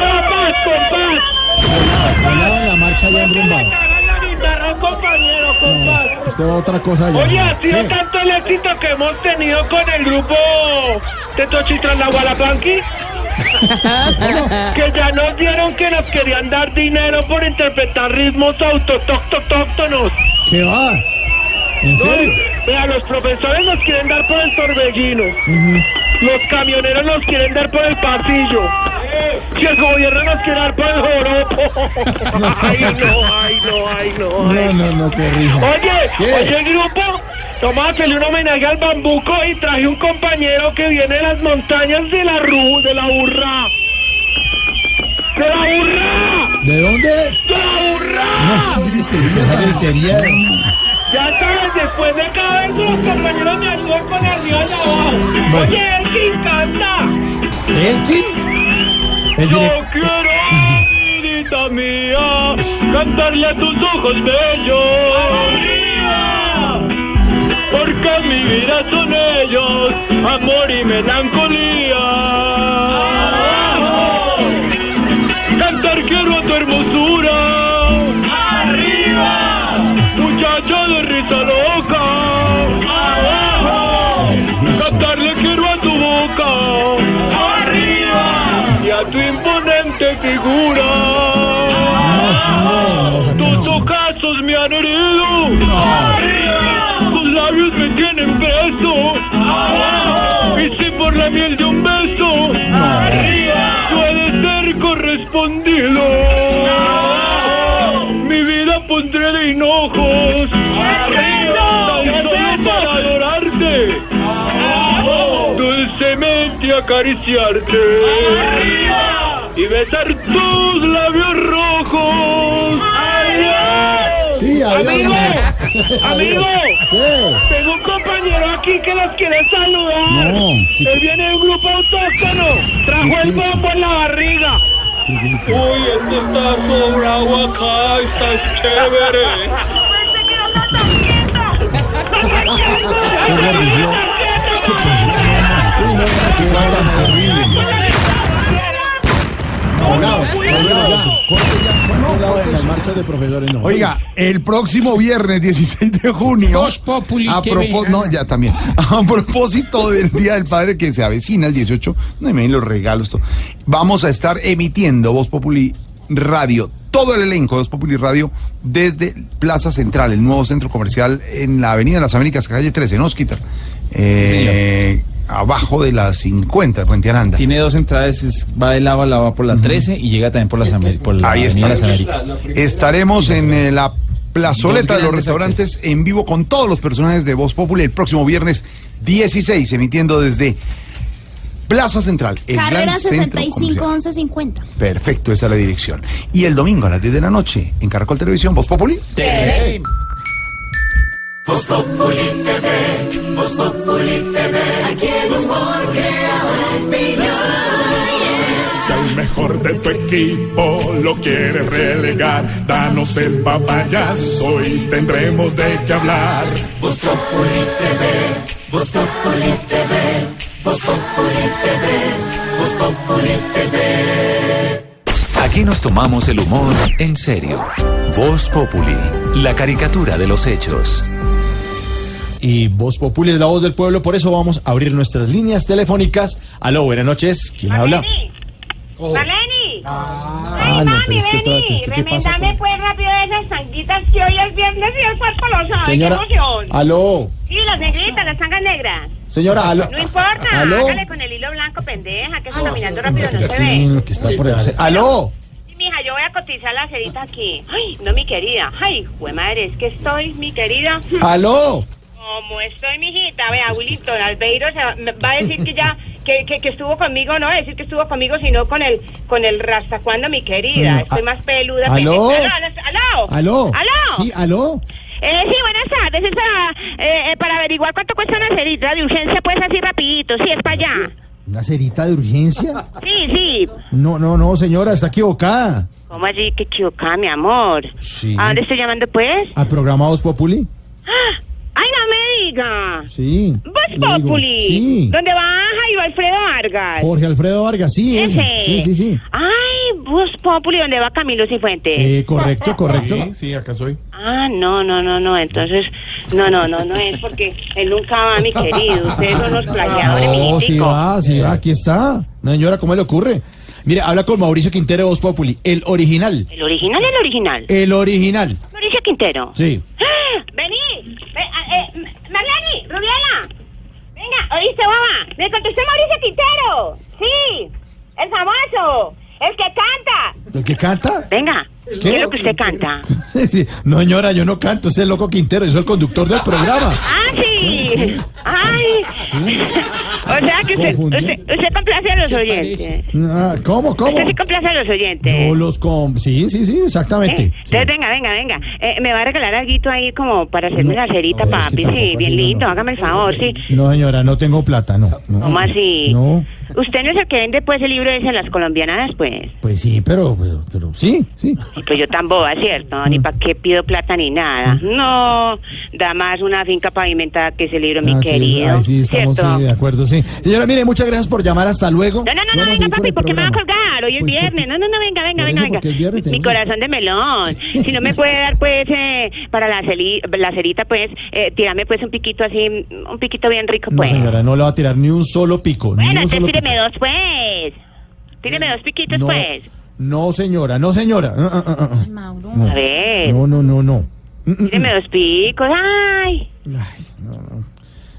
¡Compás, compás! Colado en la marcha ya enrumbado. la guitarra, compañero, compás. Usted va a otra cosa ya. Oye, ha sido ¿Qué? tanto el éxito que hemos tenido con el grupo Tetochi tras la Gualapanqui que ya nos dieron que nos querían dar dinero por interpretar ritmos autotóctonos. ¿Qué va? ¿En serio? Vea, los profesores nos quieren dar por el torbellino. Los camioneros nos quieren dar por el pasillo. Y el gobierno nos quiere dar por el joropo. Ay, no, ay, no, ay, no. ay, No, no, no, qué risa. Oye, ¿Qué? oye el grupo, toma hacerle un homenaje al bambuco y traje un compañero que viene de las montañas de la Ru, de la Urra. ¡De la Urra! ¿De dónde? ¡De la Urra! No, gritería, gritería. Ya sabes, después de cada vez los compañeros me ayudan con arriba y abajo. Oye, el que encanta. ¿Elkin? El Yo quiero, vidita mía, cantarle a tus ojos bellos. Porque mi vida son ellos, amor y melancolía. Tus ojazos me han herido. ¡Arriba! Tus labios me tienen preso. ¡Abajo! Y si por la miel de un beso. ¡Arriba! Puede ser correspondido. Mi vida pondré de hinojos. Tan solo para adorarte. Dulcemente acariciarte. ¡Arriba! Y besar tus labios rojos. Sí, adiós. Amigo, amigo. ¿Qué? Tengo un compañero aquí que los quiere saludar. No, ¿qué- Él viene de un grupo autóctono. Trajo ¿Qué el bombo en la barriga. Uy, esto está sobrado acá, está chévere. Qué religión. Uy, no, nada que ver. Bravo, Pablo, ya. Corte ya, corte un lado de las marchas de profesores, no. Oiga, el próximo viernes 16 de junio. Voz Populi a propósito, no, ya también. A propósito del Día del Padre que se avecina el 18, no me los regalos, todo. Vamos a estar emitiendo Voz Populi Radio, todo el elenco de Voz Populi Radio desde Plaza Central, el nuevo centro comercial en la Avenida de las Américas, calle 13, en Osquitar. Eh, abajo de las 50 de Puente Aranda. Tiene dos entradas, es- va de lado a por la 13 y llega también por, las Ameri- por la Ahí está. las Américas. Estaremos en eh, la plazoleta de los restaurantes en vivo con todos los personajes de Voz Populi el próximo viernes 16, emitiendo desde Plaza Central, el Carrera gran centro 65 comercial. 1150. Perfecto, esa es la dirección. Y el domingo a las 10 de la noche en Caracol Televisión, Voz Populi. Voz Populi TV, Voz Populi TV, aquí el humor crea opinión. Si al mejor de tu equipo lo quieres relegar, danos el papayazo y tendremos de qué hablar. Voz Populi TV, Voz Populi TV, Voz Populi TV, Voz Populi TV. Aquí nos tomamos el humor en serio. Voz Populi, la caricatura de los hechos. Y Voz Populi es la voz del pueblo, por eso vamos a abrir nuestras líneas telefónicas. Aló, buenas noches. ¿Quién habla? Marleni. Ah, no, pero es que otra vez, ¿qué- qué pasa Remendame pues rápido esas tanguitas que hoy es viernes y el cuerpo lo sabe. Señora, ¡Qué emoción! aló. Sí, las negritas, las tangas negras. Señora, aló. No importa, Aló. hágale con el hilo blanco, pendeja, que eso caminando rápido no se ve. Que está por ahí. Aló. Mija, yo voy a cotizar la cerita aquí. Ay, no, mi querida. Ay, jue madre, es que estoy, mi querida. Aló. Como estoy, mijita, vea, Wilton Albeiro se va, me va a decir que ya, que, que, que estuvo conmigo, no va a decir que estuvo conmigo, sino con el, con el rastacuando, mi querida. Mm, Estoy más peluda. ¿Aló? que- Aló, aló, Aló. aló. Sí, aló. Eh, sí, buenas tardes, es para, eh, eh, para averiguar cuánto cuesta una cerita de urgencia, pues así rapidito, sí, es para allá. ¿Una cerita de urgencia? Sí, sí. No, no, no, señora, está equivocada. ¿Cómo así que equivocada, mi amor? Sí. ¿A dónde estoy llamando, pues? ¿Al programa Voz Populi? ¡Ah! ¡Ay, no me diga! Sí. Voz Populi. Sí. ¿Dónde va Jairo Alfredo Vargas? Jorge Alfredo Vargas, sí, ese. Ese. Sí, sí, sí. Ay, Voz Populi, ¿dónde va Camilo Cifuentes? Eh, correcto, correcto. Sí, acá soy. Ah, no, no, no, no, entonces, no, no, no, no es porque él nunca va, mi querido. Ustedes son los plagiadores, No, sí mijitico. va, sí va, aquí está. No, señora, ¿cómo le ocurre? Mire, habla con Mauricio Quintero de Voz Populi, el original. ¿El original el original? El original. Mauricio Quintero. Sí. ¡Ah! Vení, eh, M- Marlene, Rubiela. Venga, oíste, mamá. Me contestó Mauricio Quintero. Sí, el famoso, el que canta. ¿El que canta? Venga, ¿Qué? ¿qué es lo que usted canta? Sí, sí. No, señora, yo no canto, ese es el loco Quintero, yo soy el conductor del programa. Ah, sí. Ay. O sea que usted, usted, usted complace a los oyentes. Ah, ¿Cómo, cómo? Usted sí complace a los oyentes. Yo los com... Sí, sí, sí, exactamente. ¿Eh? Entonces, venga, venga, venga. Eh, me va a regalar algo ahí como para hacerme la cerita, no, es que papi. tampoco Sí, bien lindo. no. Hágame el favor, sí. No, señora, no tengo plata, no. no. ¿Cómo así? No, Usted no es el que vende, pues, el libro ese de las colombianas, pues. pues sí, pero, pero, pero sí, sí. Y pues yo tan boba, ¿cierto? Mm. Ni para qué pido plata ni nada. No, da más una finca pavimentada que ese libro, mi Ah, sí, querido. ahí sí, estamos ¿Cierto? sí, de acuerdo, sí. Señora, mire, muchas gracias por llamar, hasta luego. No, no, no, no, Vamos a venga, seguir con papi, el ¿por qué me va a programa. colgar? Hoy es Pues, viernes. No, no, no, venga, venga, Por venga, eso, venga. porque es viernes, Mi tenemos- corazón de melón. Si no me puede dar, pues, eh, para la, celi- la cerita, pues, eh, tírame, pues, un piquito así, un piquito bien rico, No, pues. señora, no le va a tirar ni un solo pico. ni Bueno, un entonces solo tíreme pico. dos, pues. Tíreme dos piquitos, No, pues. No, señora, no, señora. Ah, ah, ah, ah. No. A ver. No, no, no, no. Mm, mm, Tíreme dos picos. Ay.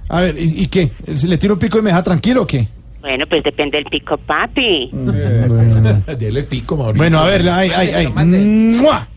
A ver, ¿y, y qué? ¿Se le tiro un pico y me deja tranquilo o qué? Bueno, pues depende del pico, papi. Bueno, Dele pico, Mauricio. bueno a ver, ay, ay, ay. ¡Mua!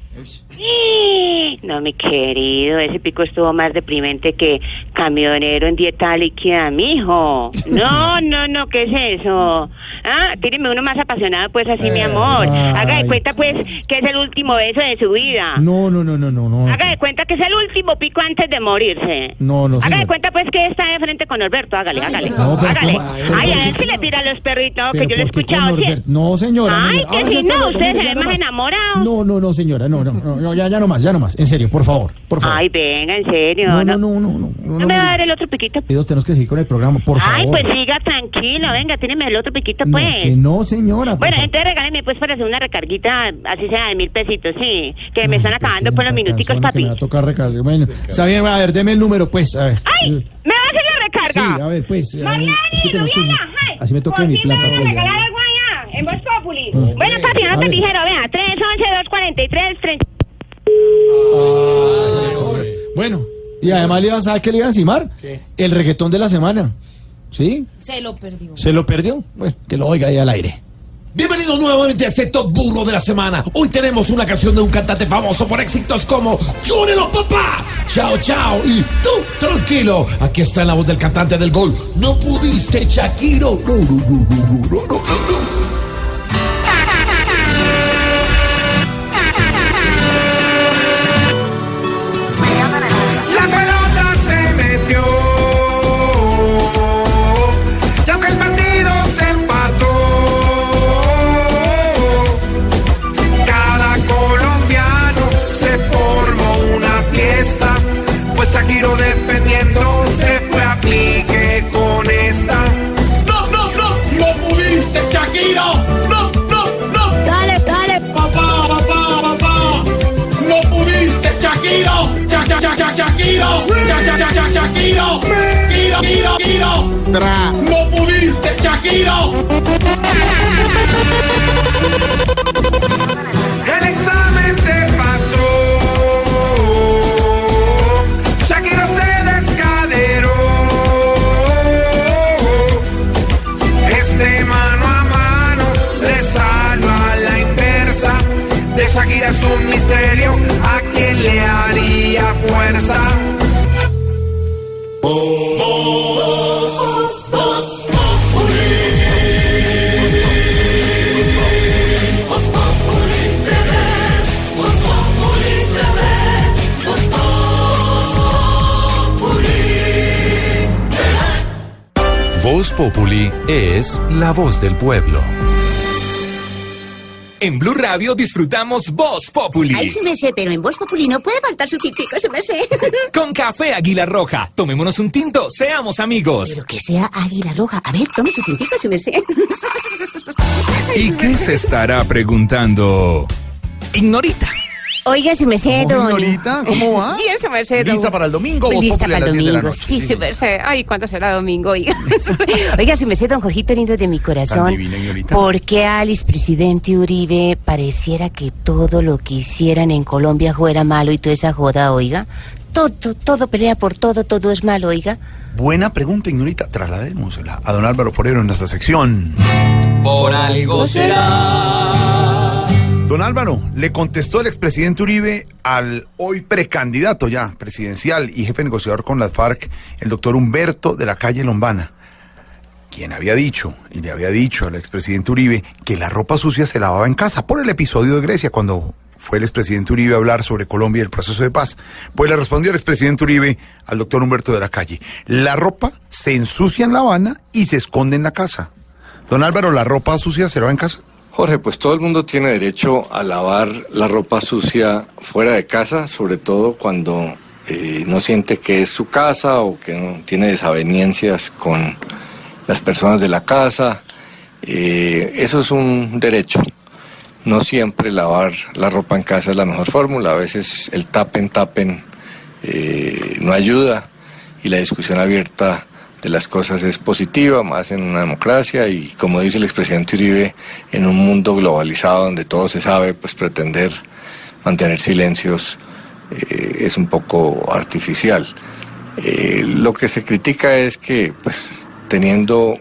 No, mi querido, ese pico estuvo más deprimente que camionero en dieta líquida, mijo. No, no, no, ¿qué es eso? Ah, tíreme uno más apasionado, pues así, mi amor. Haga de cuenta, pues, que es el último beso de su vida. No, no, no, no, no, no. Haga de cuenta que es el último pico antes de morirse. No, no, Haga de cuenta, pues, que está de frente con Norberto. Hágale, hágale. No, pero hágale. ¿cómo? Pero Ay, ¿por a él sí le tira a los perritos, que Pero yo lo he ¿por qué con escuchado. sí. No, señora. Ay, que si no, ustedes mire, se no más enamorados. No, no, no, señora, no, no, no, no, ya, ya no más, ya no más. En serio, por favor, por favor. Ay, venga, en serio. no, No, no, no, no, no, no, ¿No me va a dar el otro piquito? Queridos, tenemos que seguir con el programa, por favor. Ay, pues siga tranquilo, venga, tíreme el otro piquito, No, pues. que no, señora. Bueno, favor. entonces regáleme pues para hacer una recarguita, así sea de mil pesitos, sí. Que me están acabando por los minuticos, papi. Me va a tocar recargar. Bueno, está bien, a ver, deme el número, pues, a ver. ¡Ay! ¿Me va a hacer la recarga? Sí, a ver, pues. Mariani, es que tenemos que. Así me toca mi plata, pues. ya. regalar algo allá, en Voz Populi. Mm. Bueno, papi, no te dijeron, vea, 311 243 30. Bueno, y además le iba a saber qué le iba a encimar. El reggaetón de la semana. ¿Sí? Se lo perdió. ¿Se lo perdió? Bueno, que lo oiga ahí al aire. Bienvenidos nuevamente a este Top Burro de la semana. Hoy tenemos una canción de un cantante famoso por éxitos como ¡Llórelo, papá! ¡Chao, chao! Y tú, tranquilo. Aquí está la voz del cantante del gol. No pudiste, Shakiro. No, no, no, no, no, no, no, Shakira. Kira, kira, kira. No pudiste, Shakira. El examen se pasó. Shakira se descaderó. Este mano a mano le salva a la inversa. De Shakira es un misterio. ¿A quién le haría fuerza? Voz Populi es la voz del pueblo. En Blue Radio disfrutamos Voz Populi. Ay, sí me sé, pero en Voz Populi no puede faltar su tintico, sí me sé. Con café Águila Roja. Tomémonos un tinto, seamos amigos. Pero que sea águila roja. A ver, tome su tintico, sí me sé. ¿Y qué se estará preguntando? Ignorita. Oiga, si me sé, ¿Cómo, don. señorita? ¿Cómo va? Y eso me sé, don. ¿Lista para el domingo? Lista para el las 10 de la domingo. Sí, Sí, sí, me sé. Ay, ¿cuándo será domingo? Oiga, oiga si me sé, don Jorgito lindo de mi corazón. divina. ¿Por qué Alice, presidente Uribe, pareciera que todo lo que hicieran en Colombia fuera malo y toda esa joda, oiga? Todo, todo pelea por todo, todo es malo, oiga. Buena pregunta, señorita. Trasladémosela a don Álvaro Forero en nuestra sección. Por algo será. Don Álvaro, le contestó el expresidente Uribe al hoy precandidato ya presidencial y jefe negociador con las FARC, el doctor Humberto de la calle Lombana, quien había dicho, y le había dicho al expresidente Uribe, que la ropa sucia se lavaba en casa por el episodio de Grecia, cuando fue el expresidente Uribe a hablar sobre Colombia y el proceso de paz. Pues le respondió el expresidente Uribe al doctor Humberto de la calle, la ropa se ensucia en La Habana y se esconde en la casa. Don Álvaro, ¿la ropa sucia se lava en casa? Jorge, pues todo el mundo tiene derecho a lavar la ropa sucia fuera de casa, sobre todo cuando eh, no siente que es su casa o que no tiene desavenencias con las personas de la casa. Eh, eso es un derecho. No siempre lavar la ropa en casa es la mejor fórmula. A veces el tapen, tapen eh, no ayuda y la discusión abierta de las cosas es positiva, más en una democracia y como dice el expresidente Uribe, en un mundo globalizado donde todo se sabe, pues pretender mantener silencios eh, es un poco artificial. Eh, lo que se critica es que, pues, teniendo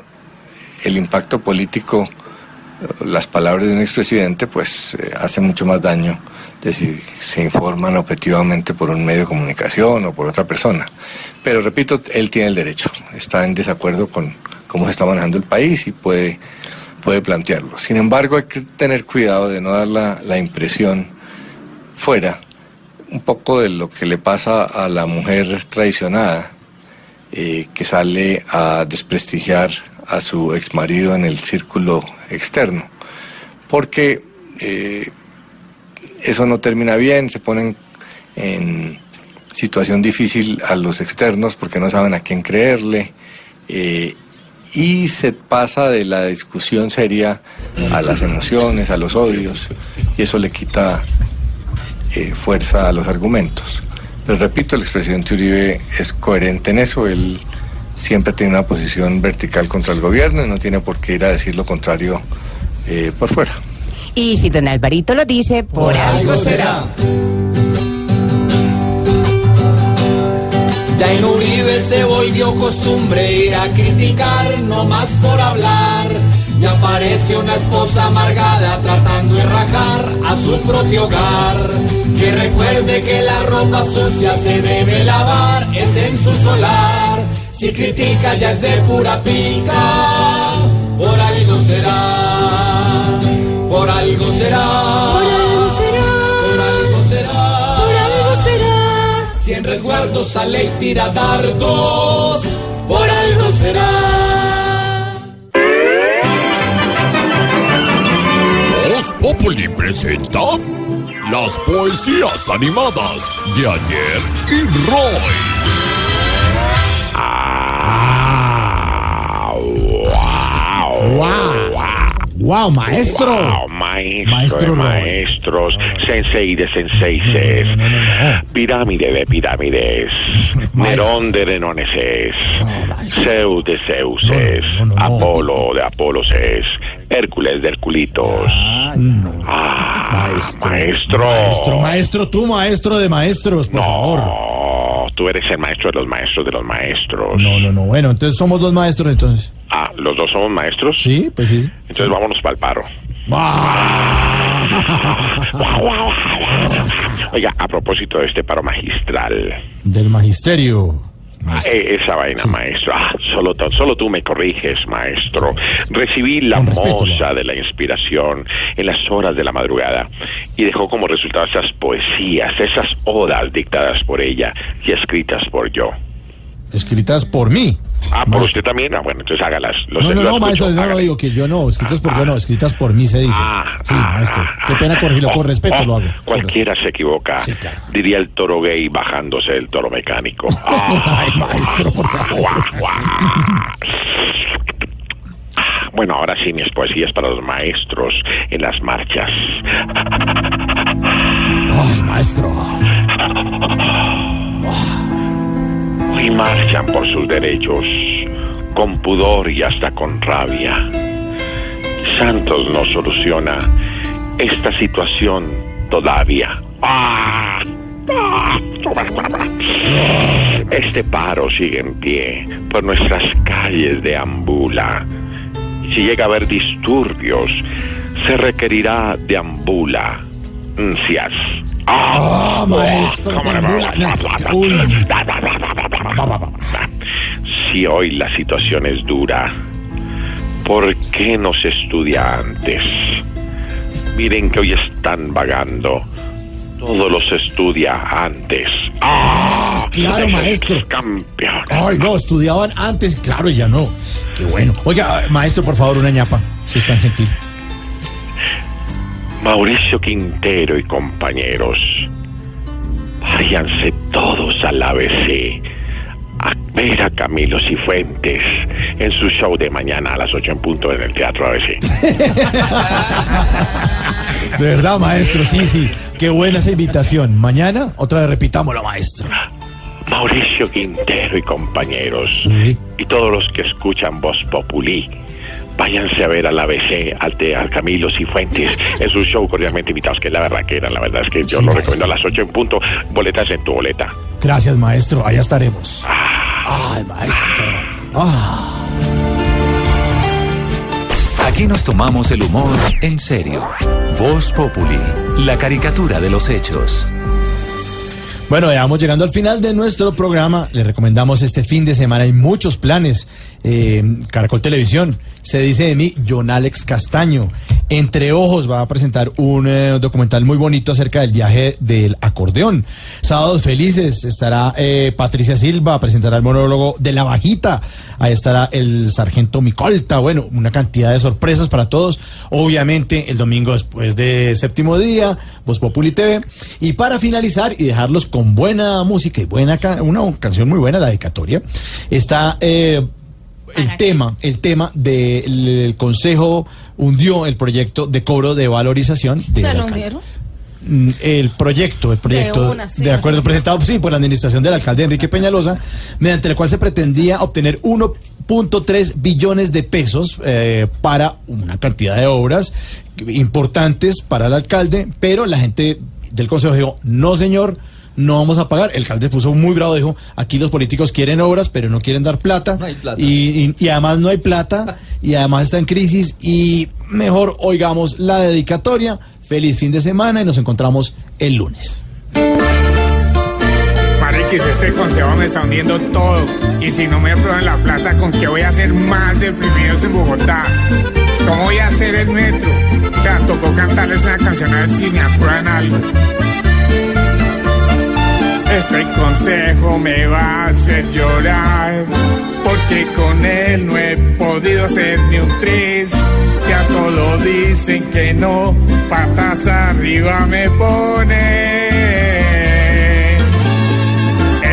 el impacto político, eh, las palabras de un expresidente, pues, hace mucho más daño de si se informan objetivamente por un medio de comunicación o por otra persona. Pero repito, él tiene el derecho, está en desacuerdo con cómo se está manejando el país y puede, puede plantearlo. Sin embargo, hay que tener cuidado de no dar la, la impresión fuera un poco de lo que le pasa a la mujer traicionada eh, que sale a desprestigiar a su exmarido en el círculo externo. Porque eh, eso no termina bien, se ponen en situación difícil a los externos porque no saben a quién creerle. eh, y se pasa de la discusión seria a las emociones, a los odios, y eso le quita eh, fuerza a los argumentos. Pero repito, el expresidente Uribe es coherente en eso, él siempre tiene una posición vertical contra el gobierno y no tiene por qué ir a decir lo contrario eh, por fuera. Y si don Alvarito lo dice, por, algo será. Ya en Uribe se volvió costumbre ir a criticar, no más por hablar. Y aparece una esposa amargada tratando de rajar a su propio hogar. Que recuerde que la ropa sucia se debe lavar, es en su solar. Si critica ya es de pura pica, por algo será, por algo será. Por algo será. Por algo será. Por algo será. Si en resguardo sale y tira dardos, por algo será. Voz Populi presenta las poesías animadas de ayer y Roy. ¡Wow! ¡Wow, maestro! Wow, maestro Maestro de Roy. maestros, sensei de senseises, pirámide de pirámides, Nerón de Nenoneses, Zeus de Zeuses, Apolo de Apoloses, Hércules de Herculitos. Ah, maestro. Maestro, maestro, tú, maestro de maestros, por favor. No, tú eres el maestro de los maestros de los maestros. No, no, no. Bueno, entonces somos dos maestros, entonces. Ah, ¿los dos somos maestros? Sí, pues sí. Entonces vámonos para el paro. Oiga, a propósito de este paro magistral, Del magisterio. Eh, esa vaina, maestro, ah, solo, solo tú me corriges, maestro. Recibí la moza de la inspiración en las horas de la madrugada y dejó como resultado esas poesías, esas odas dictadas por ella y escritas por yo. Escritas por mí. Ah, por usted también. Ah, bueno, entonces hágalas. Los no, no, lo no, escucho, maestro, no, no hágale. digo que yo no, escritas por yo no, escritas por mí se dice. sí, maestro. Qué pena corregirlo, con respeto lo hago. Cualquiera se equivoca, diría el toro gay bajándose del toro mecánico. Ay, maestro, por favor. Bueno, ahora sí, mis poesías para los maestros en las marchas. Ay, maestro. Hoy marchan por sus derechos, con pudor y hasta con rabia. Santos no soluciona esta situación todavía. Este paro sigue en pie por nuestras calles de Ambula. Si llega a haber disturbios, se requerirá de Ambula. Cias. Ah, maestro. Uy. Si hoy la situación es dura, ¿por qué no se estudia antes? Miren que hoy están vagando. Todo los estudia antes. ¡Ah! Claro, Ese maestro. Campeón. Ay, no, estudiaban antes, claro, ya no. Qué bueno. Oiga, maestro, por favor, una ñapa, si es tan gentil. Mauricio Quintero y compañeros, váyanse todos al ABC a ver a Camilo Cifuentes en su show de mañana a las 8 en punto en el Teatro ABC. De verdad, maestro, sí, sí. Qué buena esa invitación. Mañana, otra vez repitámoslo, maestro. Mauricio Quintero y compañeros, y todos los que escuchan Voz Populi, váyanse a ver al ABC, al, te- al Camilo Cifuentes, en su show cordialmente invitados, que es la verdad que era, la verdad es que yo lo recomiendo a las 8 en punto, boletas en tu boleta. Gracias, maestro. Allá estaremos. Ay, maestro. Ah. Aquí nos tomamos el humor en serio. Voz Populi, la caricatura de los hechos. Bueno, ya vamos llegando al final de nuestro programa. Le recomendamos este fin de semana. Hay muchos planes. Eh, Caracol Televisión. Se dice de mí, John Alex Castaño. Entre Ojos va a presentar un eh, documental muy bonito acerca del viaje del acordeón. Sábados Felices estará eh, Patricia Silva, presentará el monólogo de La Bajita. Ahí estará el sargento Micolta. Bueno, una cantidad de sorpresas para todos. Obviamente, el domingo después de séptimo día, Voz Populi TV. Y para finalizar y dejarlos con buena música y buena una canción muy buena, la dedicatoria, está eh, el tema, el tema del Consejo hundió el proyecto de cobro de valorización del ¿Se lo hundieron? Mm, El proyecto, el proyecto una, sí, de acuerdo sí. presentado sí, por la administración del alcalde Enrique Peñalosa, mediante el cual se pretendía obtener 1.3 billones de pesos eh, para una cantidad de obras importantes para el alcalde, pero la gente del consejo dijo, no señor, no vamos a pagar. El alcalde puso muy bravo, dijo, aquí los políticos quieren obras, pero no quieren dar plata. hay plata. Y, y- y además no hay plata, y además está en crisis, y mejor oigamos la dedicatoria. Feliz fin de semana y nos encontramos el lunes. Mariquis, este consejo me está hundiendo todo. Y si no me aprueban la plata, ¿con qué voy a hacer más deprimidos en Bogotá? ¿Cómo voy a hacer el metro? O sea, tocó cantarles una canción a ver si me aprueban algo. Este consejo me va a hacer llorar, porque con él no he podido hacer ni un tris. Si a todo dicen que no, patas arriba me pone.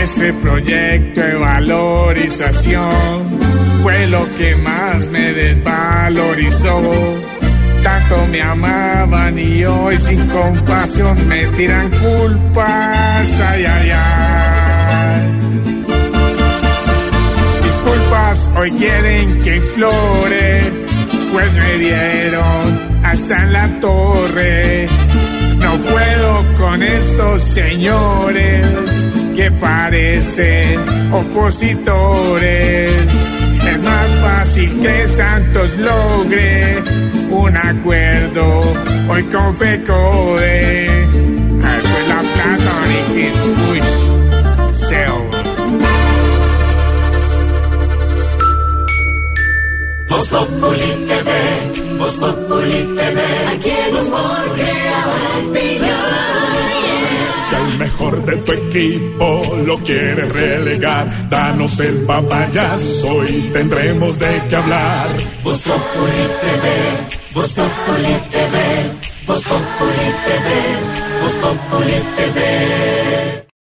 Este proyecto de valorización fue lo que más me desvalorizó. Tanto me amaban y hoy sin compasión me tiran culpas. Ay, ay, ay. Disculpas, hoy quieren que implore, pues me dieron hasta en la torre. No puedo con estos señores que parecen opositores. Es más fácil que Santos logre un acuerdo hoy con FECODE. Ay, la plata, mariquis, uy, sell. Voz Populi TV, Voz Populi TV, aquí crea opinión. Si al mejor de tu equipo lo quieres relegar, danos el papayazo y tendremos de qué hablar. Voz Populi TV, Voz Populi TV, Voz Populi TV, Voz Populi TV.